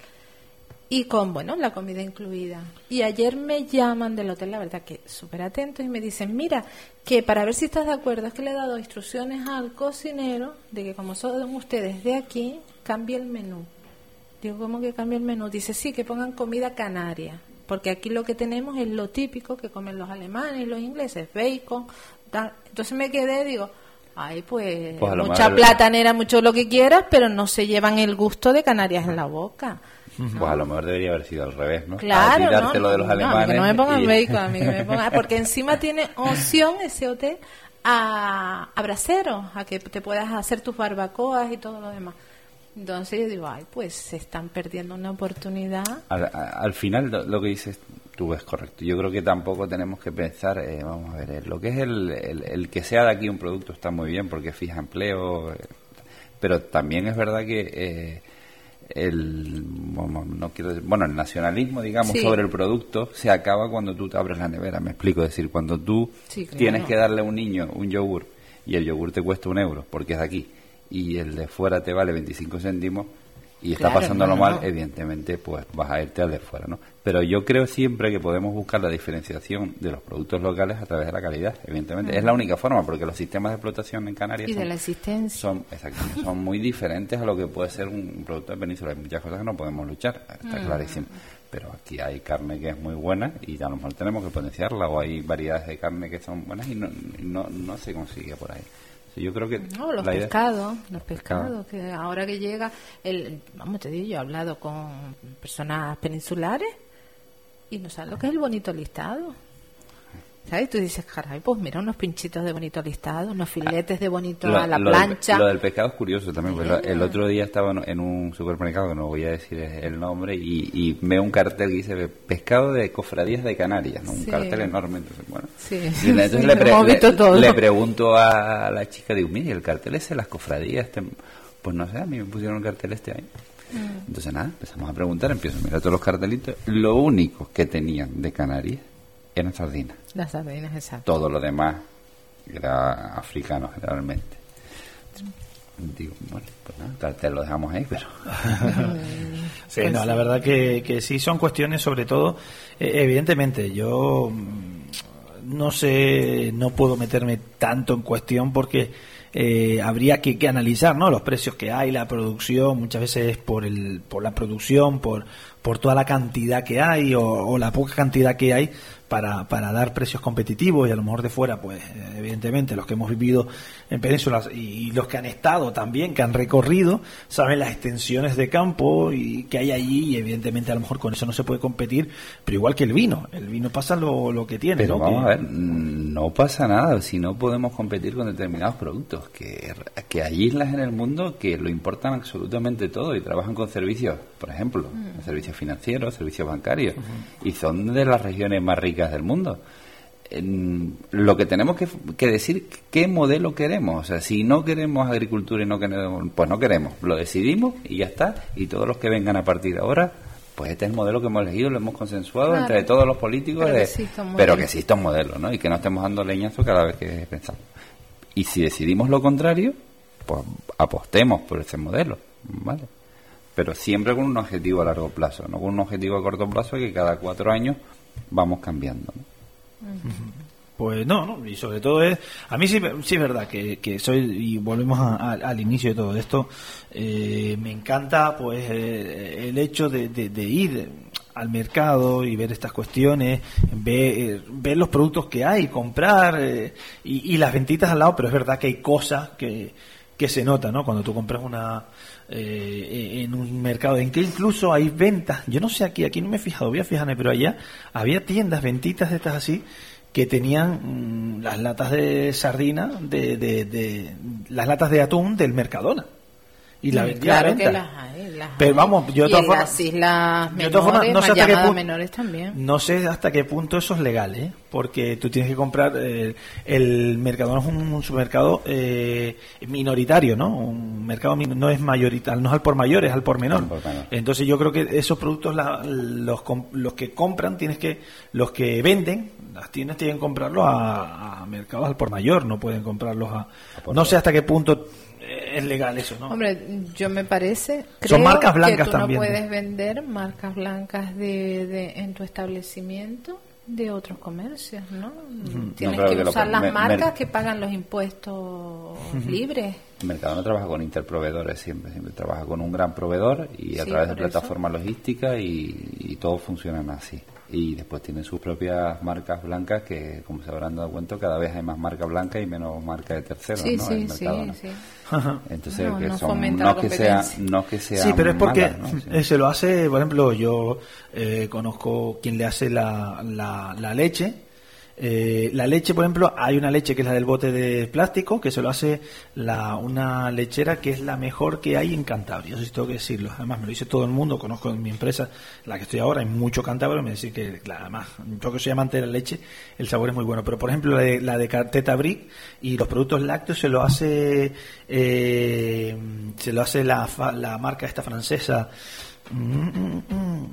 Y con, bueno, la comida incluida. Y ayer me llaman del hotel, la verdad que súper atentos, y me dicen, mira, que para ver si estás de acuerdo, es que le he dado instrucciones al cocinero de que como son ustedes de aquí, cambie el menú. Digo, ¿cómo que cambie el menú? Dice, sí, que pongan comida canaria. Porque aquí lo que tenemos es lo típico que comen los alemanes y los ingleses, bacon, tal. Entonces me quedé, digo, ay, pues, Pues mucha platanera, mucho lo que quieras, pero no se llevan el gusto de Canarias en la boca. Pues a lo mejor debería haber sido al revés, ¿no? Claro, no, de no, que me pongan y- bacon, a mí que me pongan- porque encima tiene opción ese hotel a, a braseros, a que te puedas hacer tus barbacoas y todo lo demás. Entonces yo digo, ay, pues se están perdiendo una oportunidad. Al, final lo, lo que dices tú es correcto. Yo creo que tampoco tenemos que pensar, eh, vamos a ver, eh, lo que es el, el, el que sea de aquí un producto está muy bien porque fija empleo, eh, pero también es verdad que eh, el no quiero decir- bueno el nacionalismo digamos Sí. sobre el producto se acaba cuando tú te abres la nevera me explico es decir cuando tú Sí, claro. tienes que darle a un niño un yogur y el yogur te cuesta un euro porque es de aquí y el de fuera te vale 25 céntimos y está Claro, pasándolo no, mal no. evidentemente pues vas a irte al de fuera no pero yo creo siempre que podemos buscar la diferenciación de los productos locales a través de la calidad evidentemente es la única forma porque los sistemas de explotación en Canarias Y de son- la existencia. son exactamente, son muy diferentes a lo que puede ser un producto de península. Hay muchas cosas que no podemos luchar, está clarísimo. Pero aquí hay carne que es muy buena y a lo mejor tenemos que potenciarla o hay variedades de carne que son buenas y no, no, no se consigue por ahí. Yo creo que No, los idea- pescados, los Pescado. pescados, que ahora que llega, el, vamos, te digo, yo he hablado con personas peninsulares y no saben lo que es el bonito listado. ¿Sabes? Tú dices, caray, pues mira, unos pinchitos de bonito listado, unos filetes de bonito Lo- a la lo del- plancha. lo del pescado es curioso también. el otro día estaba en- un supermercado, que no voy a decir el nombre, y, y veo un cartel que dice pescado de cofradías de Canarias, ¿no? un Sí. cartel enorme. Entonces, bueno, Sí. y entonces Sí, le, pre- le- pregunto a la chica, digo, mire, el cartel ese, las cofradías, este-". pues no sé, a mí me pusieron el cartel este año. Mm. Entonces nada, empezamos a preguntar, empiezo a mirar todos los cartelitos. Lo único que tenían de Canarias eran sardinas. Las sardinas, exacto. Todo lo demás era africano generalmente. Digo, bueno, pues nada, cartel lo dejamos ahí, pero... Sí, Pues no, sí. la verdad que, que sí son cuestiones, sobre todo, eh, evidentemente, yo mm, no sé, no puedo meterme tanto en cuestión porque eh, habría que, que analizar, ¿no? Los precios que hay, la producción, muchas veces es por el, por la producción, por, por toda la cantidad que hay o, o la poca cantidad que hay para, para dar precios competitivos y a lo mejor de fuera, pues eh, evidentemente los que hemos vivido en penínsulas y, y los que han estado también, que han recorrido, saben las extensiones de campo y que hay allí y evidentemente a lo mejor con eso no se puede competir, pero igual que el vino, el vino pasa lo, lo que tiene. Pero ¿no? vamos Que- a ver, mm, no pasa nada si no podemos competir con determinados productos, que, que hay islas en el mundo que lo importan absolutamente todo y trabajan con servicios, por ejemplo, servicios financieros, servicios bancarios, y son de las regiones más ricas del mundo. En- lo que tenemos que, que decir qué modelo queremos, o sea, si no queremos agricultura y no queremos, pues no queremos, lo decidimos y ya está, y todos los que vengan a partir de ahora, pues este es el modelo que hemos elegido, lo hemos consensuado Claro. entre todos los políticos, Pero que exista un pero modelo. que exista un modelo, ¿no? Y que no estemos dando leñazo cada vez que pensamos. Y si decidimos lo contrario, pues apostemos por ese modelo, ¿vale? Pero siempre con un objetivo a largo plazo, no con un objetivo a corto plazo que cada cuatro años vamos cambiando, ¿no? Pues no, no, y sobre todo es, a mí sí, sí es verdad que, que soy, y volvemos a- al inicio de todo esto, eh, me encanta pues eh, el hecho de, de- ir al mercado y ver estas cuestiones, ver, ver los productos que hay, comprar eh, y, y las ventitas al lado, pero es verdad que hay cosas que, que se nota, ¿no? Cuando tú compras una eh, en un mercado en que incluso hay ventas, yo no sé aquí, aquí no me he fijado, voy a fijarme, pero allá había tiendas, ventitas de estas así, que tenían mm, las latas de sardina, de, de, de, las latas de atún del Mercadona. Y la venta. que las hay, las Pero vamos, yo de y todas formas- las islas menores, todas formas, no sé hasta qué punto- menores también. No sé hasta qué punto eso es legal, ¿eh? porque tú tienes que comprar. eh, el Mercadona es un, un supermercado eh, minoritario, ¿no? Un mercado no es mayoritario, no es al por mayor, es al por menor. Al por menor. Entonces yo creo que esos productos la- los, los que compran tienes que los que venden las tiendas tienen que comprarlos a, a mercados al por mayor, no pueden comprarlos a. No sé hasta qué punto es legal eso, ¿no? Hombre, yo me parece. Son creo marcas que blancas tú también. no puedes vender marcas blancas de, de, en tu establecimiento de otros comercios, ¿no? Tienes que, que lo usar las me- marcas me- que pagan los impuestos libres. El Mercadona trabaja con interproveedores siempre, siempre trabaja con un gran proveedor y a Sí, través de plataformas logísticas y, y todos funcionan así. Y después tienen sus propias marcas blancas que, como se habrán dado cuenta, cada vez hay más marcas blancas y menos marcas de terceros, Sí, ¿no? sí, en sí, Mercadona. sí. Entonces, No, que no son, no que sea, no que sea Sí, pero es porque malas, ¿no? Sí. eh, se lo hace, por ejemplo, yo eh, conozco quien le hace la, la, la leche. Eh, la leche, por ejemplo, hay una leche que es la del bote de plástico, que se lo hace la, una lechera que es la mejor que hay en Cantabria. Eso sí tengo que decirlo. Además, me lo dice todo el mundo. Conozco en mi empresa, la que estoy ahora, hay mucho cántabro. Me dice que, la- además, yo que soy amante de la leche, el sabor es muy bueno. Pero, por ejemplo, la de, la de Teta Brick y los productos lácteos se lo hace, eh, se lo hace la, la marca esta francesa. Mm, mm, mm.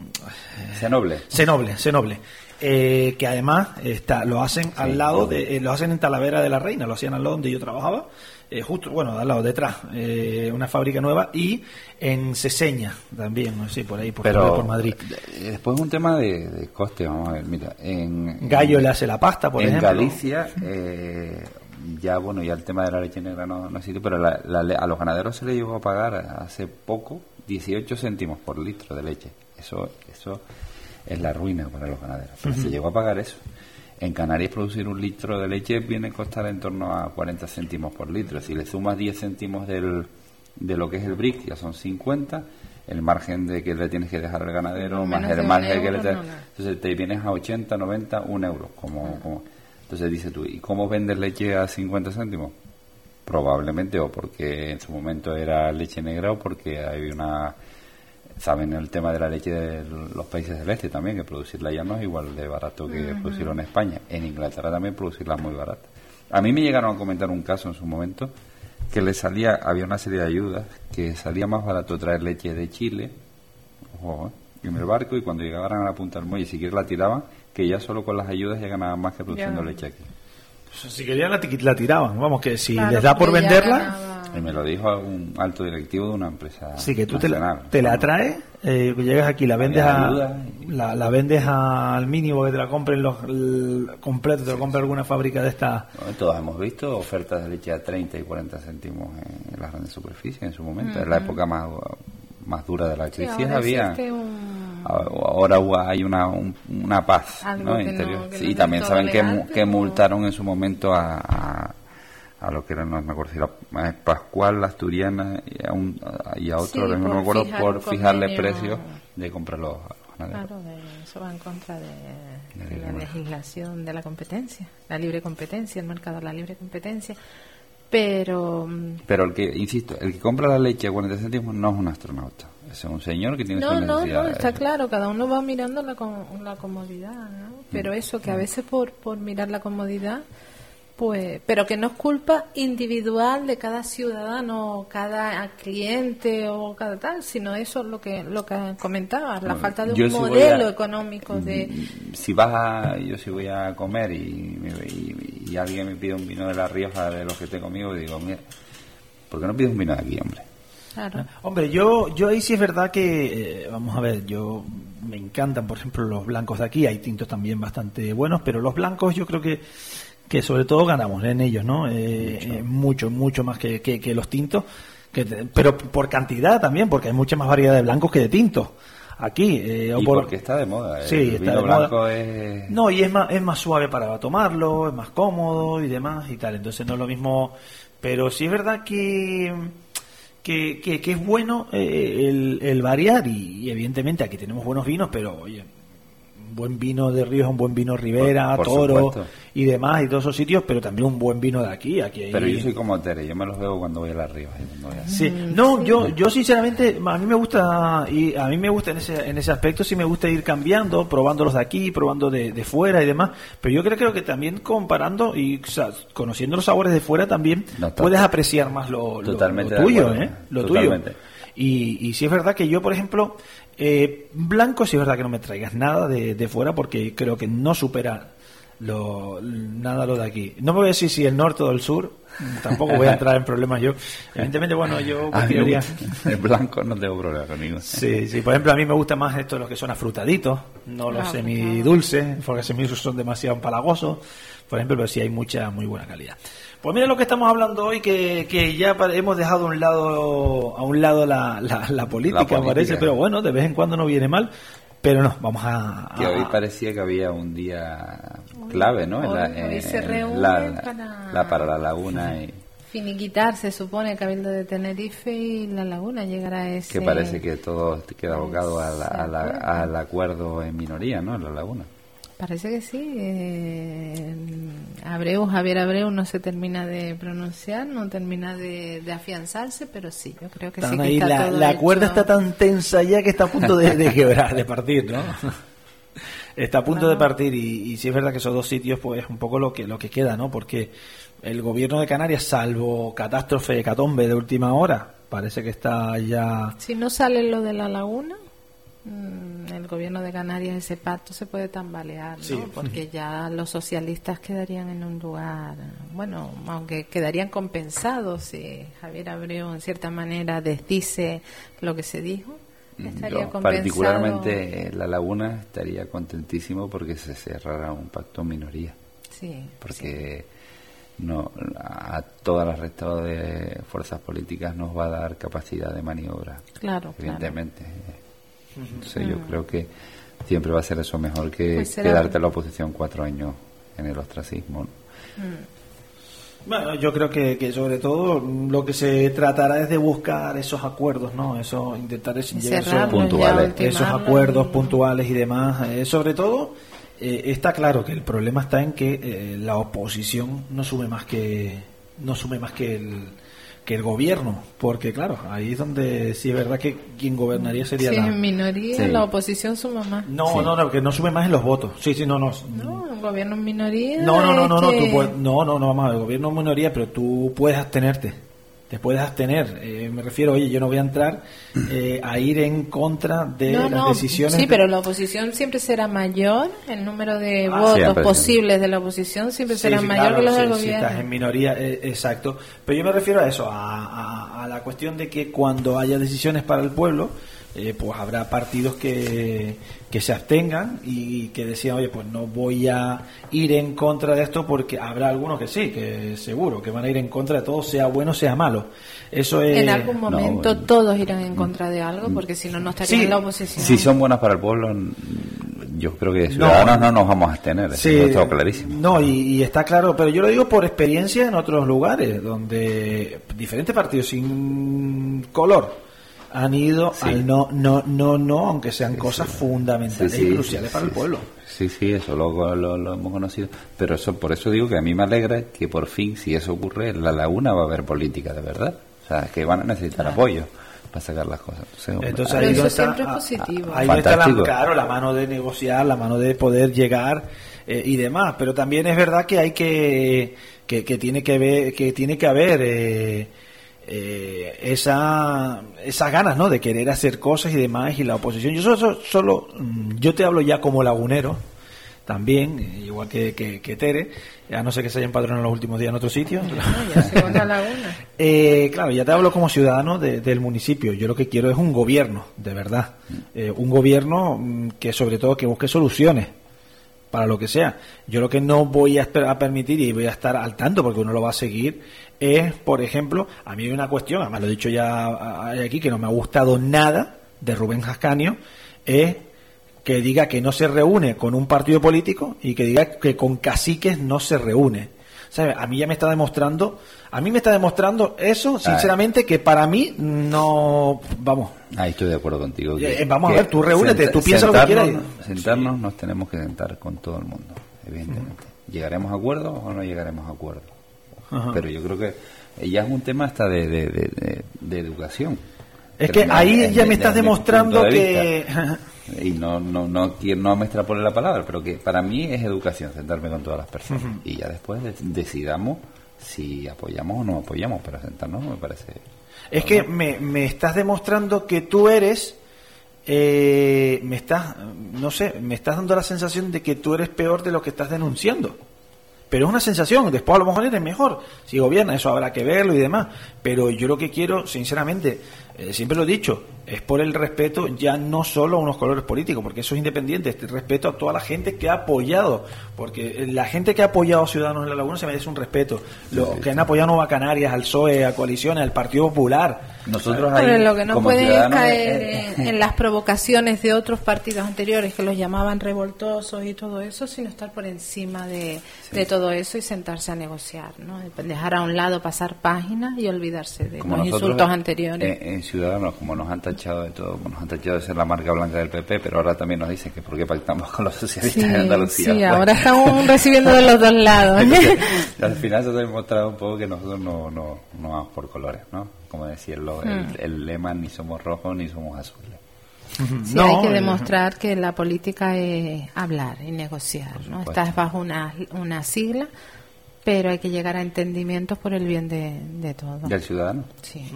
Senoble, Senoble. Eh, que además está, lo hacen al lado de, eh, lo hacen en Talavera de la Reina, lo hacían al lado donde yo trabajaba, eh, justo, bueno, al lado, detrás, eh, una fábrica nueva, y en Ceseña también, no sé, por ahí, por, Pero por Madrid. eh, después un tema de, de coste, vamos a ver, mira, en Gallo le hace la pasta, por en ejemplo. Galicia, eh, ya bueno, ya el tema de la leche negra no, no existe, pero la- la a los ganaderos se les llegó a pagar hace poco 18 céntimos por litro de leche. Eso, eso es la ruina para los ganaderos. Pero se llegó a pagar eso. En Canarias producir un litro de leche viene a costar en torno a 40 céntimos por litro. Si le sumas 10 céntimos del, de lo que es el brick, ya son 50. El margen de que le tienes que dejar al ganadero, más el margen que le te- no, no. Entonces te vienes a 80, 90, 1 euro. Como, como- Entonces dices tú, ¿y cómo vendes leche a 50 céntimos? Probablemente o porque en su momento era leche negra o porque hay una... Saben el tema de la leche de los países del este también, que producirla ya no es igual de barato que Ujú. producirlo en España. En Inglaterra también producirla es muy barata. A mí me llegaron a comentar un caso en su momento que le salía, había una serie de ayudas, que salía más barato traer leche de Chile, ojo, ¿eh? en el barco, y cuando llegaban a la punta del muelle, si quieres la tiraban, que ya solo con las ayudas ya ganaban más que produciendo Ya. leche aquí. Si querían la, ti- la tiraban, vamos, que si Claro, les da por venderla, ganaba. Y me lo dijo un alto directivo de una empresa sí que tú te la, nacional. te la traes, eh, llegas aquí, la vendes a, la, la vendes al mínimo que te la compren los completo, te lo compra alguna fábrica de esta Bueno, Todos hemos visto ofertas de leche a 30 y 40 céntimos en las grandes superficies en su momento. En la época más, más dura de la Sí, crisis ahora había... un- Ahora hay una, un- una paz ¿no? interior. Sí, y también saben que, que multaron en su momento a, a, a lo que era, no me acuerdo si era eh, Pascual, la Asturiana y a, un, y a otro, Sí, no me acuerdo, fijar por fijarle precios de comprar los. Claro, de- eso va en contra de, De de la la- legislación de la competencia, la libre competencia, el mercado de la libre competencia. Pero mm, Pero el que, insisto, el que compra la leche a 40 céntimos no es un astronauta. Es un señor que tiene no, sus no, no, está claro, cada uno va mirando la, com- la comodidad, ¿no? Mm. Pero eso que a veces por, por mirar la comodidad, pues, pero que no es culpa individual de cada ciudadano, cada cliente o cada tal, sino eso es lo que lo que comentabas, la Bueno, falta de un modelo a- económico de si vas a, yo si voy a comer y, me- y- y alguien me pide un vino de La Rioja de los que tengo conmigo, digo, mira, ¿por qué no pides un vino de aquí, hombre? Claro. Hombre, yo, yo ahí sí es verdad que, eh, vamos a ver, yo me encantan, por ejemplo, los blancos de aquí, hay tintos también bastante buenos, pero los blancos yo creo que, que sobre todo ganamos en ellos, ¿no? Eh, eh, mucho, mucho más que, que, que los tintos, que te- pero por cantidad también, porque hay mucha más variedad de blancos que de tintos. Aquí, eh, o Y por- porque está de moda. Sí, el está vino de moda. es... No, y es más, es más suave para tomarlo, es más cómodo y demás y tal. Entonces no es lo mismo Pero sí es verdad que, que, que, es bueno eh, el, el, variar y, evidentemente aquí tenemos buenos vinos, pero oye, buen vino de Ríos, un buen vino Rivera, Toro y demás, y todos esos sitios, pero también un buen vino de aquí. aquí Pero yo soy como Tere, yo me los veo cuando voy a las Ríos. Sí, mm, no, yo yo sinceramente, a mí me gusta, y a mí me gusta en ese, en ese aspecto, sí me gusta ir cambiando, probando los de aquí, probando de, de fuera y demás, pero yo creo, creo que también comparando y conociendo los sabores de fuera también puedes apreciar más lo, lo, tuyo, ¿eh? Lo tuyo. Y, y si es verdad que yo, por ejemplo, eh, blanco, si es verdad que no me traigas nada de, de fuera porque creo que no supera lo, nada lo de aquí. No me voy a decir si el norte o el sur, tampoco voy a entrar en problemas yo. Evidentemente, bueno, yo tiraría... El blanco no tengo problema conmigo. Sí, sí, por ejemplo, a mí me gusta más esto los que son afrutaditos, no los ah, semidulces, porque semidulces son demasiado empalagosos, por ejemplo, pero sí hay mucha, muy buena calidad. Pues mira lo que estamos hablando hoy, que, que ya hemos dejado a un lado, a un lado la, la, política, parece, pero bueno, de vez en cuando no viene mal. Pero no, vamos a... Que hoy parecía que había un día clave, ¿no? Hoy, la, se la, para... La, para la laguna y... Finiquitar, se supone, Cabildo de Tenerife y la laguna llegará a ese... Que parece que todo queda abocado al acuerdo en minoría, ¿no? En la laguna. Parece que sí. Eh, Abreu, Javier Abreu no se termina de pronunciar, no termina de, afianzarse, pero sí, yo creo que sí. Que está la, la cuerda está tan tensa ya que está a punto de, quebrar, de partir, ¿no? está a punto de partir y, y sí es verdad que esos dos sitios pues un poco lo que lo que queda, ¿no? Porque el gobierno de Canarias, salvo catástrofe, catombe de última hora, parece que está ya... Si no sale lo de la laguna, el gobierno de Canarias ese pacto se puede tambalear, ¿no? porque ya los socialistas quedarían en un lugar, bueno, aunque quedarían compensados si Javier Abreu en cierta manera desdice lo que se dijo. Mm, estaría particularmente la laguna estaría contentísimo porque se cerrara un pacto minoría. Sí. Porque no a todas las restas de fuerzas políticas nos va a dar capacidad de maniobra. Claro, evidentemente yo mm. creo que siempre va a ser eso mejor que pues quedarte en la oposición cuatro años en el ostracismo. Mm. Bueno, yo creo que, sobre todo lo que se tratará es de buscar esos acuerdos, ¿no? Eso, intentar llegar esos, puntuales. esos acuerdos puntuales y demás. Eh, sobre todo, eh, está claro que el problema está en que eh, la oposición no sube más que no sume más que el, que el gobierno, porque claro, ahí es donde sí es verdad que quien gobernaría sería sí, la en minoría, la oposición suma más. No, no, no, que no sube más en los votos. Sí, sí, no, no. No, el gobierno en minoría. No, no, no, no, no, no, no, no, vamos a ver, el gobierno en minoría, pero tú puedes abstenerte te puedes abstener. Eh, me refiero, oye, yo no voy a entrar eh, a ir en contra de las decisiones. Sí, pero la oposición siempre será mayor, el número de ah, votos posibles de la oposición siempre será mayor que los del gobierno. Si estás en minoría, eh, exacto. Pero yo me refiero a eso, a, a, la cuestión de que cuando haya decisiones para el pueblo, pues habrá partidos que, que se abstengan y que decían, oye, pues no voy a ir en contra de esto porque habrá algunos que sí, que seguro, que van a ir en contra de todo, sea bueno, sea malo. Eso es... En algún momento todos irán en contra de algo porque si no, no estarían en la oposición. Si son buenas para el pueblo, yo creo que ciudadanos no, nos vamos a abstener, sí, eso clarísimo. No, y, y, está claro, pero yo lo digo por experiencia en otros lugares, donde diferentes partidos sin color han ido al no, no, no, no, aunque sean cosas fundamentales y cruciales para el pueblo. Sí, sí, eso lo, lo, hemos conocido. Pero eso por eso digo que a mí me alegra que por fin, si eso ocurre, en la laguna va a haber política de verdad. O sea, que van a necesitar apoyo para sacar las cosas. Entonces, ahí eso siempre es positivo. Ahí está la, claro, la mano de negociar, la mano de poder llegar eh, y demás. Pero también es verdad que hay que, que, que tiene que ver, que tiene que haber eh, eh, esa, esas ganas ¿no? de querer hacer cosas y demás y la oposición. Yo solo, solo, mm, yo te hablo ya como lagunero también, igual que, que, Tere, ya no sé que se haya empadronado en los últimos días en otro sitio. eh, claro, ya te hablo como ciudadano del municipio. Yo lo que quiero es un gobierno, de verdad. Eh, un gobierno mm, que sobre todo que busque soluciones para lo que sea. Yo lo que no voy a, permitir y voy a estar al tanto porque uno lo va a seguir es, por ejemplo, a mí hay una cuestión, además lo he dicho ya aquí, que no me ha gustado nada de Rubén Jascanio, es que diga que no se reúne con un partido político y que diga que con caciques no se reúne. O ¿sabes? A mí ya me está demostrando, a mí me está demostrando eso, sinceramente, que para mí no, vamos. Ahí estoy de acuerdo contigo. Eh, vamos a ver, tú reúnete, tú piensas lo que quieras. Sentarnos, nos tenemos que sentar con todo el mundo, evidentemente. ¿Llegaremos a acuerdos o no llegaremos a acuerdos? Pero yo creo que ya es un tema hasta de, de, educación. Es que ahí ya me estás demostrando que... y no, no, no, no me extrapole la palabra, pero que para mí es educación, sentarme con todas las personas. Y ya después decidamos si apoyamos o no apoyamos, pero sentarnos me parece... Es que me, me estás demostrando que tú eres... Eh, me estás, no sé, me estás dando la sensación de que tú eres peor de lo que estás denunciando. Pero es una sensación, después a lo mejor eres mejor, si gobierna, eso habrá que verlo y demás, pero yo lo que quiero, sinceramente, eh, siempre lo he dicho, es por el respeto ya no solo a unos colores políticos, porque eso es independiente, este respeto a toda la gente que ha apoyado, porque la gente que ha apoyado a Ciudadanos en la Laguna se merece un respeto, los que han apoyado a Nueva Canarias, al PSOE, a Coaliciones, al Partido Popular. Nosotros ahí, lo que no puede caer en, las provocaciones de otros partidos anteriores que los llamaban revoltosos y todo eso, sino estar por encima de, de todo eso y sentarse a negociar, ¿no? dejar a un lado pasar páginas y olvidarse de los insultos anteriores. En, Ciudadanos, como nos han tachado de todo, nos han tachado de ser la marca blanca del PP, pero ahora también nos dicen que por qué pactamos con los socialistas de Andalucía. Sí, ahora estamos recibiendo de los dos lados. al final se ha demostrado un poco que nosotros no, no, no vamos por colores, ¿no? Como decía el, hmm. el, lema, ni somos rojos ni somos azules. Sí, hay que eh, demostrar que la política es hablar y negociar, ¿no? Estás bajo una, una sigla, pero hay que llegar a entendimientos por el bien de, de todos. ¿Del ciudadano? Sí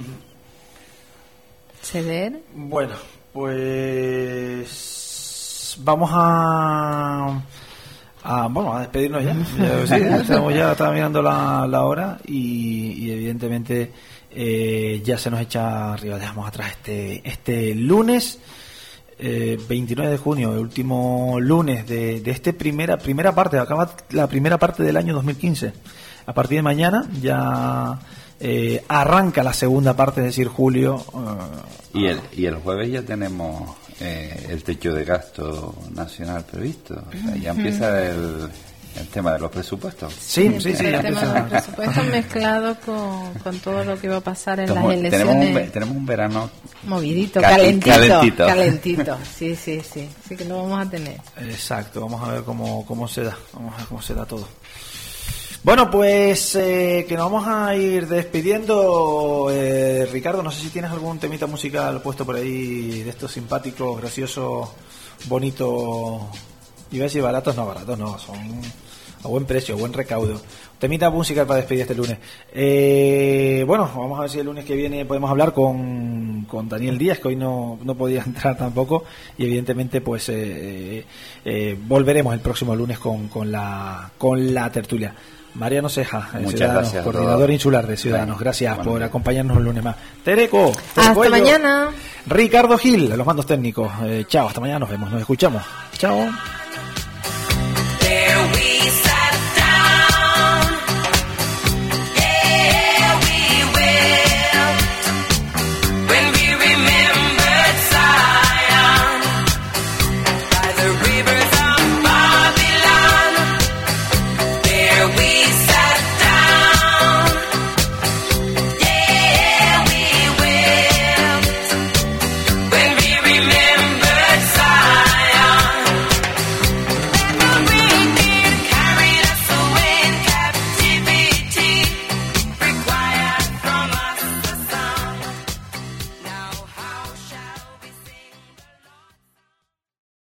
ceder? Bueno, pues vamos a, a bueno a despedirnos ya. estamos ya mirando la, la hora y, evidentemente eh, ya se nos echa arriba. Dejamos atrás este este lunes. 29 eh, de junio, el último lunes de, de esta primera primera parte, acaba la primera parte del año 2015. A partir de mañana ya eh, arranca la segunda parte, es decir, julio. y, el, y el jueves ya tenemos eh, el techo de gasto nacional previsto. ya empieza el, el tema de los presupuestos. Sí, sí, sí. El tema de los presupuestos mezclado con, con, todo lo que va a pasar en las elecciones. Tenemos un, tenemos un verano movidito, calentito, calentito, Sí, sí, sí. Así que lo vamos a tener. Exacto. Vamos a ver cómo, cómo se da. Vamos a ver cómo se da todo. Bueno, pues eh, que nos vamos a ir despidiendo. Eh, Ricardo, no sé si tienes algún temita musical puesto por ahí de estos simpáticos, graciosos, bonitos. Iba a decir baratos, no baratos, no, son a buen precio, a buen recaudo. Temita musical para despedir este lunes. Eh, bueno, vamos a ver si el lunes que viene podemos hablar con, con Daniel Díaz, que hoy no, no podía entrar tampoco, y evidentemente pues volveremos el próximo lunes con, con, la, con la tertulia. Mariano Ceja, eh, coordinador insular de Ciudadanos. Gracias por acompañarnos el lunes más. Tereco, hasta mañana. Ricardo Gil, de los mandos técnicos. Eh, chao, hasta mañana nos vemos, nos escuchamos. Chao.